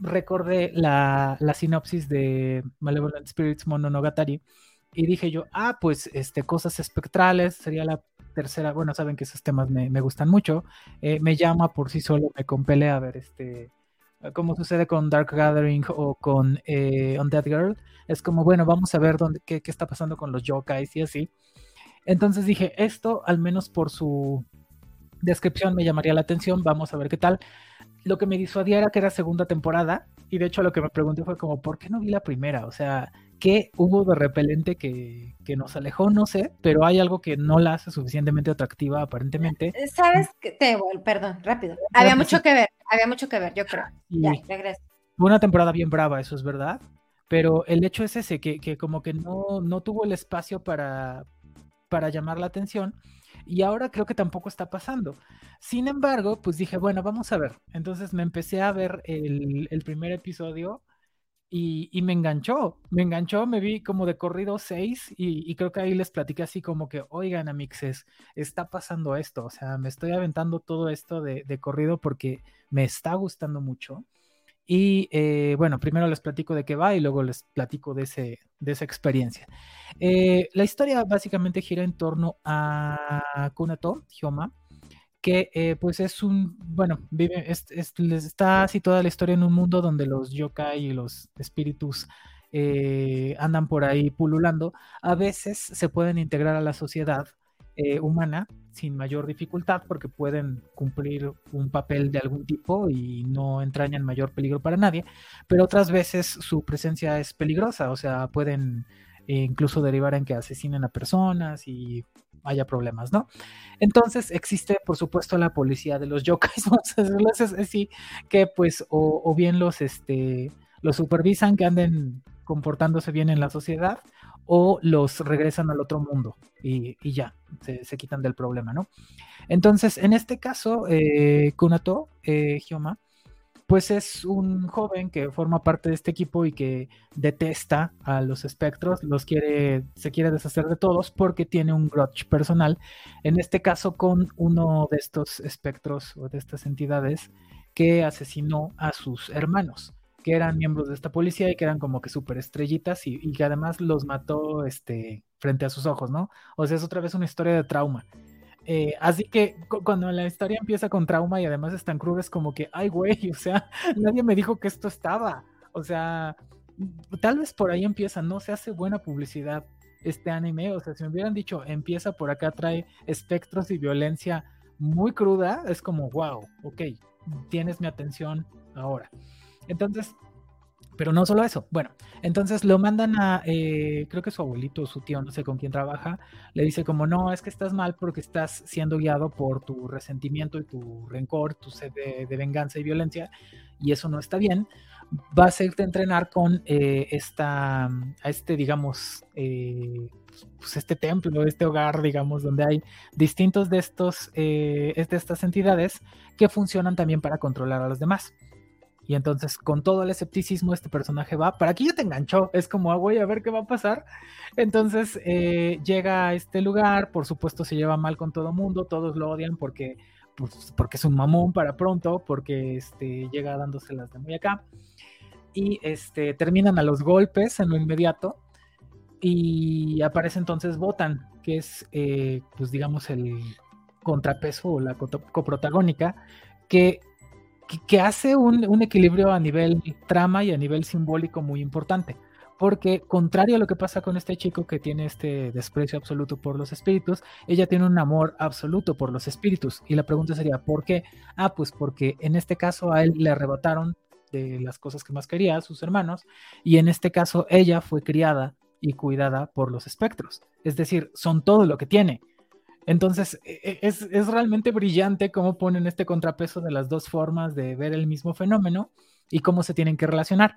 S2: recordé la, la sinopsis de Malevolent Spirits Mononogatari y dije yo, ah, pues este, cosas espectrales, sería la tercera, bueno, saben que esos temas me, me gustan mucho, eh, me llama por sí solo, me compele a ver este, como sucede con Dark Gathering o con eh, Undead Girl, es como, bueno, vamos a ver dónde, qué, qué, está pasando con los yokais y así. Entonces dije, esto al menos por su descripción me llamaría la atención, vamos a ver qué tal. Lo que me disuadía era que era segunda temporada y de hecho lo que me pregunté fue como, ¿por qué no vi la primera? O sea, ¿qué hubo de repelente que, que nos alejó? No sé, pero hay algo que no la hace suficientemente atractiva aparentemente.
S3: ¿Sabes? Que te, perdón, rápido. Había mucho que ver, había mucho que ver, yo creo. Ya, regreso.
S2: Una temporada bien brava, eso es verdad. Pero el hecho es ese, que, que como que no, no tuvo el espacio para, para llamar la atención y ahora creo que tampoco está pasando. Sin embargo, pues dije, bueno, vamos a ver. Entonces me empecé a ver el, el primer episodio y, y, me enganchó, me enganchó, me vi como de corrido seis y, creo que ahí les platiqué así como que, oigan, amixes, está pasando esto, o sea, me estoy aventando todo esto de, de corrido porque me está gustando mucho. Y eh, bueno, primero les platico de qué va y luego les platico de, ese, de esa experiencia. Eh, la historia básicamente gira en torno a Kunato, Hyoma, que eh, pues es un, bueno, vive, es, es, está situada la historia en un mundo donde los yokai y los espíritus eh, andan por ahí pululando. A veces se pueden integrar a la sociedad eh, humana sin mayor dificultad porque pueden cumplir un papel de algún tipo y no entrañan mayor peligro para nadie, pero otras veces su presencia es peligrosa, o sea, pueden eh, incluso derivar en que asesinen a personas y haya problemas, ¿no? Entonces existe, por supuesto, la policía de los yokais, vamos a así, que pues o, bien los, este, los supervisan que anden comportándose bien en la sociedad o los regresan al otro mundo y, ya, se, quitan del problema, ¿no? Entonces, en este caso, eh, Kunato, eh, pues es un joven que forma parte de este equipo y que detesta a los espectros, los quiere, se quiere deshacer de todos porque tiene un grudge personal, en este caso con uno de estos espectros o de estas entidades que asesinó a sus hermanos que eran miembros de esta policía y que eran como que súper estrellitas y, que además los mató este, frente a sus ojos, ¿no? O sea, es otra vez una historia de trauma. Eh, así que cuando la historia empieza con trauma y además están crudes como que, ay, güey, o sea, nadie me dijo que esto estaba. O sea, tal vez por ahí empieza, no se hace buena publicidad este anime. O sea, si me hubieran dicho, empieza por acá, trae espectros y violencia muy cruda, es como, wow, ok, tienes mi atención ahora. Entonces, pero no solo eso. Bueno, entonces lo mandan a, eh, creo que su abuelito su tío, no sé con quién trabaja, le dice como, no, es que estás mal porque estás siendo guiado por tu resentimiento y tu rencor, tu sed de, venganza y violencia, y eso no está bien. Vas a irte entrenar con eh, esta, a este, digamos, eh, pues este templo, este hogar, digamos, donde hay distintos de estos, de estas entidades que funcionan también para controlar a los demás. Y entonces, con todo el escepticismo, este personaje va, para aquí ya te enganchó, es como, ah, voy a ver qué va a pasar. Entonces, eh, llega a este lugar, por supuesto se lleva mal con todo mundo, todos lo odian porque, pues, porque es un mamón para pronto, porque este, llega dándoselas de muy acá. Y este, terminan a los golpes en lo inmediato. Y aparece entonces Botan, que es, eh, pues digamos, el contrapeso o la coprotagónica, que que, hace un, equilibrio a nivel trama y a nivel simbólico muy importante. Porque contrario a lo que pasa con este chico que tiene este desprecio absoluto por los espíritus, ella tiene un amor absoluto por los espíritus. Y la pregunta sería, ¿por qué? Ah, pues porque en este caso a él le arrebataron de las cosas que más quería, sus hermanos, y en este caso ella fue criada y cuidada por los espectros. Es decir, son todo lo que tiene. Entonces, e, e, es, realmente brillante cómo ponen este contrapeso de las dos formas de ver el mismo fenómeno y cómo se tienen que relacionar.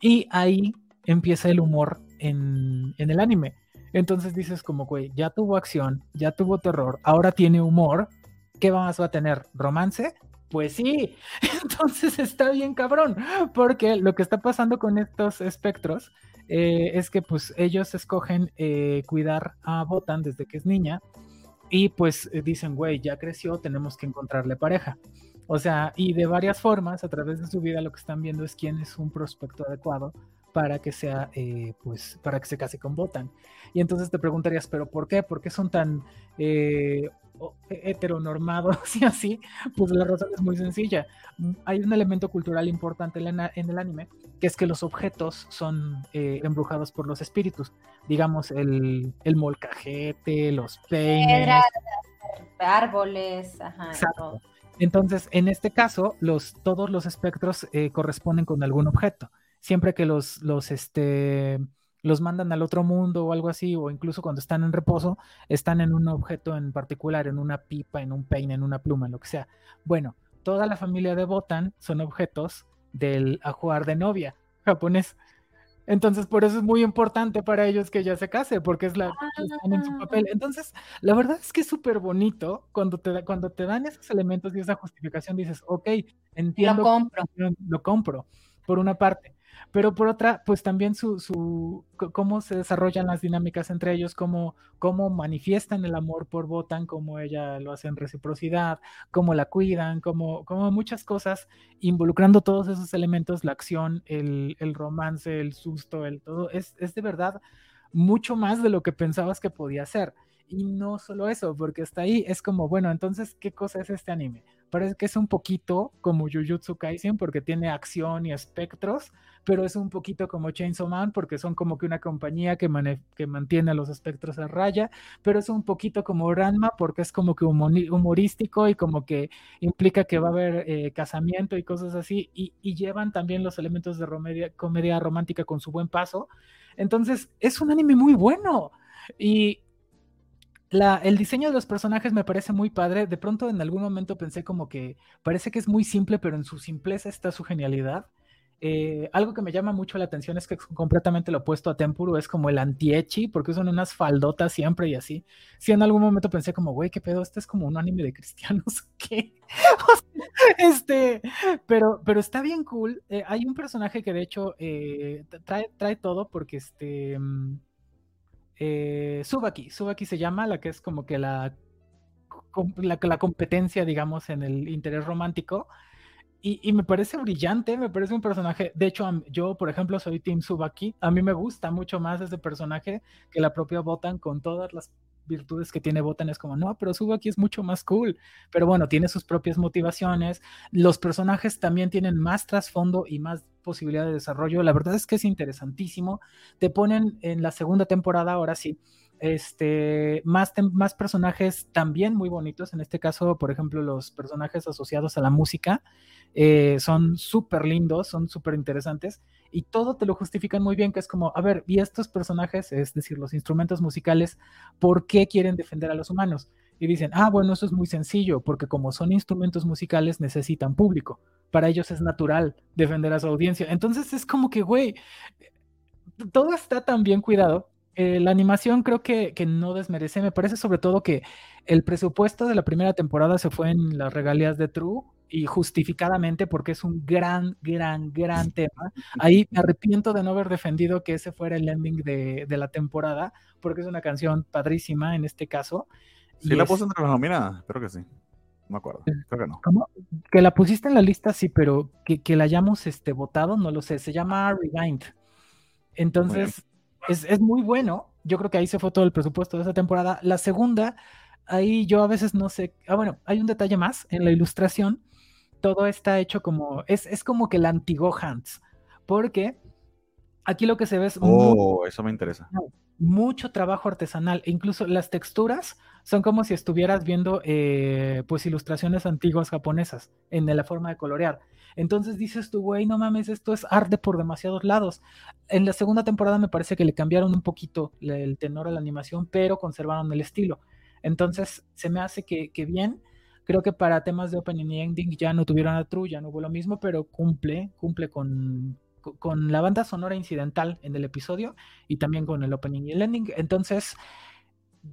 S2: Y ahí empieza el humor en, el anime. Entonces dices como, güey, ya tuvo acción, ya tuvo terror, ahora tiene humor. ¿Qué más va a tener? ¿Romance? Pues sí, entonces está bien cabrón, porque lo que está pasando con estos espectros eh, es que pues ellos escogen eh, cuidar a Botan desde que es niña y pues eh, dicen, güey, ya creció, tenemos que encontrarle pareja. O sea, y de varias formas, a través de su vida, lo que están viendo es quién es un prospecto adecuado para que sea, eh, pues, para que se case con Botan. Y entonces te preguntarías, ¿pero por qué? ¿Por qué son tan eh, heteronormados y así? Pues la razón es muy sencilla. Mm, hay un elemento cultural importante en, el anime, que es que los objetos son eh, embrujados por los espíritus. Digamos, el, el molcajete, los peines.
S3: árboles, ajá.
S2: Entonces, en este caso, los, todos los espectros corresponden con algún objeto siempre que los, los, este, los mandan al otro mundo o algo así, o incluso cuando están en reposo, están en un objeto en particular, en una pipa, en un peine, en una pluma, en lo que sea. Bueno, toda la familia de Botan son objetos del ajuar de novia japonés. Entonces, por eso es muy importante para ellos que ella se case, porque es la que están en su papel. Ah. Entonces, la verdad es que es súper bonito cuando te, cuando te dan esos elementos y esa justificación, dices, ok, entiendo.
S3: Lo compro.
S2: Lo compro, por una parte pero por otra, pues también su, su cómo se desarrollan las dinámicas entre ellos, cómo, cómo manifiestan el amor por Botan, cómo ella lo hace en reciprocidad, cómo la cuidan, cómo, como muchas cosas, involucrando todos esos elementos, la acción, el, el romance, el susto, el todo, es, es de verdad mucho más de lo que pensabas que podía ser. Y no solo eso, porque hasta ahí es como, bueno, entonces, ¿qué cosa es este anime? Parece que es un poquito como Jujutsu Kaisen porque tiene acción y espectros, pero es un poquito como Chainsaw Man porque son como que una compañía que, que mantiene a los espectros a raya, pero es un poquito como Ranma porque es como que humorístico y como que implica que va a haber eh, casamiento y cosas así, y, llevan también los elementos de comedia romántica con su buen paso. Entonces, es un anime muy bueno. Y el diseño de los personajes me parece muy padre. De pronto en algún momento pensé como que parece que es muy simple, pero en su simpleza está su genialidad. Eh, algo que me llama mucho la atención es que es completamente lo opuesto a Tempuru, es como el anti-echi, porque son unas faldotas siempre y así. Sí, en algún momento pensé como, güey, qué pedo, este es como un anime de cristianos, ¿qué? este, pero, pero está bien cool. Eh, hay un personaje que de hecho eh, trae, trae todo porque este... Mm, eh, Subaki, se llama, la que es como que la, la, la competencia, digamos, en el interés romántico. Y, me parece brillante, me parece un personaje. De hecho, yo, por ejemplo, soy Team Subaki. A mí me gusta mucho más ese personaje que la propia Botan con todas las virtudes que tiene Botan. Es como, no, pero Subaki es mucho más cool. Pero bueno, tiene sus propias motivaciones. Los personajes también tienen más trasfondo y más posibilidad de desarrollo. La verdad es que es interesantísimo. Te ponen en la segunda temporada, ahora sí, este, más, más personajes también muy bonitos. En este caso, por ejemplo, los personajes asociados a la música eh, son súper lindos, son súper interesantes y todo te lo justifican muy bien, que es como, a ver, y estos personajes, es decir, los instrumentos musicales, ¿por qué quieren defender a los humanos? Y dicen, ah, bueno, eso es muy sencillo, porque como son instrumentos musicales necesitan público. Para ellos es natural defender a su audiencia. Entonces es como que, güey, todo está tan bien cuidado. Eh, la animación creo que, que, no desmerece. Me parece sobre todo que el presupuesto de la primera temporada se fue en las regalías de True y justificadamente porque es un gran, gran, gran tema. Ahí me arrepiento de no haber defendido que ese fuera el ending de, de la temporada, porque es una canción padrísima en este caso.
S1: Sí, la puse entre las nominadas, espero que sí. No me acuerdo, creo que no.
S2: ¿Cómo? Que la pusiste en la lista, sí, pero que, que la hayamos este, votado, no lo sé. Se llama Rewind. Entonces, es, es, muy bueno. Yo creo que ahí se fue todo el presupuesto de esa temporada. La segunda, ahí yo a veces no sé. Ah, bueno, hay un detalle más en la ilustración. Todo está hecho como. Es, es como que la anti-Gohans. Porque aquí lo que se ve es.
S1: Oh, eso me interesa
S2: mucho trabajo artesanal. E incluso las texturas son como si estuvieras viendo eh, pues ilustraciones antiguas japonesas en la forma de colorear. Entonces dices tú, güey, no mames, esto es arte por demasiados lados. En la segunda temporada me parece que le cambiaron un poquito el tenor a la animación, pero conservaron el estilo. Entonces se me hace que, que bien. Creo que para temas de opening y ending ya no tuvieron a True, ya no hubo lo mismo, pero cumple, cumple con, con la banda sonora incidental en el episodio y también con el opening y el ending. Entonces,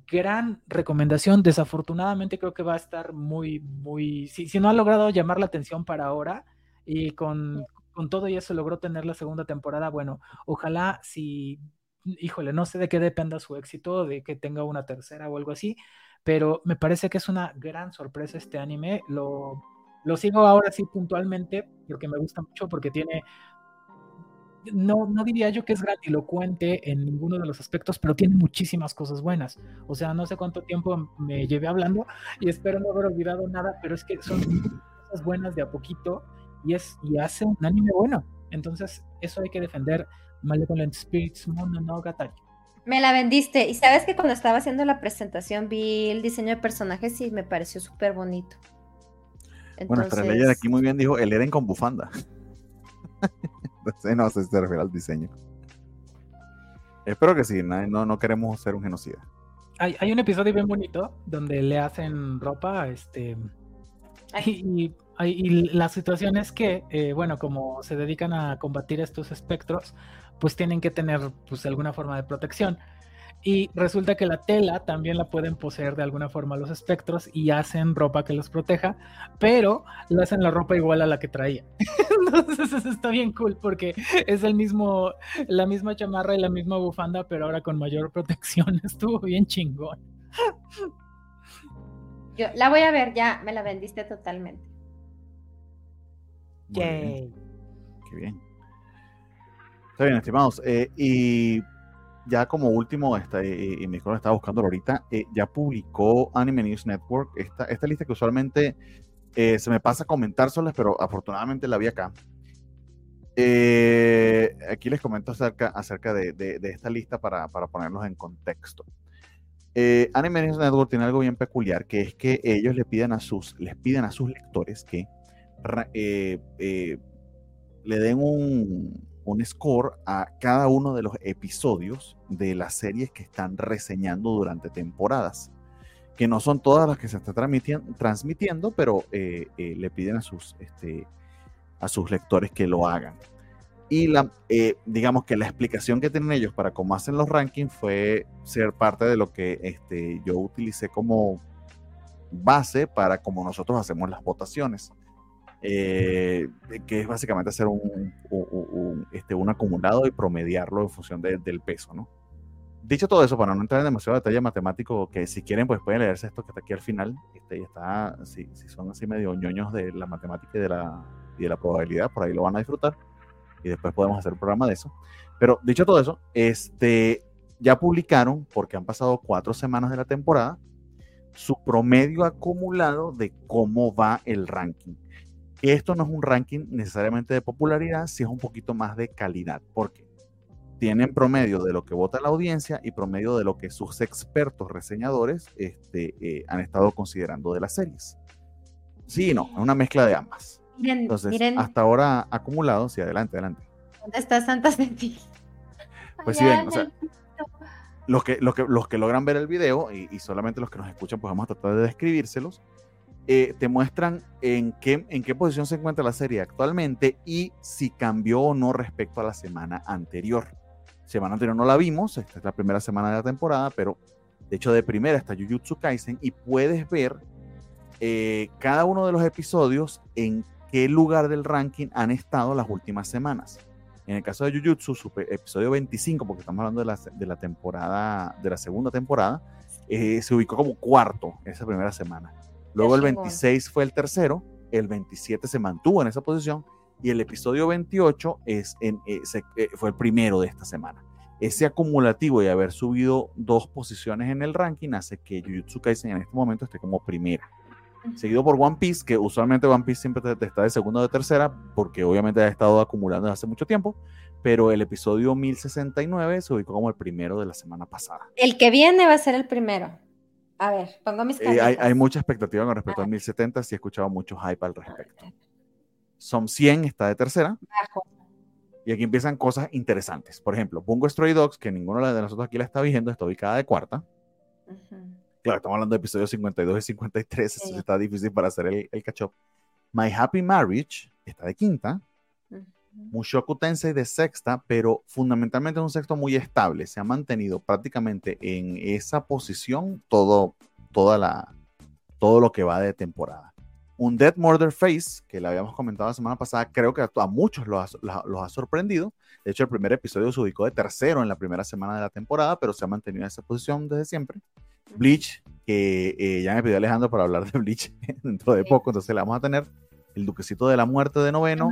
S2: gran recomendación. Desafortunadamente creo que va a estar muy, muy... Si, si no ha logrado llamar la atención para ahora y con, con todo y eso logró tener la segunda temporada, bueno, ojalá si... Híjole, no sé de qué dependa su éxito, de que tenga una tercera o algo así, pero me parece que es una gran sorpresa este anime. Lo, lo sigo ahora sí puntualmente porque me gusta mucho, porque tiene no, no diría yo que es grandilocuente en ninguno de los aspectos, pero tiene muchísimas cosas buenas. O sea, no sé cuánto tiempo me llevé hablando y espero no haber olvidado nada, pero es que son cosas buenas de a poquito y, es, y hace un anime bueno. Entonces, eso hay que defender. Malevolent Spirits Mononogatari.
S3: Me la vendiste. Y sabes que cuando estaba haciendo la presentación vi el diseño de personajes y me pareció súper bonito.
S1: Bueno, Bueno, ley de aquí muy bien dijo el Eren con bufanda. no sé si se refiere al diseño. Espero que sí, no, no queremos ser un genocida.
S2: Hay, hay, un episodio bien bonito donde le hacen ropa, este, y, y, la situación es que, eh, bueno, como se dedican a combatir estos espectros, pues tienen que tener, pues, alguna forma de protección. Y resulta que la tela también la pueden poseer de alguna forma los espectros y hacen ropa que los proteja, pero le hacen la ropa igual a la que traía. Entonces eso está bien cool porque es el mismo, la misma chamarra y la misma bufanda, pero ahora con mayor protección. Estuvo bien chingón.
S3: Yo la voy a ver, ya me la vendiste totalmente.
S1: Qué bien. Está bien, estimados. Eh, y ya como último, está, y, y lo estaba buscando ahorita, eh, ya publicó Anime News Network esta, esta lista que usualmente eh, se me pasa a comentárselas, pero afortunadamente la vi acá. Aquí les comento acerca, acerca de, de, de esta lista para, para, ponerlos en contexto. Anime News Network tiene algo bien peculiar, que es que ellos le piden a sus, les piden a sus lectores que le den un, un, score a cada uno de los episodios de las series que están reseñando durante temporadas. Que no son todas las que se están transmitiendo, pero eh, eh, le piden a sus, este, a sus lectores que lo hagan. Y la, eh, digamos que la explicación que tienen ellos para cómo hacen los rankings fue ser parte de lo que este, yo utilicé como base para cómo nosotros hacemos las votaciones. Eh, que es básicamente hacer un, un, un, este, un, acumulado y promediarlo en función de, del peso, ¿no? Dicho todo eso, para no entrar en demasiado detalle matemático, que si quieren, pues pueden leerse esto que está aquí al final. Este, y está, si, si son así medio ñoños de la matemática y de la, y de la probabilidad, por ahí lo van a disfrutar. Y después podemos hacer un programa de eso. Pero dicho todo eso, este, ya publicaron, porque han pasado cuatro semanas de la temporada, su promedio acumulado de cómo va el ranking. Esto no es un ranking necesariamente de popularidad, si es un poquito más de calidad, porque tienen promedio de lo que vota la audiencia y promedio de lo que sus expertos reseñadores este, eh, han estado considerando de las series. Sí y no, es una mezcla de ambas.
S3: Miren,
S1: Entonces,
S3: miren,
S1: hasta ahora acumulado, sí, adelante, adelante.
S3: ¿dónde está Santa Ceci?
S1: Pues sí, ven, o sea, los que, los que, los que logran ver el video y, y, solamente los que nos escuchan, pues vamos a tratar de describírselos. Eh, te muestran en qué, en qué posición se encuentra la serie actualmente y si cambió o no respecto a la semana anterior. Semana anterior no la vimos, esta es la primera semana de la temporada, pero de hecho de primera está Jujutsu Kaisen y puedes ver eh, cada uno de los episodios en qué lugar del ranking han estado las últimas semanas. En el caso de Jujutsu, su episodio 25, porque estamos hablando de la, de la temporada, de la segunda temporada, eh, se ubicó como cuarto esa primera semana. Luego el 26 fue el tercero, el 27 se mantuvo en esa posición y el episodio 28 es en, eh, se, eh, fue el primero de esta semana. Ese acumulativo y haber subido dos posiciones en el ranking hace que Jujutsu Kaisen en este momento esté como primera. Seguido por One Piece, que usualmente One Piece siempre te, te está de segunda o de tercera, porque obviamente ha estado acumulando desde hace mucho tiempo, pero el episodio 1069 se ubicó como el primero de la semana pasada.
S3: El que viene va a ser el primero. A ver, pongo mis
S1: eh, hay, hay, mucha expectativa con respecto al 1070, sí he escuchado mucho hype al respecto. Som 100 está de tercera.
S3: Bajo.
S1: Y aquí empiezan cosas interesantes. Por ejemplo, Bungo Stray Dogs, que ninguno de nosotros aquí la está viendo, está ubicada de cuarta. Uh -huh. Claro, estamos hablando de episodios 52 y 53, sí. eso está difícil para hacer el, el catch-up. My Happy Marriage está de quinta. Mushoku Tensei de sexta, pero fundamentalmente es un sexto muy estable. Se ha mantenido prácticamente en esa posición todo, toda la, todo lo que va de temporada. Un Dead Murder Face, que le habíamos comentado la semana pasada, creo que a muchos los ha, los ha sorprendido. De hecho, el primer episodio se ubicó de tercero en la primera semana de la temporada, pero se ha mantenido en esa posición desde siempre. Bleach, que eh, ya me pidió Alejandro para hablar de Bleach dentro de poco, entonces le vamos a tener el Duquecito de la Muerte de noveno.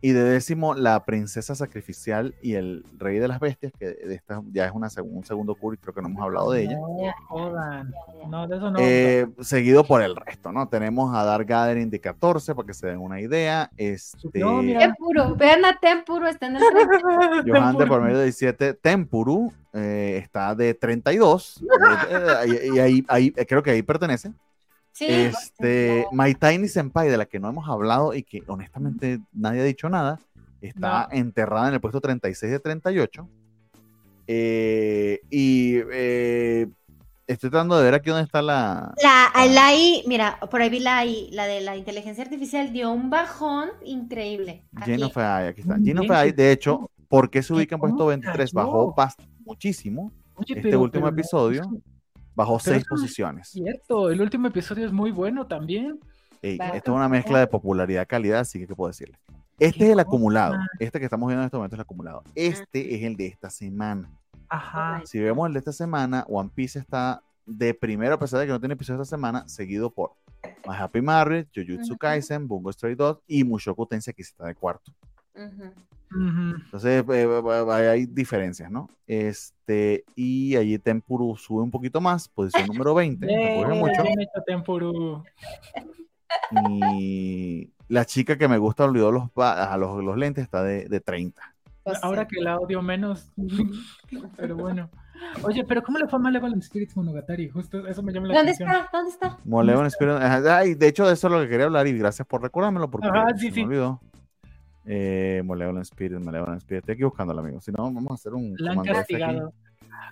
S1: Y de décimo, la Princesa Sacrificial y el Rey de las Bestias, que de esta ya es una, un segundo curso, creo que no hemos hablado de ella.
S2: No, jodan. No, de eso no.
S1: Eh, seguido por el resto, ¿no? Tenemos a Dark Gathering de 14, para que se den una idea. Este...
S3: No, Tempuru, vean a Tempuru, está en el
S1: Johan de por medio de 17. Tempuru eh, está de 32. eh, y, ahí, ahí, creo que ahí pertenece. Sí, este, My Tiny Senpai, de la que no hemos hablado y que honestamente nadie ha dicho nada, está no. enterrada en el puesto 36 de 38. Eh, y eh, estoy tratando de ver aquí dónde está la.
S3: La, la I, mira, por ahí vi la I, la de la inteligencia artificial dio un bajón increíble.
S1: Geno Fai, aquí está. Geno Fai, de hecho, ¿por qué se ubica en puesto 23? Bajó muchísimo Oye, este pero, último pero, episodio. Bajó seis es posiciones.
S2: Cierto, el último episodio es muy bueno también.
S1: Ey, esto es una mezcla de popularidad-calidad, así que ¿qué puedo decirle? Este es el acumulado. Este que estamos viendo en este momento es el acumulado. Este es el de esta semana.
S2: Ajá.
S1: Si vemos el de esta semana, One Piece está de primero, a pesar de que no tiene episodio esta semana, seguido por My Happy Marriage, Jujutsu Kaisen, Bungo Stray Dogs y Mushoku Tensei, que está de cuarto. Entonces hay diferencias, ¿no? Este, y allí Tempuru sube un poquito más, posición número 20. mucho. Tempuru. Y la chica que me gusta olvidó los, a los, los lentes está de, de 30.
S2: Pues Ahora que la odio menos, pero bueno. Oye, pero ¿cómo le fue a Malevolent Spirits Monogatari? Justo eso me llama la
S3: ¿Dónde
S2: atención.
S3: está? ¿Dónde está?
S1: Malevolent Spirits. Ay, de hecho, de eso es lo que quería hablar y gracias por recordármelo porque
S2: Ajá, sí, sí.
S1: me olvidó. Eh, Malevolent Spirit, Malevolent Spirit. Estoy aquí buscándolo, amigo. Si no, vamos a hacer un.
S2: La han castigado.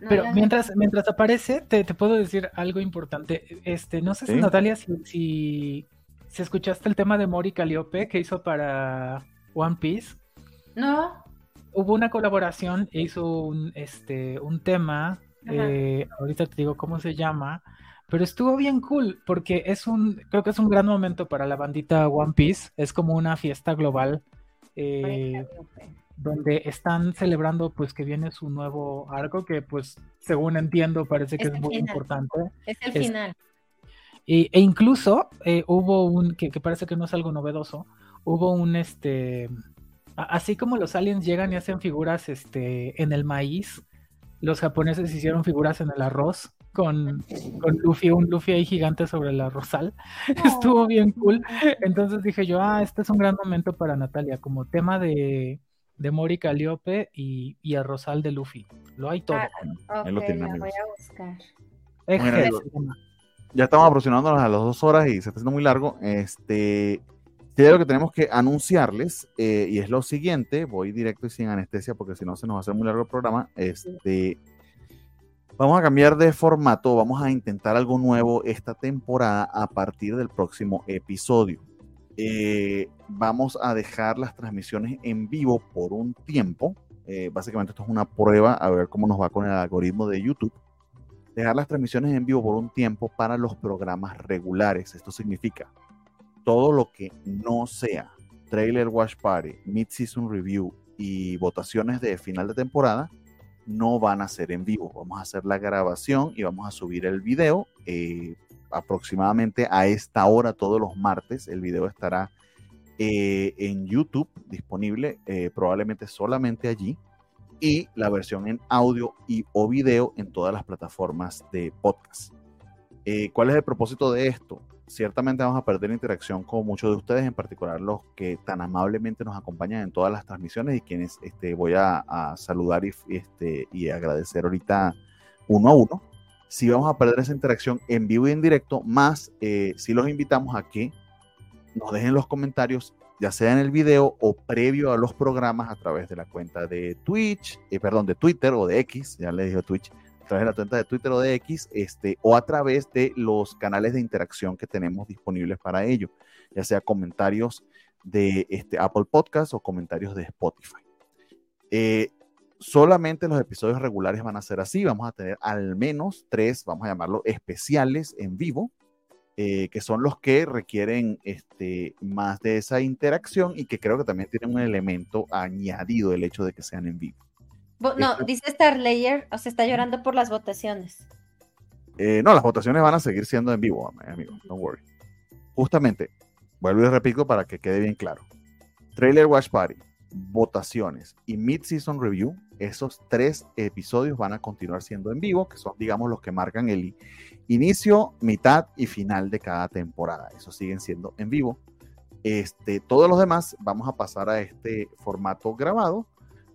S2: Pero mientras, mientras aparece, te, te, puedo decir algo importante. Este, no sé si Natalia, si, si, si, escuchaste el tema de Mori Calliope que hizo para One Piece.
S3: No.
S2: Hubo una colaboración e hizo un, este, un tema. Eh, ahorita te digo cómo se llama. Pero estuvo bien cool porque es un, creo que es un gran momento para la bandita One Piece. Es como una fiesta global eh, donde están celebrando pues que viene su nuevo arco que pues según entiendo parece que es, muy importante.
S3: Es el final.
S2: e incluso eh, hubo un, que, parece que no es algo novedoso, hubo un este, así como los aliens llegan y hacen figuras este, en el maíz, los japoneses hicieron figuras en el arroz con, con Luffy, un Luffy ahí gigante sobre la rosal. Estuvo bien cool. Entonces dije yo, ah, este es un gran momento para Natalia, como tema de, de Mori Caliope y, y el rosal de Luffy. Lo hay todo.
S3: Ah, lo voy a buscar.
S1: ya estamos aproximándonos a las dos horas y se está haciendo muy largo. Este, lo que tenemos que anunciarles, eh, y es lo siguiente, voy directo y sin anestesia porque si no se nos va a hacer muy largo el programa. Este, Vamos a cambiar de formato, vamos a intentar algo nuevo esta temporada a partir del próximo episodio. Eh, vamos a dejar las transmisiones en vivo por un tiempo. Eh, básicamente esto es una prueba a ver cómo nos va con el algoritmo de YouTube. Dejar las transmisiones en vivo por un tiempo para los programas regulares. Esto significa todo lo que no sea trailer watch party, mid-season review y votaciones de final de temporada no van a ser en vivo. Vamos a hacer la grabación y vamos a subir el video eh, aproximadamente a esta hora todos los martes. El video estará eh, en YouTube disponible, eh, probablemente solamente allí. Y la versión en audio y o video en todas las plataformas de podcast. ¿Cuál es el propósito de esto? Ciertamente vamos a perder interacción con muchos de ustedes, en particular los que tan amablemente nos acompañan en todas las transmisiones y quienes este, voy a, saludar y, este, y agradecer ahorita uno a uno. Si vamos a perder esa interacción en vivo y en directo, más eh, si los invitamos a que nos dejen los comentarios, ya sea en el video o previo a los programas a través de la cuenta de Twitch, eh, perdón, de Twitter o de X, ya le dije Twitch, a través de la cuenta de Twitter o de X, este, o a través de los canales de interacción que tenemos disponibles para ello, ya sea comentarios de este, Apple Podcast o comentarios de Spotify. Eh, solamente los episodios regulares van a ser así, vamos a tener al menos tres, vamos a llamarlo especiales en vivo, eh, que son los que requieren este, más de esa interacción y que creo que también tienen un elemento añadido el hecho de que sean en vivo.
S3: No, dice Star Layer, o sea, está llorando por las votaciones.
S1: Eh, no, las votaciones van a seguir siendo en vivo, amigo, no worry. Justamente, vuelvo y repito para que quede bien claro. Trailer Watch Party, votaciones y Mid-Season Review, esos tres episodios van a continuar siendo en vivo, que son, digamos, los que marcan el inicio, mitad y final de cada temporada. Esos siguen siendo en vivo. Este, todos los demás vamos a pasar a este formato grabado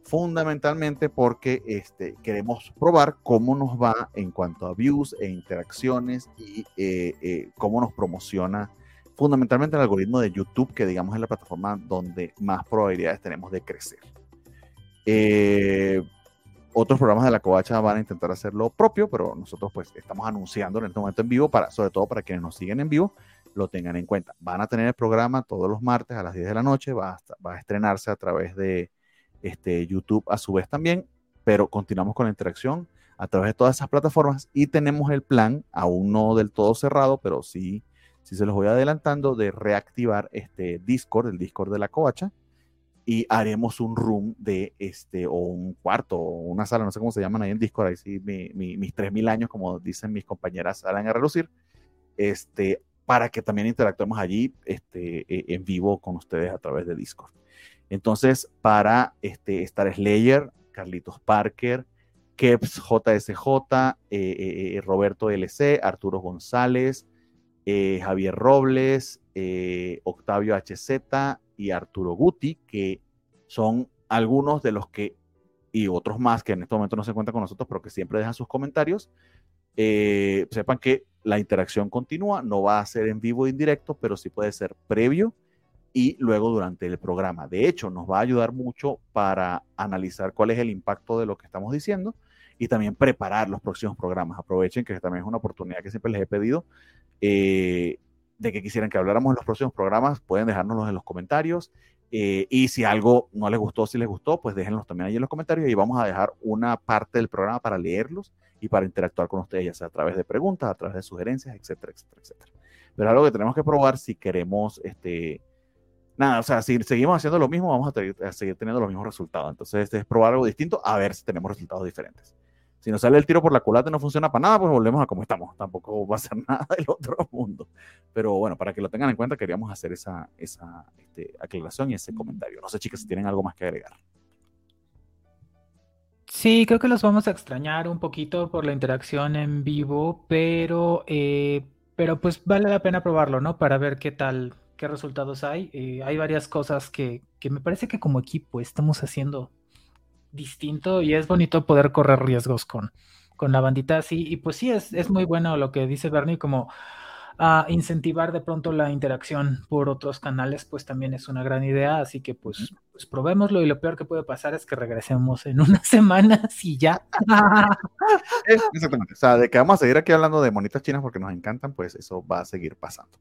S1: fundamentalmente porque este, queremos probar cómo nos va en cuanto a views e interacciones y eh, eh, cómo nos promociona fundamentalmente el algoritmo de YouTube, que digamos es la plataforma donde más probabilidades tenemos de crecer. Eh, otros programas de la covacha van a intentar hacer lo propio, pero nosotros pues estamos anunciando en este momento en vivo, para, sobre todo para quienes nos siguen en vivo, lo tengan en cuenta. Van a tener el programa todos los martes a las 10 de la noche, va va a estrenarse a través de este, YouTube a su vez también, pero continuamos con la interacción a través de todas esas plataformas y tenemos el plan, aún no del todo cerrado, pero sí, sí se los voy adelantando, de reactivar este Discord, el Discord de la Coacha, y haremos un room de este, o un cuarto, o una sala, no sé cómo se llaman ahí en Discord, ahí sí, mi, mi, mis 3000 años, como dicen mis compañeras, salen a relucir, este, para que también interactuemos allí este, e, en vivo con ustedes a través de Discord. Entonces, para este, Star Slayer, Carlitos Parker, Keps JSJ, eh, eh, Roberto LC, Arturo González, Javier Robles, Octavio HZ y Arturo Guti, que son algunos de los que, y otros más que en este momento no se cuentan con nosotros, pero que siempre dejan sus comentarios, sepan que la interacción continúa, no va a ser en vivo e indirecto, pero sí puede ser previo y luego durante el programa. De hecho, nos va a ayudar mucho para analizar cuál es el impacto de lo que estamos diciendo y también preparar los próximos programas. Aprovechen que también es una oportunidad que siempre les he pedido eh, de que quisieran que habláramos en los próximos programas, pueden dejárnoslos en los comentarios. Eh, y si algo no les gustó, si les gustó, pues déjenlos también ahí en los comentarios y vamos a dejar una parte del programa para leerlos y para interactuar con ustedes, ya sea a través de preguntas, a través de sugerencias, etcétera, etcétera, etcétera. Pero algo que tenemos que probar si queremos este, nada, o sea, si seguimos haciendo lo mismo, vamos a, seguir teniendo los mismos resultados. Entonces, es probar algo distinto a ver si tenemos resultados diferentes. Si nos sale el tiro por la culata y no funciona para nada, pues volvemos a como estamos. Tampoco va a ser nada del otro mundo. Pero bueno, para que lo tengan en cuenta, queríamos hacer esa, esa este, aclaración y ese comentario. No sé, chicas, si tienen algo más que agregar.
S2: Sí, creo que los vamos a extrañar un poquito por la interacción en vivo, pero, eh, pero pues vale la pena probarlo, ¿no? Para ver qué tal, qué resultados hay. Eh, hay varias cosas que, que, me parece que como equipo estamos haciendo distinto y es bonito poder correr riesgos con, con la bandita así. Y pues sí, es, es muy bueno lo que dice Bernie, como a incentivar de pronto la interacción por otros canales, pues también es una gran idea. Así que pues, pues probémoslo y lo peor que puede pasar es que regresemos en unas semanas y ya.
S1: Exactamente. O sea, de que vamos a seguir aquí hablando de monitas chinas porque nos encantan, pues eso va a seguir pasando.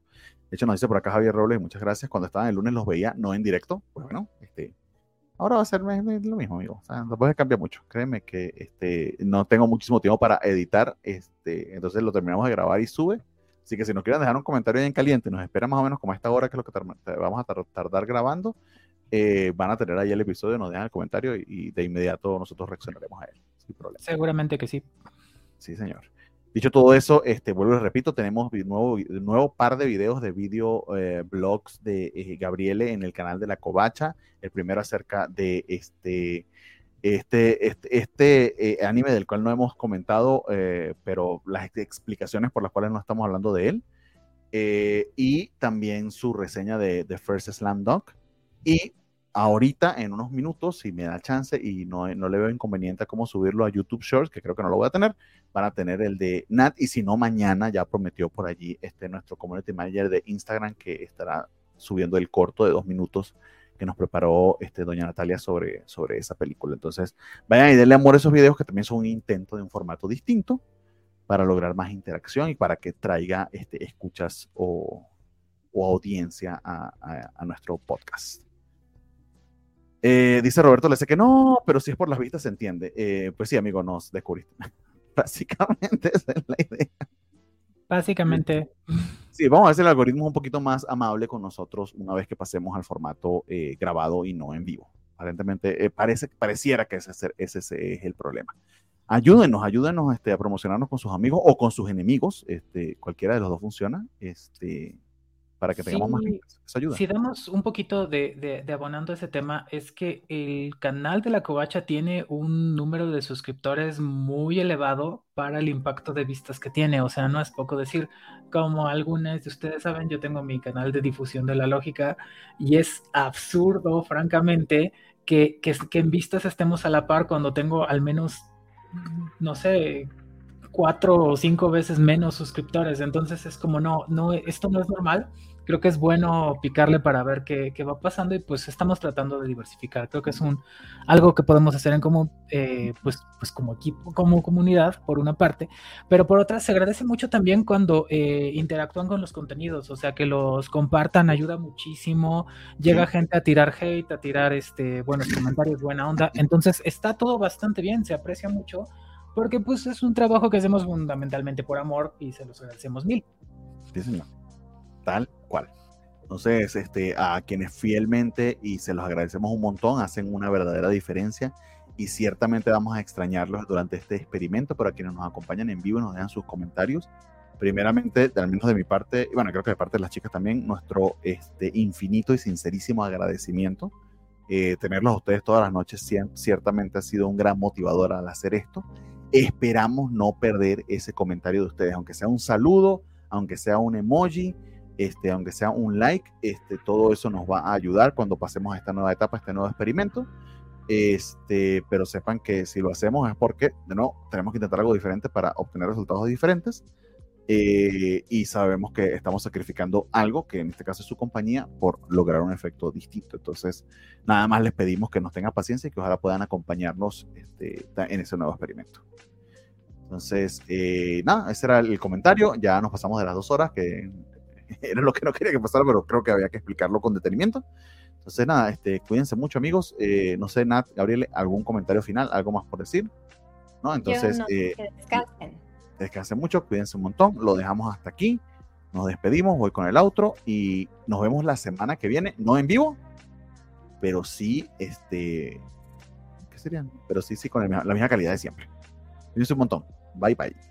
S1: De hecho, nos dice por acá Javier Robles, muchas gracias. Cuando estaban el lunes los veía, no en directo. Pues bueno, este, ahora va a ser lo mismo, amigo. O sea, no puede cambiar mucho. Créeme que este, no tengo muchísimo tiempo para editar. Este, entonces lo terminamos de grabar y sube Así que si nos quieren dejar un comentario en caliente, nos espera más o menos como a esta hora, que es lo que vamos a tardar grabando, eh, van a tener ahí el episodio, nos dejan el comentario y, de inmediato nosotros reaccionaremos a él, sin problema.
S2: Seguramente que sí.
S1: Sí, señor. Dicho todo eso, este, vuelvo y repito, tenemos nuevo, nuevo par de videos de video eh, blogs de eh, Gabriele en el canal de La Covacha. El primero acerca de este este, este, este eh, anime del cual no hemos comentado, eh, pero las explicaciones por las cuales no estamos hablando de él, eh, y también su reseña de, First Slam Dunk. Y ahorita, en unos minutos, si me da chance y no, no le veo inconveniente a cómo subirlo a YouTube Shorts, que creo que no lo voy a tener, van a tener el de Nat, y si no, mañana ya prometió por allí este nuestro community manager de Instagram que estará subiendo el corto de dos minutos que nos preparó este, doña Natalia sobre, sobre esa película. Entonces, vayan y denle amor a esos videos que también son un intento de un formato distinto para lograr más interacción y para que traiga este, escuchas o, audiencia a, nuestro podcast. Eh, dice Roberto, le sé que no, pero si es por las vistas se entiende. Eh, pues sí, amigo, nos descubriste. Básicamente esa es la idea.
S2: Básicamente.
S1: Sí, vamos a hacer el algoritmo un poquito más amable con nosotros una vez que pasemos al formato eh, grabado y no en vivo. Aparentemente, eh, parece, pareciera que ese, ese, es el problema. Ayúdenos, ayúdenos este, a promocionarnos con sus amigos o con sus enemigos. Este, cualquiera de los dos funciona. Este, para que tengamos más Eso ayuda.
S2: Si damos un poquito de, de, abonando a ese tema, es que el canal de la Covacha tiene un número de suscriptores muy elevado para el impacto de vistas que tiene. O sea, no es poco decir, como algunos de ustedes saben, yo tengo mi canal de difusión de la lógica y es absurdo, francamente, que, que, que en vistas estemos a la par cuando tengo al menos, no sé, cuatro o cinco veces menos suscriptores. Entonces es como, no, no, esto no es normal. Creo que es bueno picarle para ver qué, qué va pasando y pues estamos tratando de diversificar. Creo que es un algo que podemos hacer en común, eh, pues, pues como equipo, como comunidad, por una parte, pero por otra se agradece mucho también cuando eh, interactúan con los contenidos, o sea, que los compartan ayuda muchísimo, llega gente a tirar hate, a tirar este, buenos comentarios, buena onda, entonces está todo bastante bien, se aprecia mucho porque pues es un trabajo que hacemos fundamentalmente por amor y se los agradecemos mil.
S1: Sí, señor. Tal cual. Entonces, este, a quienes fielmente y se los agradecemos un montón, hacen una verdadera diferencia y ciertamente vamos a extrañarlos durante este experimento, pero a quienes nos acompañan en vivo nos dejan sus comentarios. Primeramente, al menos de mi parte, y bueno, creo que de parte de las chicas también, nuestro este, infinito y sincerísimo agradecimiento Eh, tenerlos a ustedes todas las noches ciertamente ha sido un gran motivador al hacer esto. Esperamos no perder ese comentario de ustedes, aunque sea un saludo, aunque sea un emoji, este, aunque sea un like, este, todo eso nos va a ayudar cuando pasemos a esta nueva etapa, a este nuevo experimento. Este, pero sepan que si lo hacemos es porque, de tenemos que intentar algo diferente para obtener resultados diferentes. Eh, y sabemos que estamos sacrificando algo, que en este caso es su compañía, por lograr un efecto distinto. Entonces, nada más les pedimos que nos tengan paciencia y que ojalá puedan acompañarnos este, en ese nuevo experimento. Entonces, eh, nada, ese era el comentario. Ya nos pasamos de las dos horas, que era lo que no quería que pasara, pero creo que había que explicarlo con detenimiento. Entonces, nada, este, cuídense mucho, amigos. Eh, no sé, Nat, Gabriel, ¿algún comentario final? ¿Algo más por decir? ¿No? Entonces, eh, descansen. Descansen mucho, cuídense un montón. Lo dejamos hasta aquí. Nos despedimos, voy con el outro y nos vemos la semana que viene, no en vivo, pero sí, este, ¿qué serían? Pero sí, sí, con la misma calidad de siempre. Cuídense un montón. Bye, bye.